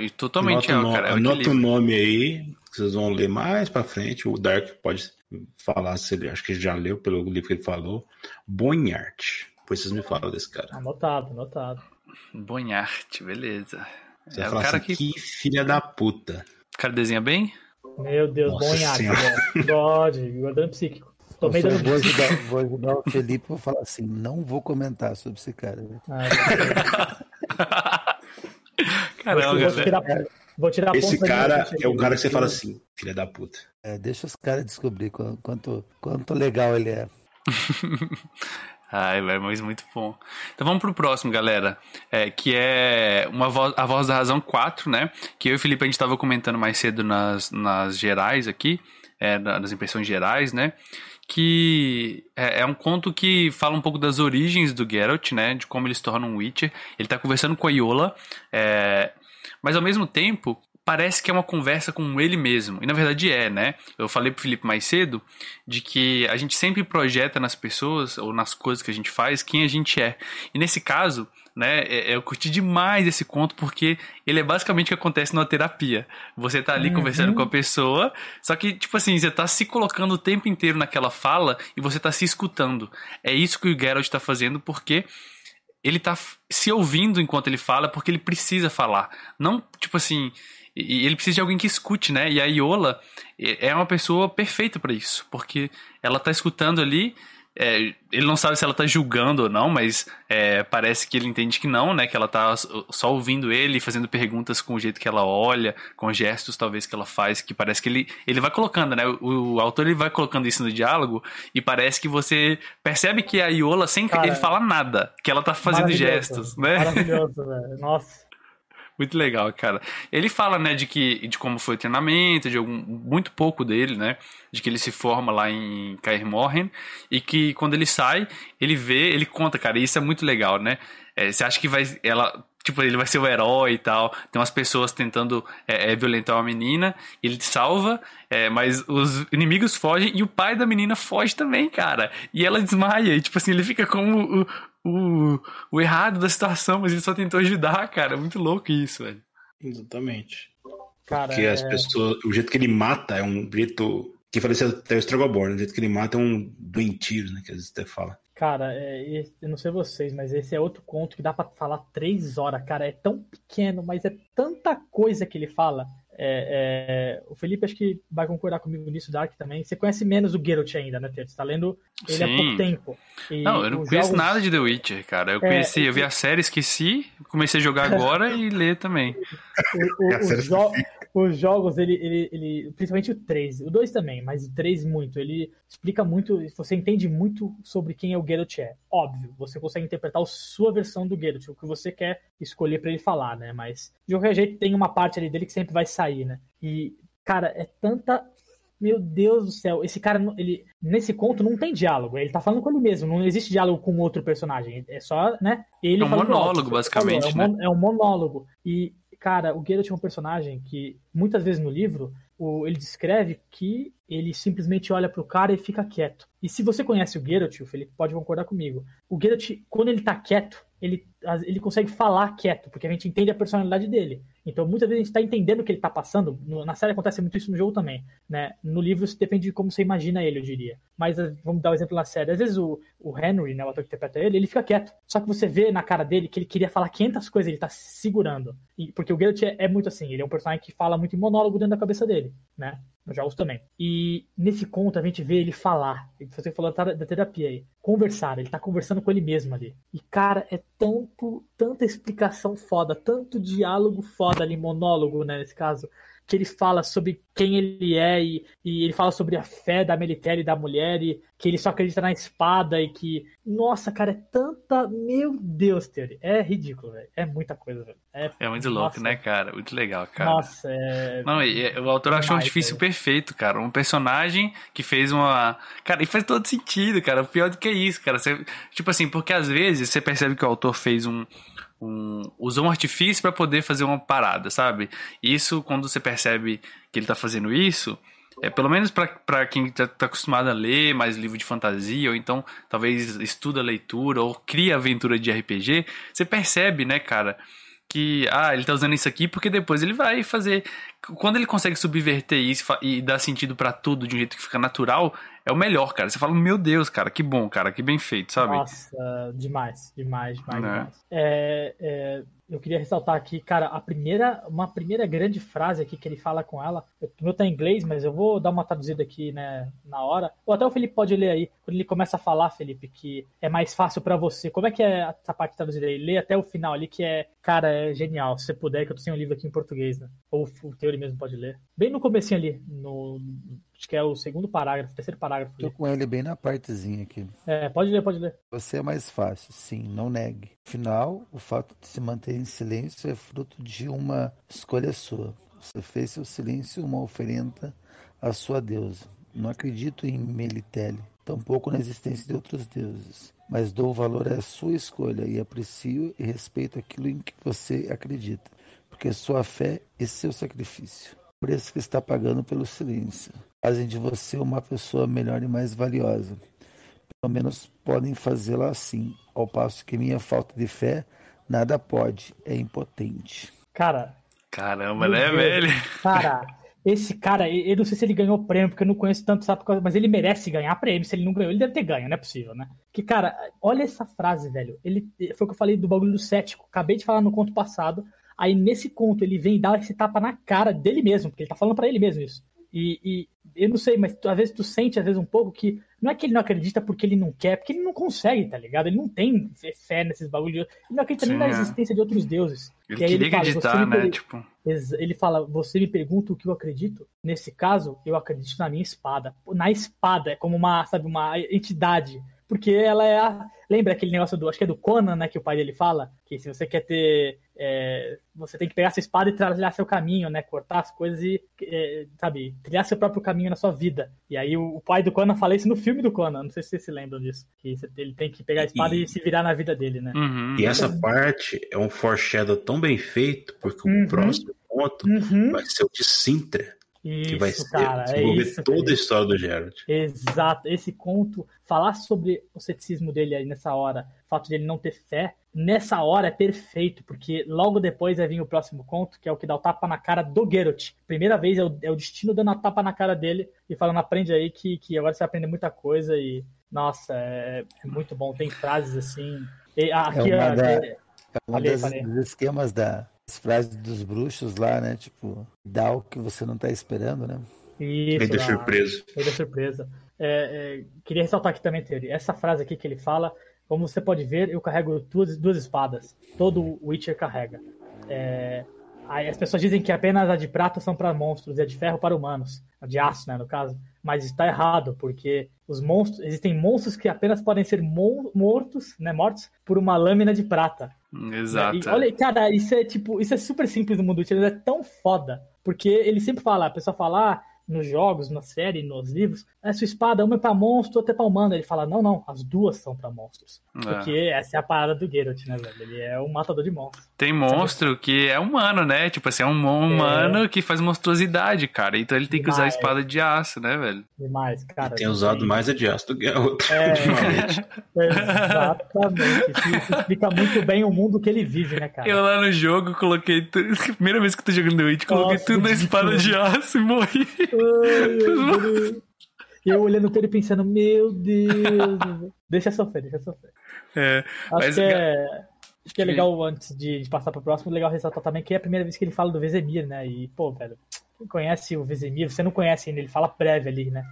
E totalmente Anota, é, cara. É o anota o nome aí, que vocês vão ler mais pra frente. O Dark pode falar se ele, acho que ele já leu pelo livro que ele falou. Bonhart. Depois vocês me falam desse cara. Anotado, anotado. Bonharte, beleza. Você É vai falar cara assim, que. que filha da puta. O cara desenha bem? Meu Deus, Nossa velho. God, guardando psíquico. Tomei Eu dano vou ajudar, vou ajudar o Felipe vou falar assim, não vou comentar sobre esse cara. Ah, Caramba, vou, tirar, vou tirar Esse cara é o cara que você fala assim, filha da puta. É, deixa os caras descobrir qu- quanto, quanto legal ele é. Ai, velho, mas muito bom. Então vamos pro próximo, galera. É, que é uma voz, a Voz da Razão 4, né? Que eu e o Felipe a gente tava comentando mais cedo nas, nas gerais aqui, é, na- nas impressões gerais, né? Que é, é um conto que fala um pouco das origens do Geralt, né? De como ele se torna um Witcher. Ele tá conversando com a Iola, é, mas ao mesmo tempo parece que é uma conversa com ele mesmo. E na verdade é, né? Eu falei pro Felipe mais cedo de que a gente sempre projeta nas pessoas ou nas coisas que a gente faz quem a gente é. E nesse caso, né, é- eu curti demais esse conto porque ele é basicamente o que acontece numa terapia. Você tá ali Uhum. conversando com a pessoa, só que, tipo assim, você tá se colocando o tempo inteiro naquela fala e você tá se escutando. É isso que o Geralt tá fazendo porque ele tá se ouvindo enquanto ele fala porque ele precisa falar. Não, tipo assim, ele precisa de alguém que escute, né? E a Iola é uma pessoa perfeita pra isso, porque ela tá escutando ali. É, ele não sabe se ela tá julgando ou não, mas é, parece que ele entende que não, né? Que ela tá só ouvindo ele, fazendo perguntas com o jeito que ela olha, com gestos talvez que ela faz, que parece que ele, ele vai colocando, né? O, o autor ele vai colocando isso no diálogo e parece que você percebe que a Iola, sem Cara, ele falar nada, que ela tá fazendo gestos, né? Maravilhoso, velho. Nossa. Muito legal, cara. Ele fala, né, de que de como foi o treinamento, de algum, muito pouco dele, né, de que ele se forma lá em Kaer Morhen e que quando ele sai, ele vê, ele conta, cara, e isso é muito legal, né? É, você acha que vai ela tipo, ele vai ser o herói e tal. Tem umas pessoas tentando é, é, violentar uma menina, ele salva, é, mas os inimigos fogem e o pai da menina foge também, cara. E ela desmaia, e tipo assim, ele fica como o, o, errado da situação, mas ele só tentou ajudar, cara. É muito louco isso, velho. Exatamente. Cara, Porque as é- pessoas. O jeito que ele mata é um jeito. Que faleceu até o Stragobor, né? O jeito que ele mata é um doentio, né? Que às vezes até fala. Cara, é, eu não sei vocês, mas esse é outro conto que dá pra falar três horas, cara. É tão pequeno, mas é tanta coisa que ele fala. É, é, o Felipe acho que vai concordar comigo nisso, Dark também. Você conhece menos o Geralt ainda, né, Ter? Você tá lendo ele há Sim. pouco tempo. E Não, eu não conheço jogos- nada de The Witcher, cara. Eu É, conheci, eu vi e- a série, esqueci, comecei a jogar agora e ler também. O- o- a série os, jo- os jogos, ele, ele, ele- principalmente o 3, o 2 também, mas o 3 muito, ele explica muito, você entende muito sobre quem é o Geralt é. Óbvio, você consegue interpretar a sua versão do Geralt, o que você quer escolher pra ele falar, né? Mas de qualquer jeito tem uma parte ali dele que sempre vai sair, né? E, cara, é tanta meu Deus do céu, esse cara, ele nesse conto não tem diálogo, ele tá falando com ele mesmo, não existe diálogo com outro personagem, é só, né? Ele É um monólogo, basicamente, é um, né? é um monólogo. E, cara, o Geralt é um personagem que, muitas vezes no livro, ele descreve que ele simplesmente olha pro cara e fica quieto. E se você conhece o Geralt, o Felipe pode concordar comigo, o Geralt, quando ele tá quieto, ele, ele consegue falar quieto, porque a gente entende a personalidade dele. Então, muitas vezes a gente tá entendendo o que ele tá passando. Na série acontece muito isso no jogo também, né? No livro isso depende de como você imagina ele, eu diria. Mas eh, vamos dar o exemplo na série. Às vezes o, o Henry, né, o ator que interpreta ele, ele fica quieto. Só que você vê na cara dele que ele queria falar 500 coisas, ele tá se segurando. E, porque o Geralt é, é muito assim, ele é um personagem que fala muito em monólogo dentro da cabeça dele, né? Nos jogos também. E nesse conto a gente vê ele falar. Você falou da, terapia aí. Conversar, ele tá conversando com ele mesmo ali. E, cara, é tanto, tanta explicação foda, tanto diálogo foda ali, monólogo, né, nesse caso, que ele fala sobre quem ele é e, e ele fala sobre a fé da Melitele e da mulher e que ele só acredita na espada e que, nossa, cara, é tanta, meu Deus, Theory, é ridículo, velho, é muita coisa, velho. É, É muito louco, nossa, né, cara? Muito legal, cara. Nossa, é... Não, e, e o autor achou um difícil perfeito, cara. Um personagem que fez uma. Cara, e faz todo sentido, cara. Pior do que isso, cara. Você- Tipo assim, porque às vezes você percebe que o autor fez um. Um- usou um artifício pra poder fazer uma parada, sabe? Isso, quando você percebe que ele tá fazendo isso, é pelo menos pra quem tá, tá acostumado a ler mais livro de fantasia, ou então talvez estuda leitura, ou cria aventura de RPG, você percebe, né, cara? que ah, ele tá usando isso aqui porque depois ele vai fazer. Quando ele consegue subverter isso e dar sentido pra tudo de um jeito que fica natural, é o melhor, cara. Você fala, meu Deus, cara, que bom, cara, que bem feito, sabe? Nossa, demais, demais, demais, Né? demais. É, é, eu queria ressaltar aqui, cara, a primeira, uma primeira grande frase aqui que ele fala com ela, o meu tá em inglês, mas eu vou dar uma traduzida aqui, né, na hora. Ou até o Felipe pode ler aí, quando ele começa a falar, Felipe, que é mais fácil pra você. Como é que é essa parte traduzida aí? Lê até o final ali, que é, cara, é genial. Se você puder, que eu tô sem o livro aqui em português, né? Ou o Teori mesmo pode ler. Bem no comecinho ali, no, acho que é o segundo parágrafo, terceiro parágrafo. Tô ali. com ele bem na partezinha aqui. É, pode ler, pode ler. Você é mais fácil, sim, não negue. Afinal, o fato de se manter em silêncio é fruto de uma escolha sua. Você fez seu silêncio uma oferenda à sua deusa. Não acredito em Melitele, tampouco na existência de outros deuses, mas dou valor à sua escolha e aprecio e respeito aquilo em que você acredita, porque sua fé é seu sacrifício. O preço que está pagando pelo silêncio fazem de você uma pessoa melhor e mais valiosa pelo menos podem fazê-la assim, ao passo que minha falta de fé nada pode, é impotente. Cara, Caramba, né, Deus. velho? Cara, esse cara, eu eu não sei se ele ganhou prêmio, porque eu não conheço tanto, sabe, mas ele merece ganhar prêmio. Se ele não ganhou, ele deve ter ganho, não é possível, né? Que, cara, olha essa frase, velho. Ele foi o que eu falei do bagulho do cético. Acabei de falar no conto passado. Aí nesse conto ele vem e dá esse tapa na cara dele mesmo, porque ele tá falando pra ele mesmo isso. E, e eu não sei, mas tu- às vezes tu sente, às vezes, um pouco que não é que ele não acredita porque ele não quer, porque ele não consegue, tá ligado? Ele não tem fé- nesses bagulhos. Ele não acredita nem Sim, na é. existência de outros deuses. Ele queria fala, acreditar, "Você me né? per- Tipo, Ele fala: Você me pergunta o que eu acredito? Nesse caso, eu acredito na minha espada. Na espada, é como uma, sabe, uma entidade. Porque ela é a. Lembra aquele negócio do. Acho que é do Conan, né? Que o pai dele fala? Que se você quer ter. É, você tem que pegar sua espada e trilhar seu caminho, né? Cortar as coisas e, é, sabe, trilhar seu próprio caminho na sua vida. E aí o, o, pai do Conan fala isso no filme do Conan. Não sei se vocês se lembram disso. Que ele tem que pegar a espada e, e se virar na vida dele, né? Uhum. E essa parte é um foreshadow tão bem feito, porque uhum. o próximo ponto uhum. vai ser o de Sintra. Isso, que vai ser, cara, é isso, toda a história do Gerard. Exato. Esse conto, falar sobre o ceticismo dele aí nessa hora, o fato de ele não ter fé, nessa hora é perfeito, porque logo depois vai vir o próximo conto, que é o que dá o tapa na cara do Geralt. Primeira vez é o, é o destino dando a tapa na cara dele e falando, aprende aí que, que agora você vai aprender muita coisa e, nossa, é, é muito bom. Tem frases assim. E, aqui, é uma, da, é, uma das, dos esquemas da, as frases dos bruxos lá, né? Tipo, dá o que você não tá esperando, né? Isso. Rei da surpresa. Da surpresa. É, é, queria ressaltar aqui também, Teori, essa frase aqui que ele fala, como você pode ver, eu carrego duas, duas espadas. Todo Witcher carrega. É, aí as pessoas dizem que apenas a de prata são para monstros e a de ferro para humanos. A de aço, né, no caso. Mas está errado, porque os monstros. Existem monstros que apenas podem ser mortos, né? Mortos por uma lâmina de prata. Exato. E, olha, cara, isso é tipo, isso é super simples no mundo Witcher, é tão foda. Porque ele sempre fala, a pessoa fala, ah, nos jogos, na série, nos livros, a sua espada, uma é pra monstro, outra é pra humano. Ele fala, não, não, as duas são pra monstros. É. Porque essa é a parada do Geralt, né, velho? Ele é um matador de monstros. Tem monstro Sabe? que é humano, né? Tipo assim, é um humano é. que faz monstruosidade, cara. Então ele tem Demais. que usar a espada de aço, né, velho? Demais, cara. E tem usado tem... mais a de aço do que a outra, é, ultimamente. Exatamente. Isso, isso, explica muito bem o mundo que ele vive, né, cara? Eu lá no jogo coloquei. Tudo... Primeira vez que eu tô jogando The Witch, coloquei Nossa, tudo na espada de aço e morri. Ai, e eu olhando pra ele pensando, meu Deus. deixa sofrer, deixa sofrer. É, acho, mas... que é, acho que é legal, antes de, de, passar pro próximo, legal ressaltar também que é a primeira vez que ele fala do Vezemir, né? E, pô, velho, quem conhece o Vezemir, você não conhece ainda, ele fala prévio ali, né?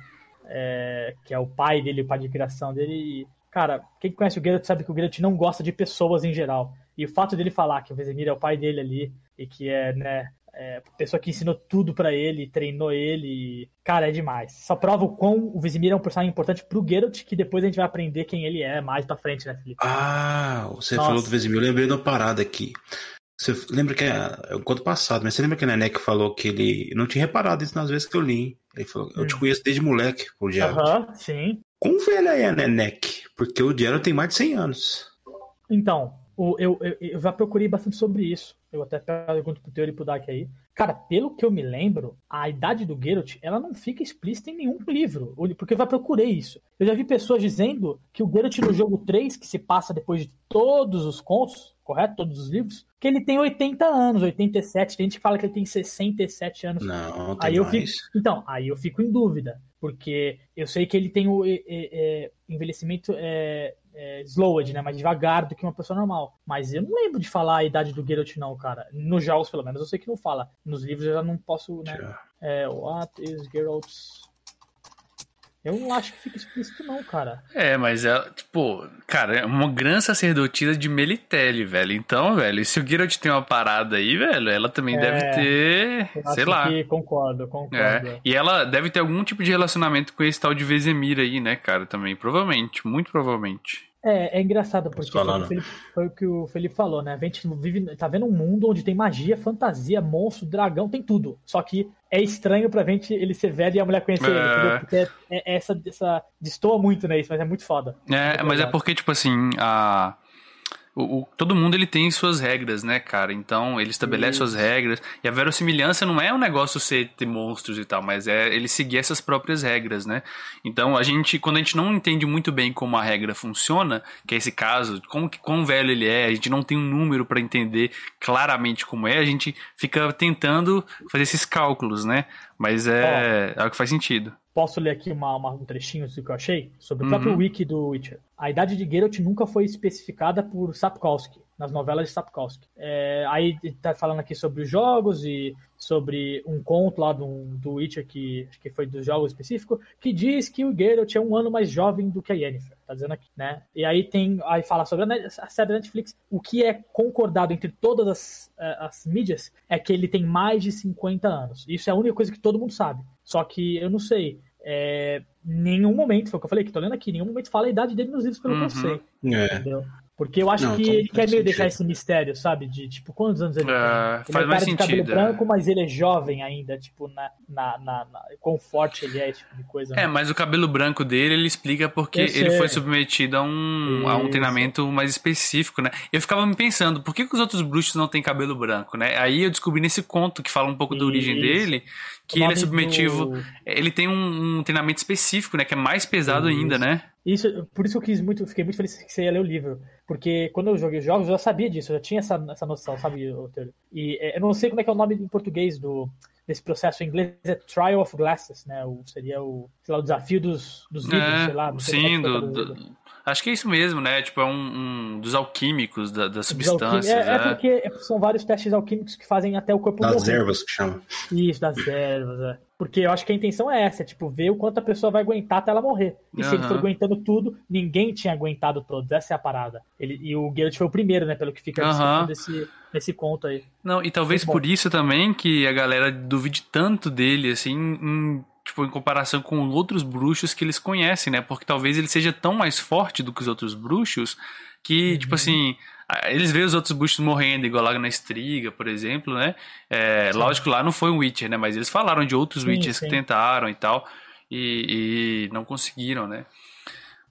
É, que é o pai dele, o pai de criação dele. E, cara, quem conhece o Geralt sabe que o Geralt não gosta de pessoas em geral. E o fato dele falar que o Vezemir é o pai dele ali e que é, né, é, pessoa que ensinou tudo para ele, treinou ele. Cara, é demais. Só prova o quão o Vizimir é um personagem importante pro Geralt, que depois a gente vai aprender quem ele é mais pra frente, né, Felipe? Ah, você Nossa. falou do Vizimir, eu lembrei de uma parada aqui. Você lembra que é, é o conto passado, mas você lembra que a Nenek falou que ele. Eu não tinha reparado isso nas vezes que eu li. Ele falou, eu te hum. conheço desde moleque, o Geralt. Aham, sim. Como velha é a Nenek? Porque o Geralt tem mais de 100 anos. Então, eu, eu, eu, já procurei bastante sobre isso. Eu até pergunto pro Teori e pro Dark aí. Cara, pelo que eu me lembro, a idade do Geralt, ela não fica explícita em nenhum livro. Porque eu já procurei isso. Eu já vi pessoas dizendo que o Geralt no jogo 3, que se passa depois de todos os contos, correto? Todos os livros, que ele tem 80 anos, 87. Tem gente que fala que ele tem 67 anos. Não, tem aí mais. Eu fico, então, aí eu fico em dúvida. Porque eu sei que ele tem o é, é, envelhecimento é, é, slowed, né? Mais devagar do que uma pessoa normal. Mas eu não lembro de falar a idade do Geralt, não, cara. Nos jogos, pelo menos, eu sei que não fala. Nos livros eu já não posso, né? É, what is Geralt's eu não acho que fica explícito, não, cara. É, mas é, tipo, cara, é uma grande sacerdotisa de Melitele, velho. Então, velho, se o Geralt tem uma parada aí, velho, ela também é, deve ter. sei lá. concordo, concordo. É, e ela deve ter algum tipo de relacionamento com esse tal de Vesemir aí, né, cara, também. Provavelmente, muito provavelmente. É, é engraçado, porque foi, o Felipe, foi o que o Felipe falou, né? A gente vive, tá vendo um mundo onde tem magia, fantasia, monstro, dragão, tem tudo. Só que é estranho pra gente ele ser velho e a mulher conhecer é... ele, entendeu? Porque é, é, essa, essa. destoa muito, né? Isso, mas é muito foda. É, mas é porque, tipo assim, a o, o, todo mundo ele tem suas regras, né, cara? Então ele estabelece Isso. suas regras. E a verossimilhança não é um negócio ser ter monstros e tal, mas é ele seguir essas próprias regras, né? Então a gente, quando a gente não entende muito bem como a regra funciona, que é esse caso, como que quão velho ele é, a gente não tem um número para entender claramente como é, a gente fica tentando fazer esses cálculos, né? Mas é, é o que faz sentido. Posso ler aqui uma, uma, um trechinho do que eu achei? Sobre o próprio uhum. wiki do Witcher. A idade de Geralt nunca foi especificada por Sapkowski, nas novelas de Sapkowski. É, aí tá falando aqui sobre os jogos e sobre um conto lá do, do Witcher, que acho que foi dos jogos específico, que diz que o Geralt é um ano mais jovem do que a Yennefer. Tá dizendo aqui, né? E aí tem. Aí fala sobre a, a série da Netflix. O que é concordado entre todas as, eh, as mídias é que ele tem mais de 50 anos. Isso é a única coisa que todo mundo sabe. Só que eu não sei é, nenhum momento, foi o que eu falei, que tô lendo aqui, nenhum momento fala a idade dele nos livros, pelo Uhum. que eu sei. É. Entendeu? Porque eu acho Não, que então ele quer meio sentido. deixar esse mistério, sabe? De tipo, quantos anos ele É, tem? Ele faz é mais cara de cabelo sentido, é. branco, mas ele é jovem ainda, tipo, na, na, na, na- quão forte ele é, esse tipo de coisa. né? É, mas o cabelo branco dele, ele explica porque ele foi submetido a um, a um Isso. treinamento mais específico, né? Eu ficava me pensando, por que, que os outros bruxos não têm cabelo branco, né? Aí eu descobri nesse conto que fala um pouco da origem Isso. dele, que ele é submetivo, do- ele tem um, um treinamento específico, né? Que é mais pesado Isso. ainda, né? Isso, por isso eu quis muito, fiquei muito feliz que você ia ler o livro. Porque quando eu joguei os jogos, eu já sabia disso, eu já tinha essa, essa noção, sabe, Teori? E é, eu não sei como é que é o nome em português do, desse processo em inglês, é Trial of Glasses, né? O, seria o, sei lá, o desafio dos, dos vidros, É, sei lá. sei é sim, foi do, do- acho que é isso mesmo, né? Tipo, é um, um dos alquímicos, da- das substâncias, É, é né? porque são vários testes alquímicos que fazem até o corpo Das morrer. ervas que chama. Isso, das ervas, é. Porque eu acho que a intenção é essa, é, tipo, ver o quanto a pessoa vai aguentar até ela morrer. E se ele for aguentando tudo, ninguém tinha aguentado todos. Essa é a parada. Ele, e o Geralt foi o primeiro, né? Pelo que fica descrito desse, nesse conto aí. Não, e talvez por isso também que a galera duvide tanto dele, assim, em, tipo, em comparação com outros bruxos que eles conhecem, né? Porque talvez ele seja tão mais forte do que os outros bruxos que, Uhum. tipo assim, eles veem os outros bruxos morrendo, igual lá na Estriga, por exemplo, né? É, lógico, lá não foi um Witcher, né? Mas eles falaram de outros Sim, Witchers sim. que tentaram e tal, e, e não conseguiram, né?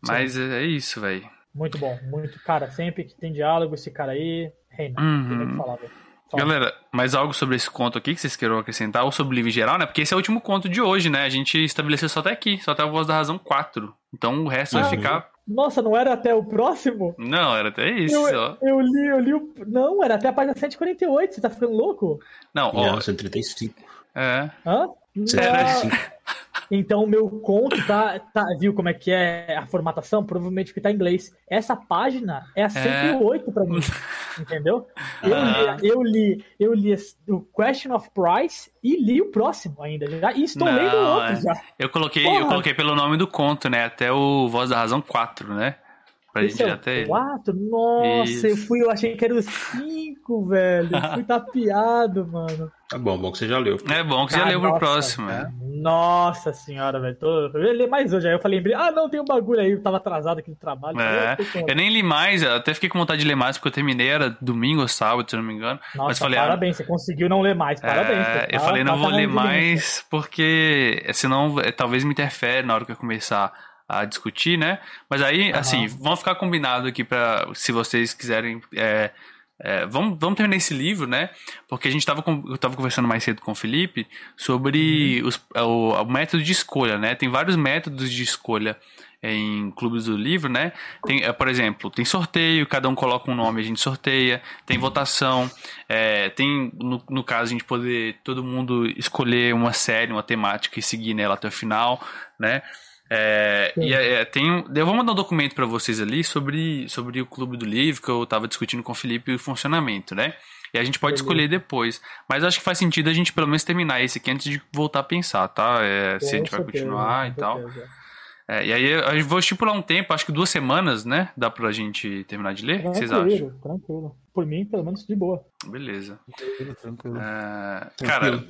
Mas é é isso, velho. Muito bom, muito. Cara, sempre que tem diálogo, esse cara aí, reina. Uhum. Tem que falar, velho. Fala. Galera, mais algo sobre esse conto aqui que vocês queiram acrescentar, ou sobre o livro em geral, né? Porque esse é o último conto de hoje, né? A gente estabeleceu só até aqui, só até a Voz da Razão 4. Então o resto Ah, vai ficar. Nossa, não era até o próximo? Não, era até isso. Eu, ó. eu li, eu li o. Não, era até a página 148, você tá ficando louco? Não, ó. Não, 135. É. Hã? Era Não. assim. Então o meu conto tá, tá. Viu como é que é a formatação? Provavelmente que tá em inglês. Essa página é a 108 pra mim. Entendeu? Eu Ah. li, eu li, eu li o Question of Price e li o próximo ainda. Já, e estou Não, lendo outro é. já. Eu coloquei, eu coloquei pelo nome do conto, né? Até o Voz da Razão 4, né? Pra Esse ir é até o ele. 4? Nossa, Isso. eu fui, eu achei que era o 5, velho. Eu fui tapeado, mano. Tá bom, bom que você já leu. É bom que você já Ah, leu pro nossa, próximo. né? Nossa senhora, velho. Tô... Eu ia ler mais hoje. Aí eu falei, ah, não, tem um bagulho aí. Eu tava atrasado aqui no trabalho. É, Eu nem li mais, eu até fiquei com vontade de ler mais, porque eu terminei, era domingo ou sábado, se eu não me engano. Nossa, mas falei, ah, parabéns, você conseguiu não ler mais. Parabéns. É, eu falei, não vou ler mais, porque senão é, talvez me interfere na hora que eu começar a discutir, né? Mas aí, Aham. assim, vamos ficar combinado aqui para se vocês quiserem. é, é, vamos, vamos terminar esse livro, né? Porque a gente tava, com- eu tava conversando mais cedo com o Felipe sobre Uhum. os- o, o método de escolha, né? Tem vários métodos de escolha em clubes do livro, né? Tem, é, por exemplo, tem sorteio, cada um coloca um nome, a gente sorteia, tem votação, é, tem, no, no caso, a gente poder todo mundo escolher uma série, uma temática e seguir nela até o final, né? É, e é, tem, um- eu vou mandar um documento para vocês ali sobre, sobre o clube do livro que eu tava discutindo com o Felipe e o funcionamento, né? E a gente pode Beleza. escolher depois. Mas acho que faz sentido a gente pelo menos terminar esse aqui antes de voltar a pensar, tá? É, se a gente vai certeza, continuar e tal. É, e aí eu vou estipular um tempo, acho que duas semanas, né? Dá pra gente terminar de ler? O que vocês acham? Tranquilo, tranquilo. Por mim, pelo menos, de boa. Beleza. Tranquilo, tranquilo. É, Tranquilo. cara,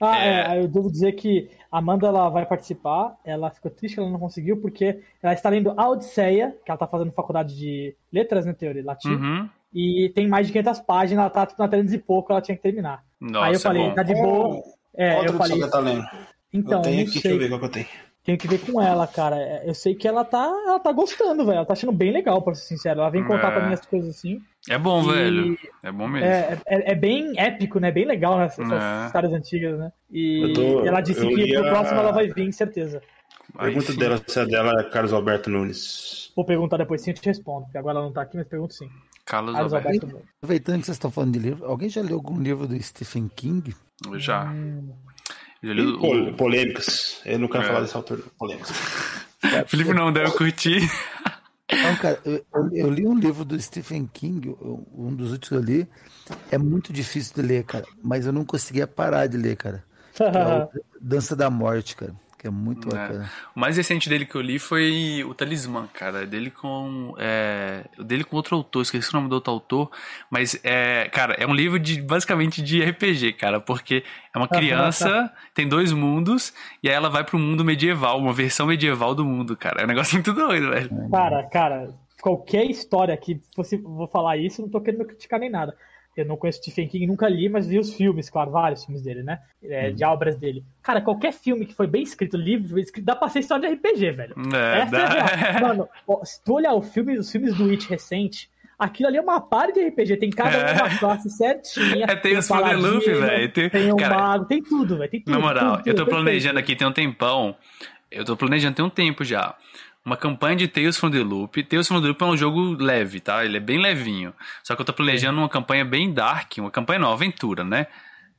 Ah, É. é, eu devo dizer que a Amanda ela vai participar. Ela ficou triste que ela não conseguiu, porque ela está lendo a Odisseia, que ela está fazendo faculdade de letras, né, teoria, latim. uhum. E tem mais de 500 páginas, ela tá tipo, na 300 e pouco, ela tinha que terminar. Nossa, aí eu falei, é bom. tá de boa. É, Qual eu falei, que tá lendo? então, eu tenho aqui, deixa eu ver qual que eu tenho. Tenho que ver com ela, cara. É, Eu sei que ela tá, ela tá gostando, velho. Ela tá achando bem legal, pra ser sincero. Ela vem contar É. pra mim as coisas assim. É bom, E- velho. É bom mesmo. É, é, é bem épico, né? Bem legal, né? Essas É. histórias antigas, né? E tô- ela disse eu que li pro a- próximo ela vai vir, certeza. Aí Pergunta sim. dela se a dela é Carlos Alberto Nunes. Vou perguntar depois sim, eu te respondo, porque agora ela não tá aqui, mas pergunto sim. Carlos Carlos Alberto. Alberto Nunes. Aproveitando que vocês estão falando de livro, alguém já leu algum livro do Stephen King? Eu Já. Hum, Eu li o- polêmicas. Eu não quero É. falar desse autor. Polêmicas. Felipe não deve curtir. Não, cara, eu, eu- li um livro do Stephen King, um dos últimos que eu li. É muito difícil de ler, cara, mas eu não conseguia parar de ler, cara. É Dança da Morte, cara. Que é muito É. bacana. O mais recente dele que eu li foi o Talismã, cara. Dele com. É, dele com outro autor, esqueci o nome do outro autor. Mas, é, cara, é um livro de basicamente de RPG, cara. Porque é uma criança, tem dois mundos, e aí ela vai pro mundo medieval, uma versão medieval do mundo, cara. É um negócio muito doido, velho. Cara, cara, qualquer história que fosse, vou falar isso, não tô querendo criticar nem nada. Eu não conheço Stephen King, nunca li, mas vi os filmes, claro, vários filmes dele, né? É, De obras dele. Cara, qualquer filme que foi bem escrito, livro, bem escrito, dá pra ser história de RPG, velho. É, Essa é a real. dá... Mano, ó, se tu olhar o filme, os filmes do Witch recente, aquilo ali é uma par de RPG, tem cada É. uma classe certinha. É, tem o os paladino, velho. Tem- Tem o cara, mago, tem tudo, velho. Tem tudo. Na moral, tudo, eu tô tudo, planejando aqui tem um tempão. Eu tô planejando tem um tempo já. Uma campanha de Tales from the Loop. Tales from the Loop é um jogo leve, tá? Ele é bem levinho. Só que eu tô planejando uma campanha bem dark, uma campanha não, uma aventura, né?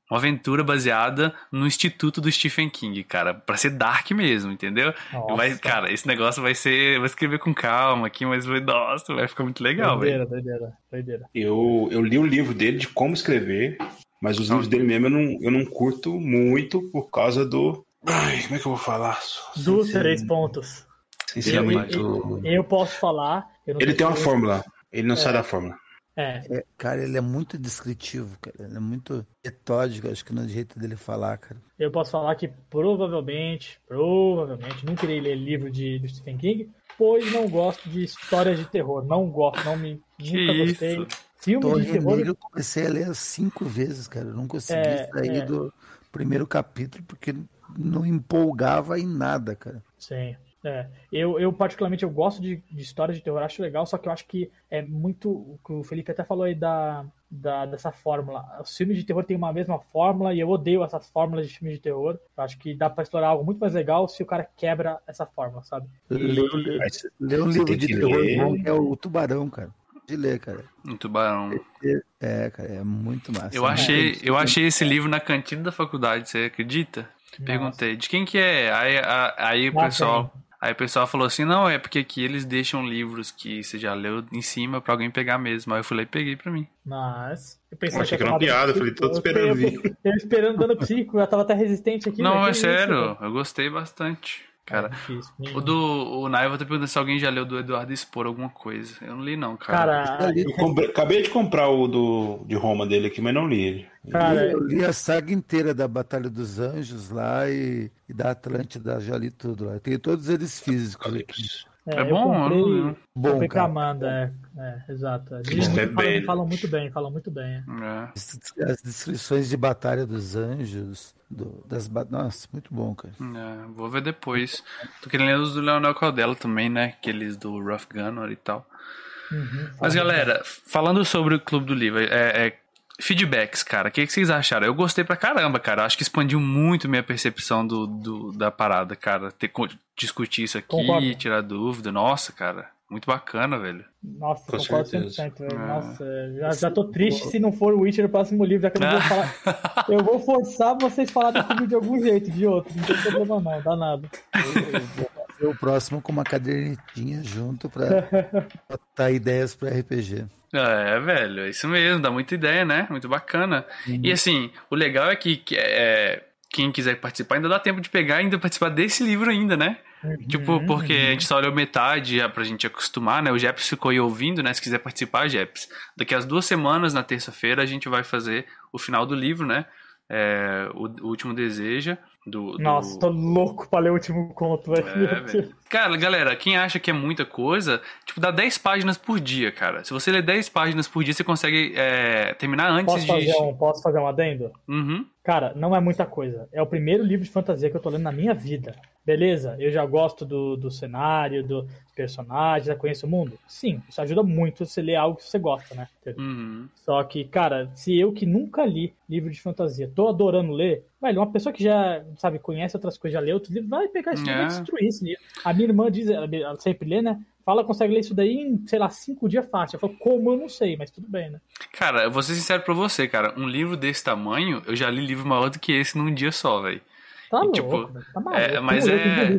Uma aventura baseada no instituto do Stephen King, cara. Pra ser dark mesmo, entendeu? Nossa. Vai, cara, esse negócio vai ser. Vou escrever com calma aqui, mas vai, nossa, vai ficar muito legal, velho. Doideira, doideira, doideira. Eu, eu li o livro dele de como escrever, mas os livros dele mesmo eu não, eu não curto muito por causa do. Ai, como é que eu vou falar? Sem ser- três pontos. Ser Eu- muito. Eu posso falar. eu não Ele tem uma fórmula. Ele não sai da fórmula. É, É, cara, ele é muito descritivo, cara. Ele é muito metódico, acho que no jeito dele falar, cara. eu posso falar que provavelmente, provavelmente, nunca irei ler livro de, do Stephen King, pois não gosto de histórias de terror. Não gosto, não me. Que nunca gostei. isso? Filme Torre de terror. Eu comecei a ler cinco vezes, cara. Eu não consegui É, sair é. do primeiro capítulo porque não empolgava em nada, cara. Sim. É. Eu, eu, particularmente, eu gosto de, de histórias de terror, acho legal, só que eu acho que é muito. O que o Felipe até falou aí da, da, dessa fórmula. Os filmes de terror têm uma mesma fórmula e eu odeio essas fórmulas de filmes de terror. Eu acho que dá pra explorar algo muito mais legal se o cara quebra essa fórmula, sabe? Lê, um livro de terror ler. bom que é o Tubarão, cara. De ler, cara. Um tubarão. É, cara, é muito massa. Eu achei, eu achei esse livro na cantina da faculdade, você acredita? Perguntei, de quem que é? Aí, aí o pessoal, aí o pessoal falou assim, não, é porque aqui eles deixam livros que você já leu em cima pra alguém pegar mesmo. Aí eu fui lá e peguei pra mim. Mas. Eu Eu pensei achei que era uma piada, dano falei, tô esperando eu, eu, eu esperando dano psíquico, eu tava até resistente aqui. não, velho, é isso, sério, velho? eu gostei bastante. Cara, É difícil. o do o Naiva tá perguntando se alguém já leu do Eduardo Expor alguma coisa. Eu não li não, cara. Cara, Eu comprei- acabei de comprar o do, de Roma dele aqui, mas não li ele. cara, Eu li a saga inteira da Batalha dos Anjos lá e, e da Atlântida, já li tudo lá. Eu tenho todos eles físicos aqui. É eu bom, comprei, né? Bom, comprei cara. Amanda, é, é, exato. Eles é falam, bem- falam muito bem, falam muito bem. é. É. As descrições de Batalha dos Anjos, do- das Nossa, muito bom, cara. É, vou ver depois. Tô querendo ler os do Leonel Caldela também, né? Aqueles do Rough Gunner e tal. Uhum, Mas galera, falando sobre o Clube do Livro, é, é, feedbacks, cara, o que, que vocês acharam? Eu gostei pra caramba, cara. Acho que expandiu muito minha percepção do, do- da parada, cara. Ter, discutir isso aqui, Concordo. tirar dúvida. Nossa, cara, muito bacana, velho. Nossa, Com concordo certeza. 100%. velho. É. Nossa, já, já tô triste se não for o Witcher o próximo livro, já que eu não vou falar. Eu vou forçar vocês a falarem comigo de algum jeito, de outro. Não tem problema não, dá nada. Eu vou fazer o próximo com uma cadernetinha junto pra botar ideias pra RPG. É, velho, é isso mesmo, dá muita ideia, né? Muito bacana. E assim, o legal é que, que, é, quem quiser participar ainda dá tempo de pegar e ainda participar desse livro ainda, né? Tipo, porque a gente só olhou metade já pra gente acostumar, né? O Jeps ficou aí ouvindo, né? Se quiser participar, Jeps. Daqui a duas semanas, na terça-feira, a gente vai fazer o final do livro, né? É, o, o Último Deseja. Do, do- Nossa, tô louco pra ler o último conto, velho. É, velho. Cara, galera, quem acha que é muita coisa, tipo, dá 10 páginas por dia, cara. Se você ler 10 páginas por dia, você consegue é, terminar antes Posso de. fazer, um, posso fazer um adendo? Uhum. Cara, não é muita coisa. É o primeiro livro de fantasia que eu tô lendo na minha vida. Beleza, eu já gosto do, do cenário, dos personagens, já conheço o mundo. Sim, isso ajuda muito você ler algo que você gosta, né? Uhum. Só que, cara, se eu que nunca li livro de fantasia, tô adorando ler, velho, uma pessoa que já, sabe, conhece outras coisas, já lê outros livros, vai pegar esse livro e É. destruir esse livro. A minha irmã diz, ela, ela sempre lê, né? Fala, consegue ler isso daí em, sei lá, cinco dias fácil. Eu falo, como eu não sei, mas tudo bem, né? Cara, eu vou ser sincero pra você, cara. Um livro desse tamanho, eu já li livro maior do que esse num dia só, velho. Tá E, louco, tipo, velho, tá maluco. é, mas é-.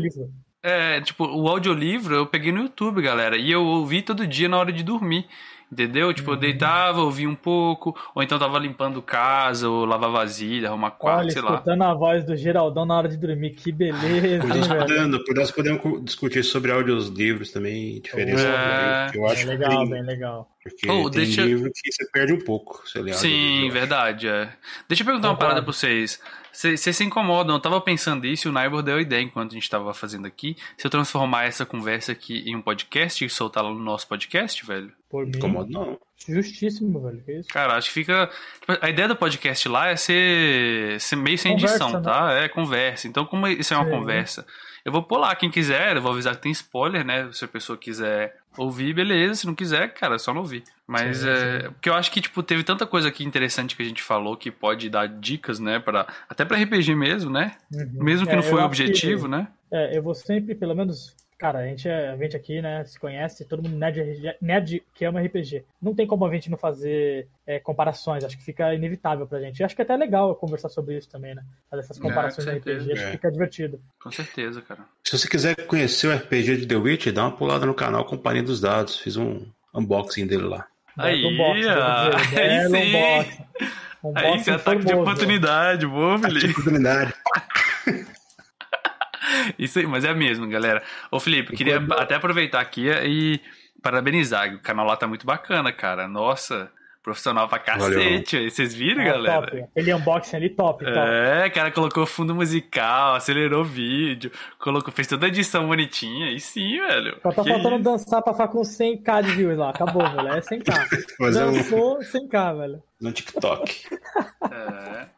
É, tipo, o audiolivro eu peguei no YouTube, galera. E eu ouvi todo dia na hora de dormir. Entendeu? Tipo, eu deitava, ouvia um pouco, ou então tava limpando casa, ou lavar vasilha, arrumar quarto, Olha, sei lá. escutando a voz do Geraldão na hora de dormir, que beleza, velho? podendo, por nós podemos discutir sobre audiolivros também, diferença. É. Eu acho Bem legal, que bem legal. porque Oh, tem deixa- livro que você perde um pouco, Sim, verdade, é. Deixa eu perguntar uma Concordo. parada pra vocês. Vocês vocês se incomodam? Eu tava pensando isso e o Naibor deu a ideia enquanto a gente tava fazendo aqui. Se eu transformar essa conversa aqui em um podcast e soltar lá no nosso podcast, velho. Por mim, Incomoda não. justíssimo, velho. Que isso? Cara, acho que fica. tipo, A ideia do podcast lá é ser, ser meio sem Conversa, edição, né? tá? É conversa. Então, como isso é uma Sim. conversa, eu vou pôr lá quem quiser, eu vou avisar que tem spoiler, né? Se a pessoa quiser ouvir, beleza. Se não quiser, cara, é só não ouvir. Mas Sim, é. sim. Porque eu acho que, tipo, teve tanta coisa aqui interessante que a gente falou que pode dar dicas, né? Pra, até pra RPG mesmo, né? Uhum. Mesmo que É, não foi o acho que- objetivo, né? É, eu vou sempre, pelo menos. Cara, a gente, é, a gente aqui, né, se conhece, todo mundo nerd, nerd que ama RPG. Não tem como a gente não fazer é, comparações, acho que fica inevitável pra gente. E acho que é até legal conversar sobre isso também, né? Fazer essas É, comparações com de RPG, acho que É. fica divertido. Com certeza, cara. Se você quiser conhecer o RPG de The Witch, dá uma pulada no canal Companhia dos Dados. Fiz um unboxing dele lá. Aí, unboxing, devo ó. dizer, Aí belo sim. unboxing. Aí, Unboxing esse ataque de oportunidade, boa, Felipe. Oportunidade. Isso aí, mas é mesmo, galera. Ô, Felipe, queria até aproveitar aqui e parabenizar. O canal lá tá muito bacana, cara. Nossa, profissional pra cacete. aí. Vocês viram, É, galera? top. Aquele unboxing ali, top, top. É, cara, colocou fundo musical, acelerou o vídeo, colocou, fez toda a edição bonitinha. E sim, velho. Só tá Que faltando isso? dançar pra ficar com 100k de views lá. Acabou, velho. É 100k. Fazer um, Dançou 100k, velho. um TikTok. É.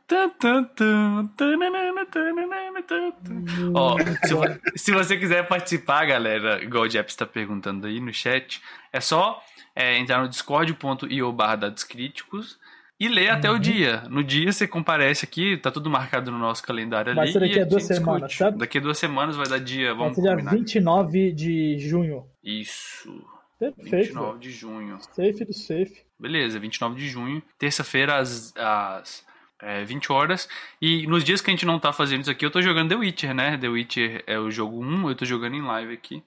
Ó, se, vo- se você quiser participar, galera, igual o Jeps está perguntando aí no chat, é só é, entrar no discord.io barra dados críticos e ler até o dia. No dia você comparece aqui, tá tudo marcado no nosso calendário Vai ali. ser daqui a duas discute. semanas, certo? Daqui a duas semanas vai dar dia, Vai vamos ser dia combinar. 29 de junho. Isso, Perfeito. 29 velho. de junho. Safe do safe. Beleza, 29 de junho, terça-feira às, às é, 20 horas. E nos dias que a gente não tá fazendo isso aqui, eu tô jogando The Witcher, né? The Witcher é o jogo 1, eu tô jogando em live aqui.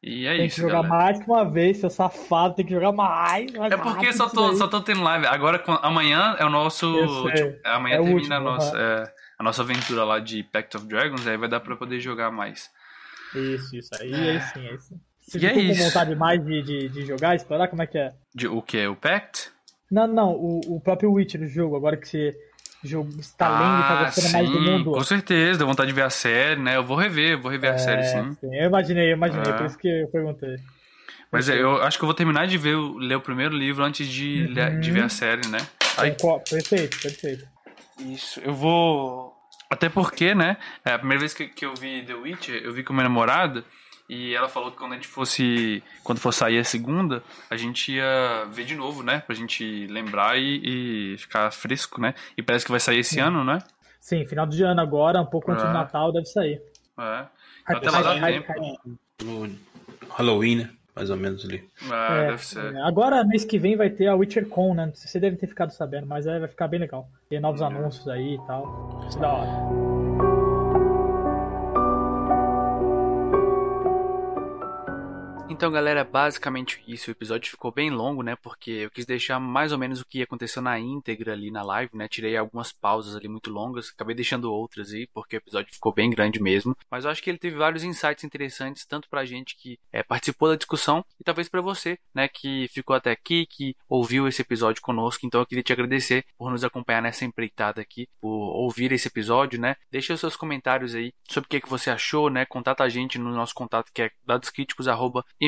E é Tem isso, que jogar galera. mais que uma vez, seu safado. Tem que jogar mais. mais É porque só isso tô, só tô tendo live. Agora, amanhã é o nosso. Tipo, amanhã É termina a, último, nossa, aham. é, a nossa aventura lá de Pact of Dragons, aí vai dar pra poder jogar mais. Isso, isso. Aí, aí sim, aí sim. Você E é ficou com isso. vontade mais de, de, de jogar, explorar? Como é que é? De, o que? O Pact? Não, não. O, o próprio Witcher, o jogo. Agora que você jogo, está lendo e tá gostando mais do Ah, sim, mundo. com certeza, dá vontade de ver a série, né? Eu vou rever, vou rever a série, É, sim. sim, Eu imaginei, eu imaginei. É. Por isso que eu perguntei. Mas é, eu acho que eu vou terminar de ver, ler o primeiro livro antes de, Uhum. ler- de ver a série, né? Aí. Perfeito, perfeito. isso, eu vou. Até porque, né? É a primeira vez que, que eu vi The Witcher, eu vi com minha namorada. E ela falou que quando a gente fosse. Quando for sair a segunda, a gente ia ver de novo, né? Pra gente lembrar e, e ficar fresco, né? E parece que vai sair esse ano, né? Sim, final de ano agora, um pouco antes É. do Natal, deve sair. É. Até lá dá tempo. Halloween, né? Mais ou menos ali. É, É, deve ser. é. Agora, mês que vem, vai ter a Witcher Con, né? Você deve ter ficado sabendo, mas aí vai ficar bem legal. Tem novos anúncios aí e tal. Isso é da hora. Então, galera, basicamente isso. O episódio ficou bem longo, né? Porque eu quis deixar mais ou menos o que aconteceu na íntegra ali na live, né? Tirei algumas pausas ali muito longas, acabei deixando outras aí, porque o episódio ficou bem grande mesmo. Mas eu acho que ele teve vários insights interessantes, tanto pra gente que é, participou da discussão, e talvez pra você, né? Que ficou até aqui, que ouviu esse episódio conosco. Então eu queria te agradecer por nos acompanhar nessa empreitada aqui, por ouvir esse episódio, né? Deixa os seus comentários aí sobre o que, que você achou, né? Contata a gente no nosso contato que é dadoscríticos.com,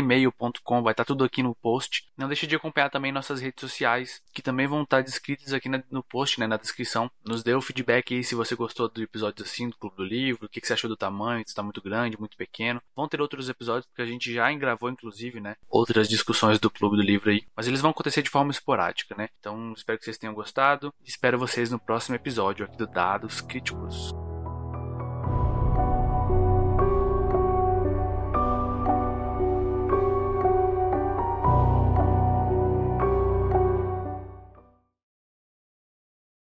vai estar tudo aqui no post. Não deixe de acompanhar também nossas redes sociais, que também vão estar descritas aqui no post, né? Na descrição. Nos dê o feedback aí se você gostou do episódio assim, do Clube do Livro, o que, que você achou do tamanho, se está muito grande, muito pequeno. Vão ter outros episódios, porque a gente já gravou, inclusive, né? Outras discussões do Clube do Livro aí. Mas eles vão acontecer de forma esporádica, né? Então espero que vocês tenham gostado. Espero vocês no próximo episódio aqui do Dados Críticos.